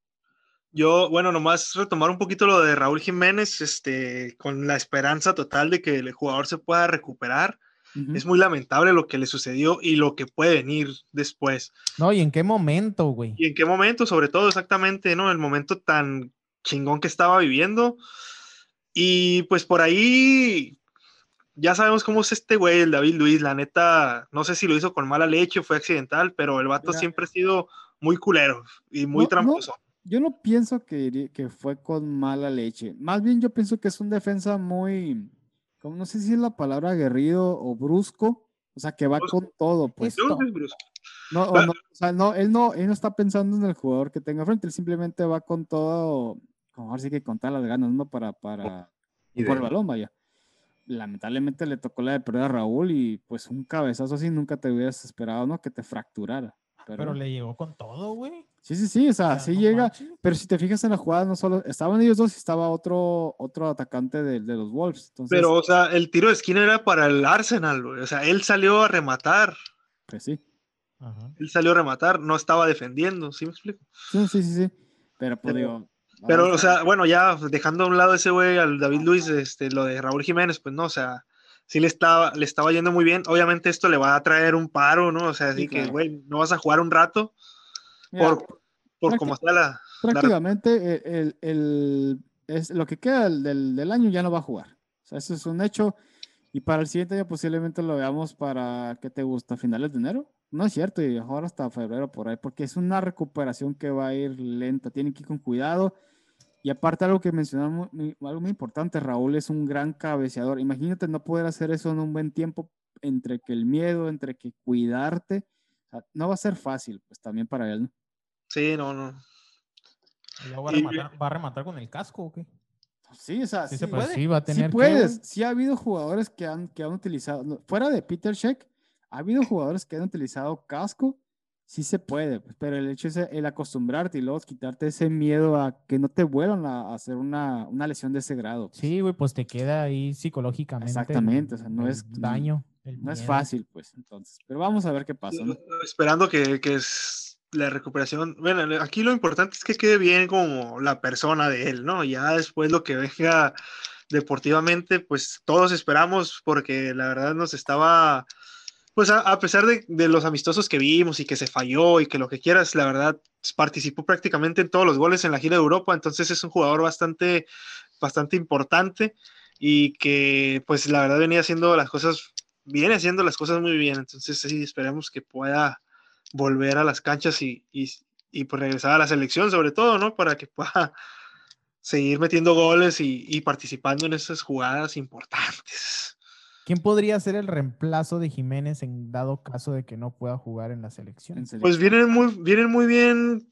Speaker 4: Yo, bueno, nomás retomar un poquito lo de Raúl Jiménez, este, con la esperanza total de que el jugador se pueda recuperar.
Speaker 2: Ujú.
Speaker 4: Es muy lamentable lo que le sucedió y lo que puede venir después.
Speaker 1: No, ¿y en qué momento, güey?
Speaker 4: Y en qué momento, sobre todo, exactamente, ¿no? El momento tan chingón que estaba viviendo. Y pues por ahí, ya sabemos cómo es este güey, el David Luis. La neta, no sé si lo hizo con mala leche o fue accidental, pero el vato
Speaker 2: Mira.
Speaker 4: siempre ha sido muy culero y muy
Speaker 2: No, no,
Speaker 4: tramposo.
Speaker 2: Yo no pienso que, que fue con mala leche. Más bien yo pienso que es un defensa muy, como no sé si es la palabra aguerrido o brusco, o sea, que va
Speaker 4: Brusco.
Speaker 2: con todo, pues. No, o no, o sea, no, él no, él no está pensando en el jugador que tenga frente, él simplemente va con todo, como ahora sí que con todas las ganas, ¿no? Para, para,
Speaker 5: Y
Speaker 2: por el balón, vaya. Lamentablemente le tocó la de perder a Raúl y pues un cabezazo así nunca te hubieras esperado, ¿no? Que te fracturara. Pero,
Speaker 3: Pero le llegó con todo, güey.
Speaker 2: sí, sí, sí, o sea,
Speaker 3: O sea,
Speaker 2: sí
Speaker 3: no
Speaker 2: llega,
Speaker 3: manches.
Speaker 2: pero si te fijas en la jugada, no solo estaban ellos dos y estaba otro, otro atacante de, de los Wolves. Entonces,
Speaker 4: Pero, o sea, el tiro de esquina era para el Arsenal, güey. O sea, él salió a rematar.
Speaker 2: pues sí.
Speaker 3: Ajá.
Speaker 4: Él salió a rematar, no estaba defendiendo, ¿sí me explico?
Speaker 2: Sí, sí, sí, sí. Pero pues
Speaker 4: Pero-
Speaker 2: digo.
Speaker 4: Pero, o sea, bueno, ya dejando a un lado ese güey, al David Luis, este, lo de Raúl Jiménez, pues no, o sea, sí le estaba, le estaba yendo muy bien. Obviamente esto le va a traer un paro, ¿no? O sea, así
Speaker 2: Sí,
Speaker 4: que,
Speaker 2: claro.
Speaker 4: güey, no vas a jugar un rato
Speaker 2: mira,
Speaker 4: por, por como está la...
Speaker 2: prácticamente el, el- el- es, lo que queda del, del- del año ya no va a jugar. O sea, eso es un hecho. Y para el siguiente año posiblemente lo veamos para, ¿qué te gusta? ¿Finales de enero? No es cierto, y mejor hasta febrero por ahí, porque es una recuperación que va a ir lenta, tienen que ir con cuidado. Y aparte algo que mencionamos, muy- algo muy importante, Raúl es un gran cabeceador. Imagínate no poder hacer eso en un buen tiempo, entre que el miedo, entre que cuidarte, o sea, no va a ser fácil, pues también para él, ¿no?
Speaker 4: Sí, no, no.
Speaker 3: Va a,
Speaker 4: Y-
Speaker 3: rematar, ¿Va a rematar con el casco o qué?
Speaker 2: Sí, o sea,
Speaker 3: Sí
Speaker 2: sí,
Speaker 3: se
Speaker 1: Pues
Speaker 3: puede.
Speaker 1: sí, va a
Speaker 2: sí
Speaker 1: tener que,
Speaker 2: puedes. Sí ha habido jugadores que han, que han utilizado, fuera de Peter Sheck, ha habido jugadores que han utilizado casco, sí se puede, pues, pero el hecho es el acostumbrarte y luego quitarte ese miedo a que no te vuelvan a hacer una, una lesión de ese grado. pues.
Speaker 1: Sí, güey, pues te queda ahí psicológicamente.
Speaker 2: Exactamente, o sea, no
Speaker 1: el
Speaker 2: es-
Speaker 1: daño.
Speaker 3: El
Speaker 2: No es fácil, pues, entonces. Pero vamos a ver qué pasa, ¿no?
Speaker 4: Esperando que, que es la recuperación. Bueno, aquí lo importante es que quede bien como la persona de él, ¿no? Ya después lo que venga deportivamente, pues todos esperamos, porque la verdad nos estaba, pues a, a pesar de, de los amistosos que vimos y que se falló y que lo que quieras, la verdad participó prácticamente en todos los goles en la gira de Europa, entonces es un jugador bastante, bastante importante y que pues la verdad venía haciendo las cosas, viene haciendo las cosas muy bien, entonces sí, esperemos que pueda volver a las canchas y, pues regresar a la selección sobre todo, ¿no? Para que pueda *laughs* seguir metiendo goles y participando en esas jugadas importantes.
Speaker 1: ¿Quién podría ser el reemplazo de Jiménez en dado caso de que no pueda jugar en la selección?
Speaker 2: En.
Speaker 4: Pues vienen muy, vienen muy bien,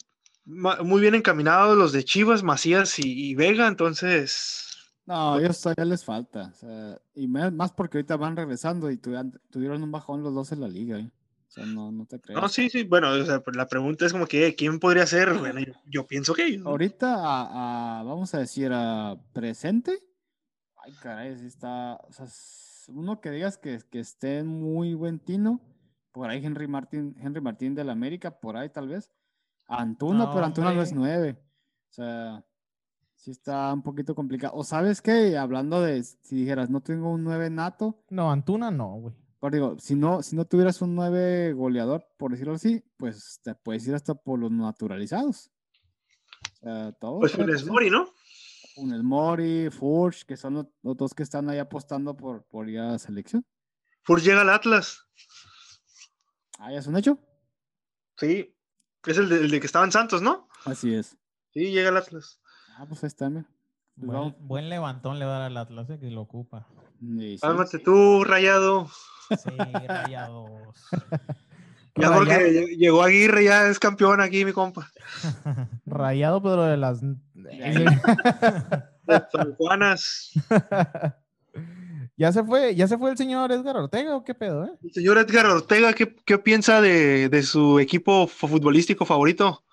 Speaker 4: muy bien encaminados los de Chivas, Macías y, y Vega, entonces
Speaker 2: No, ellos todavía les falta. o sea, y más porque ahorita van regresando y tuvieron, tuvieron un bajón los dos en la liga. ¿eh? O sea, no, no te creas.
Speaker 4: No, sí, sí, bueno, o sea, pues la pregunta es como que, ¿quién podría ser? Bueno, yo, yo pienso que.
Speaker 2: Ahorita, a, a- vamos a decir, a presente. Ay, caray, sí está. O sea, uno que digas que, que esté en muy buen tino. Por ahí Henry Martín, Henry Martín del América, por ahí tal vez. Antuna,
Speaker 3: No,
Speaker 2: pero Antuna no es nueve. O sea, sí está un poquito complicado. O sabes qué, hablando de, si dijeras, no tengo un nueve nato,
Speaker 1: No, Antuna no, güey.
Speaker 2: pero digo, si no, si no tuvieras un nueve goleador, por decirlo así, pues te puedes ir hasta por los naturalizados. O sea, todo
Speaker 4: Pues Funes. Mori, ¿no?
Speaker 2: Funes Mori, Furch, que son los, los dos que están ahí apostando por, por ir a la selección.
Speaker 4: Fur llega al Atlas.
Speaker 2: Ah, ya es un hecho.
Speaker 4: Sí, es el de, el de que estaba en Santos, ¿no?
Speaker 2: Así es.
Speaker 4: Sí, llega al Atlas.
Speaker 2: Ah, pues ahí está, mira.
Speaker 3: Buen,
Speaker 2: vamos.
Speaker 3: buen levantón le va a dar al Atlas eh, que lo ocupa.
Speaker 2: Sí, sí.
Speaker 4: Cálmate tú, rayado.
Speaker 3: Sí, rayados. *laughs*
Speaker 4: Ya
Speaker 1: Rayado.
Speaker 4: porque lle- llegó Aguirre, ya es campeón aquí, mi compa. *laughs*
Speaker 1: Rayado, pero de las.
Speaker 4: San Juanas. *laughs*
Speaker 1: ya se fue, ya se fue el señor Edgar Ortega o qué pedo, eh?
Speaker 4: El señor Edgar Ortega, ¿qué, qué piensa de, de su equipo fu- futbolístico favorito?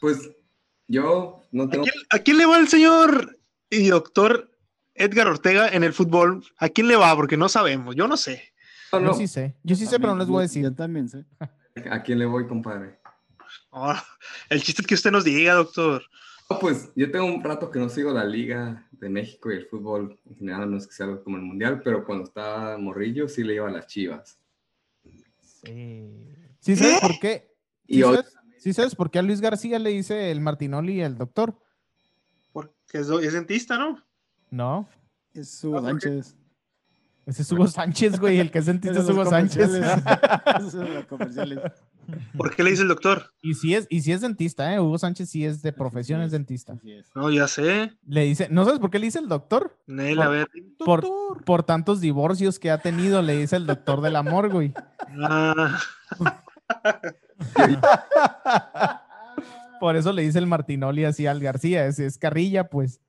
Speaker 5: Pues yo no
Speaker 4: ¿A
Speaker 5: tengo.
Speaker 4: quién, a quién le va el señor y doctor Edgar Ortega en el fútbol? ¿A quién le va? Porque no sabemos, yo no sé.
Speaker 5: No, no.
Speaker 1: Yo sí sé, yo sí sé, pero no les voy a decir.
Speaker 2: Yo también sé. *laughs*
Speaker 5: ¿A quién le voy, compadre?
Speaker 4: Ah, el chiste es que usted nos diga, doctor.
Speaker 5: No, pues yo tengo un rato que no sigo la Liga de México y el fútbol en general, no es que sea algo como el Mundial, pero cuando estaba morrillo sí le iba a las chivas.
Speaker 3: Sí.
Speaker 1: ¿Sí sabes por qué?
Speaker 5: Y
Speaker 1: ¿Sí
Speaker 5: hoy,
Speaker 1: sabes, sí sabes por qué a Luis García le dice el Martinoli el doctor?
Speaker 4: Porque es, dentista, ¿no?
Speaker 1: No,
Speaker 2: Es Hugo Sánchez.
Speaker 1: Ese es Hugo Sánchez, güey, el que es dentista es Hugo Sánchez. *laughs*
Speaker 2: comerciales.
Speaker 4: ¿Por qué le dice el doctor?
Speaker 1: y sí es, y sí es dentista, ¿eh? Hugo Sánchez sí es de profesión, es dentista.
Speaker 2: Es.
Speaker 4: No, ya sé.
Speaker 1: Le dice, ¿no sabes por qué le dice el doctor?
Speaker 4: Nel, a ver.
Speaker 1: Por,
Speaker 3: Doctor.
Speaker 1: por tantos divorcios que ha tenido, le dice el doctor del amor, güey.
Speaker 4: Ah, *laughs*
Speaker 1: Por eso le dice el Martinoli así al García, es, es carrilla, pues.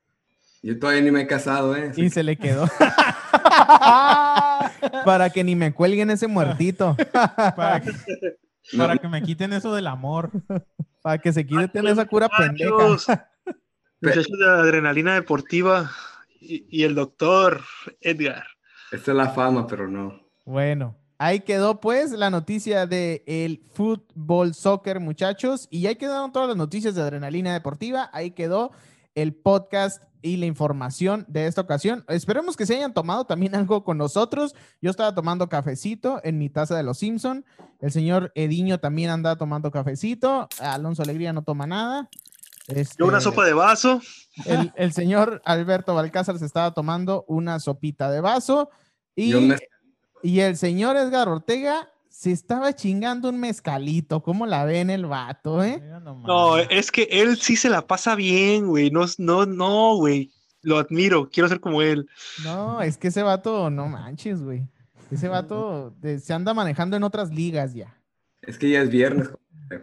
Speaker 5: Yo todavía ni me he casado, ¿eh?
Speaker 1: Y se le quedó. *laughs* Para que ni me cuelguen ese muertito.
Speaker 3: Para que,
Speaker 5: No,
Speaker 3: para que me quiten eso del amor.
Speaker 1: Para que se quiten esa cura pendeja. *laughs*
Speaker 4: muchachos, muchachos de adrenalina deportiva y, y el doctor Edgar.
Speaker 5: Esta es la fama, pero no.
Speaker 1: Bueno, ahí quedó pues la noticia de el fútbol soccer, muchachos. Y ahí quedaron todas las noticias de adrenalina deportiva. Ahí quedó el podcast y la información de esta ocasión. Esperemos que se hayan tomado también *laughs* algo con nosotros. Yo estaba tomando cafecito en mi taza de los Simpson. El señor Ediño también anda tomando cafecito. Alonso Alegría no toma nada.
Speaker 4: Yo una
Speaker 1: Este,
Speaker 4: sopa de vaso.
Speaker 1: el, el señor Alberto Balcázar se estaba tomando una sopita de vaso y, y el señor Edgar Ortega se estaba chingando un mezcalito. ¿Cómo la ven el vato, eh?
Speaker 4: No, es que él sí se la pasa bien, güey. No, no, no, güey. Lo admiro. Quiero ser como él.
Speaker 1: No, es que ese vato, no manches, güey. Ese vato se anda manejando en otras ligas ya.
Speaker 5: Es que ya es viernes,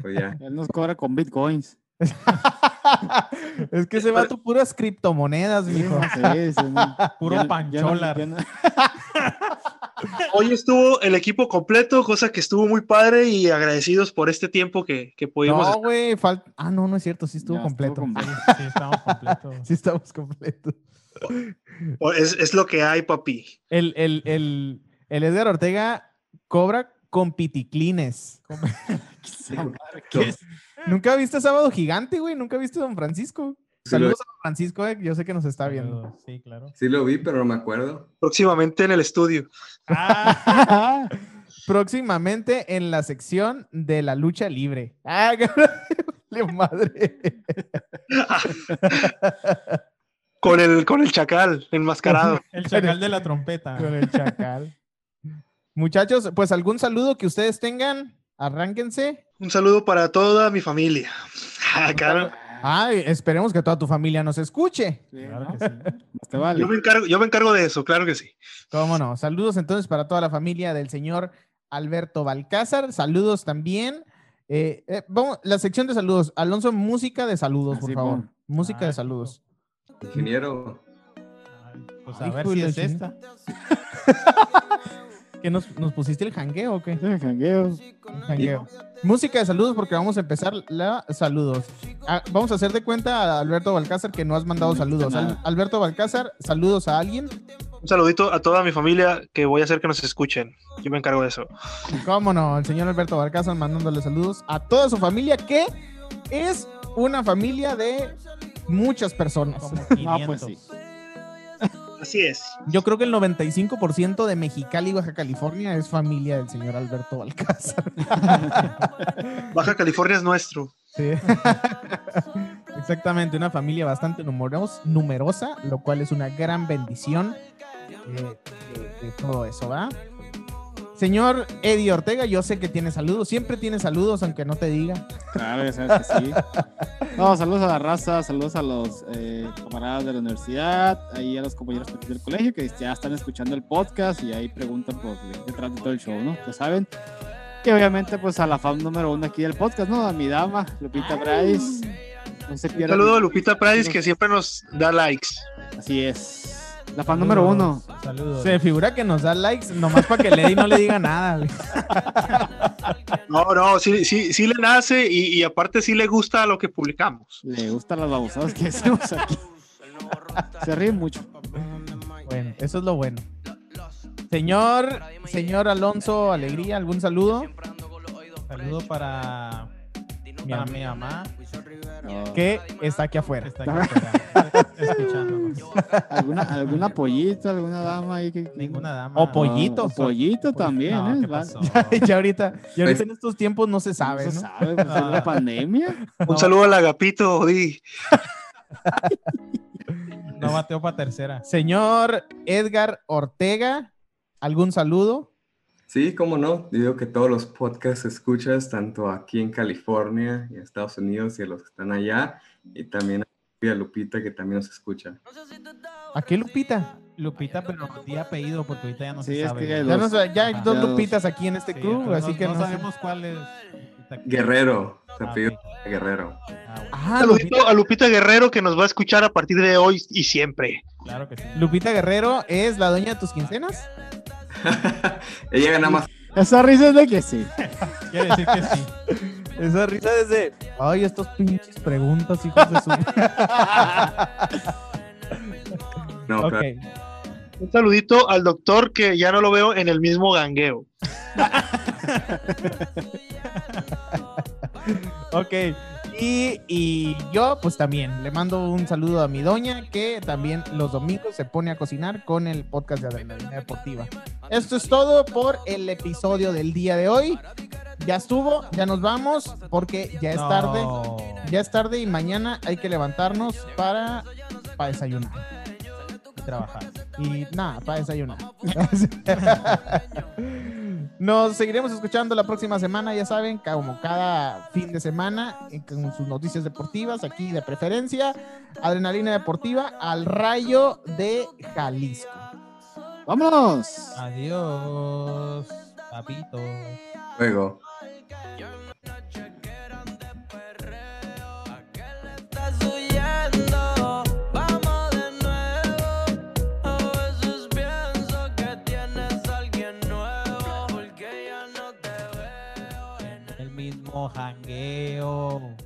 Speaker 5: pues ya.
Speaker 2: Él nos cobra con bitcoins. *laughs*
Speaker 1: es que ese vato puras criptomonedas, mijo.
Speaker 2: Sí, sí, no. *laughs*
Speaker 3: Puro
Speaker 2: Ya *laughs*
Speaker 4: Hoy estuvo el equipo completo, cosa que estuvo muy padre y agradecidos por este tiempo que, que pudimos.
Speaker 1: No, güey, falta. Ah, no, no es cierto, sí estuvo
Speaker 2: Ya estuvo
Speaker 1: completo.
Speaker 3: Sí, estamos completos. *laughs*
Speaker 1: Sí estamos completos.
Speaker 4: Es, es lo que hay, papi.
Speaker 1: El, el, el, el Edgar Ortega cobra con piticlines. *laughs* ¿Nunca viste Sábado Gigante, güey? ¿Nunca viste Don Francisco?
Speaker 5: Sí lo,
Speaker 1: Saludos a Francisco, eh, yo sé que nos está viendo.
Speaker 3: Saludos, Sí, claro.
Speaker 5: sí lo vi, pero no me acuerdo.
Speaker 4: Próximamente en el estudio.
Speaker 3: Ah, *laughs*
Speaker 1: Próximamente en la sección de la lucha libre. ¡Ah, *laughs* madre!
Speaker 4: Con el, con el chacal enmascarado. *laughs*
Speaker 3: el chacal de la trompeta.
Speaker 1: Con el chacal. Muchachos, pues algún saludo que ustedes tengan, arránquense.
Speaker 4: Un saludo para toda mi familia. Acá, ¿no?
Speaker 1: Ay, esperemos que toda tu familia nos escuche.
Speaker 2: Sí,
Speaker 3: Claro
Speaker 2: ¿no?
Speaker 3: que sí.
Speaker 2: Más te vale.
Speaker 4: yo, me encargo, yo me encargo de eso, claro que sí.
Speaker 1: ¿Cómo no? Saludos entonces para toda la familia del señor Alberto Balcázar. Saludos también. Eh, eh, vamos, la sección de saludos. Alonso, música de saludos, por favor. Música de saludos.
Speaker 5: Ingeniero,
Speaker 3: Ay, Pues a ver si es esta. *laughs*
Speaker 1: ¿Qué nos, nos pusiste el jangueo o qué?
Speaker 2: Sí, jangueo.
Speaker 1: Jangueo. Música de saludos porque vamos a empezar la saludos. Ah, vamos a hacer de cuenta a Alberto Balcázar que no has mandado
Speaker 2: No
Speaker 1: saludos. Al- Alberto Balcázar, saludos a alguien.
Speaker 4: Un saludito a toda mi familia que voy a hacer que nos escuchen. Yo me encargo de eso.
Speaker 1: Cómo no, el señor Alberto Balcázar mandándole saludos a toda su familia que es una familia de muchas personas.
Speaker 3: Como *laughs*
Speaker 2: No, pues
Speaker 3: 500.
Speaker 2: sí.
Speaker 4: Así es.
Speaker 1: Yo creo que el 95% de Mexicali, Baja California, es familia del señor Alberto Balcázar. *laughs*
Speaker 4: Baja California es nuestro.
Speaker 1: Sí. *laughs* Exactamente, una familia bastante numeros- numerosa, lo cual es una gran bendición eh, de, de todo eso, ¿va? Señor Eddie Ortega, yo sé que tiene saludos, siempre tiene saludos, aunque no te diga.
Speaker 2: Claro, sabes que sí. *laughs* No, saludos a la raza, saludos a los eh, camaradas de la universidad, ahí a los compañeros del colegio que ya están escuchando el podcast y ahí preguntan por de qué trata todo el show, ¿no? Ya saben. Y obviamente, pues a la fan número uno aquí del podcast, ¿no? A mi dama, Lupita Bryce. No se
Speaker 4: Un saludo a Lupita Price que siempre nos da likes.
Speaker 2: Así es. La fan número uno.
Speaker 3: Saludos.
Speaker 1: Se figura que nos da likes nomás para que Lady no le diga nada. güey. *laughs*
Speaker 4: No, no, sí, sí, sí le nace y, y aparte sí le gusta lo que publicamos.
Speaker 2: Le gustan las babosadas que hacemos aquí. Se ríen mucho.
Speaker 1: Bueno, eso es lo bueno. Señor, señor Alonso Alegría, ¿algún saludo?
Speaker 3: Saludo para, para mi mamá
Speaker 1: Que está aquí
Speaker 3: que
Speaker 1: afuera.
Speaker 3: está aquí afuera, escuchándonos. *laughs*
Speaker 2: ¿Alguna, alguna pollita, alguna dama ahí que.
Speaker 3: Ninguna dama.
Speaker 1: O pollito.
Speaker 2: O pollito también,
Speaker 3: No,
Speaker 2: ¿eh?
Speaker 3: ¿qué
Speaker 2: Va-
Speaker 3: pasó? *laughs*
Speaker 1: ya ahorita, y ahorita en estos tiempos no se
Speaker 2: No
Speaker 1: sabe,
Speaker 2: se sabe, pues, es la pandemia.
Speaker 4: Un saludo al Agapito, Di. *laughs*
Speaker 3: No bateo para tercera.
Speaker 1: Señor Edgar Ortega, ¿algún saludo?
Speaker 5: Sí, cómo no. Digo que todos los podcasts escuchas, tanto aquí en California y en Estados Unidos y a los que están allá, y también a Lupita que también nos escucha.
Speaker 1: ¿A qué Lupita?
Speaker 3: Lupita, pero di apellido porque ahorita ya no
Speaker 2: Sí,
Speaker 3: se
Speaker 2: es
Speaker 3: sabe.
Speaker 2: que.
Speaker 1: Ya, no sé, ya hay dos
Speaker 2: Ya.
Speaker 1: Lupitas aquí en este
Speaker 3: Sí,
Speaker 1: club,
Speaker 3: entonces
Speaker 1: así
Speaker 3: no,
Speaker 1: que
Speaker 3: no
Speaker 1: no sé.
Speaker 3: sabemos cuál es.
Speaker 5: Guerrero, se
Speaker 3: Ah.
Speaker 5: Guerrero.
Speaker 3: Ah,
Speaker 1: Ah,
Speaker 4: Saludito
Speaker 1: Lupita,
Speaker 4: a Lupita Guerrero que nos va a escuchar a partir de hoy y siempre.
Speaker 3: claro que sí.
Speaker 1: Lupita Guerrero es la dueña de tus quincenas. *laughs*
Speaker 5: Ella gana más.
Speaker 2: Esa risa es de que sí. *laughs*
Speaker 3: Quiere decir que sí.
Speaker 1: Esa risa desde. Ay, estos pinches preguntas, hijos de su. *laughs*
Speaker 5: No, claro.
Speaker 4: Un saludito al doctor que ya no lo veo en el mismo gangueo.
Speaker 1: Ok. Y, y yo, pues también, le mando un saludo a mi doña, que también los domingos se pone a cocinar con el podcast de Adrenalina Deportiva. Esto es todo por el episodio del día de hoy. Ya estuvo, ya nos vamos, porque ya es
Speaker 3: No.
Speaker 1: tarde. Ya es tarde y mañana hay que levantarnos para, para desayunar.
Speaker 3: Trabajar.
Speaker 1: Y nada, para desayunar. *laughs* Nos seguiremos escuchando la próxima semana, ya saben, como cada fin de semana, eh, con sus noticias deportivas, aquí de preferencia, Adrenalina Deportiva al Rayo de Jalisco.
Speaker 2: ¡Vámonos!
Speaker 3: Adiós, papito.
Speaker 5: Luego.
Speaker 7: โมหัง
Speaker 3: เกโ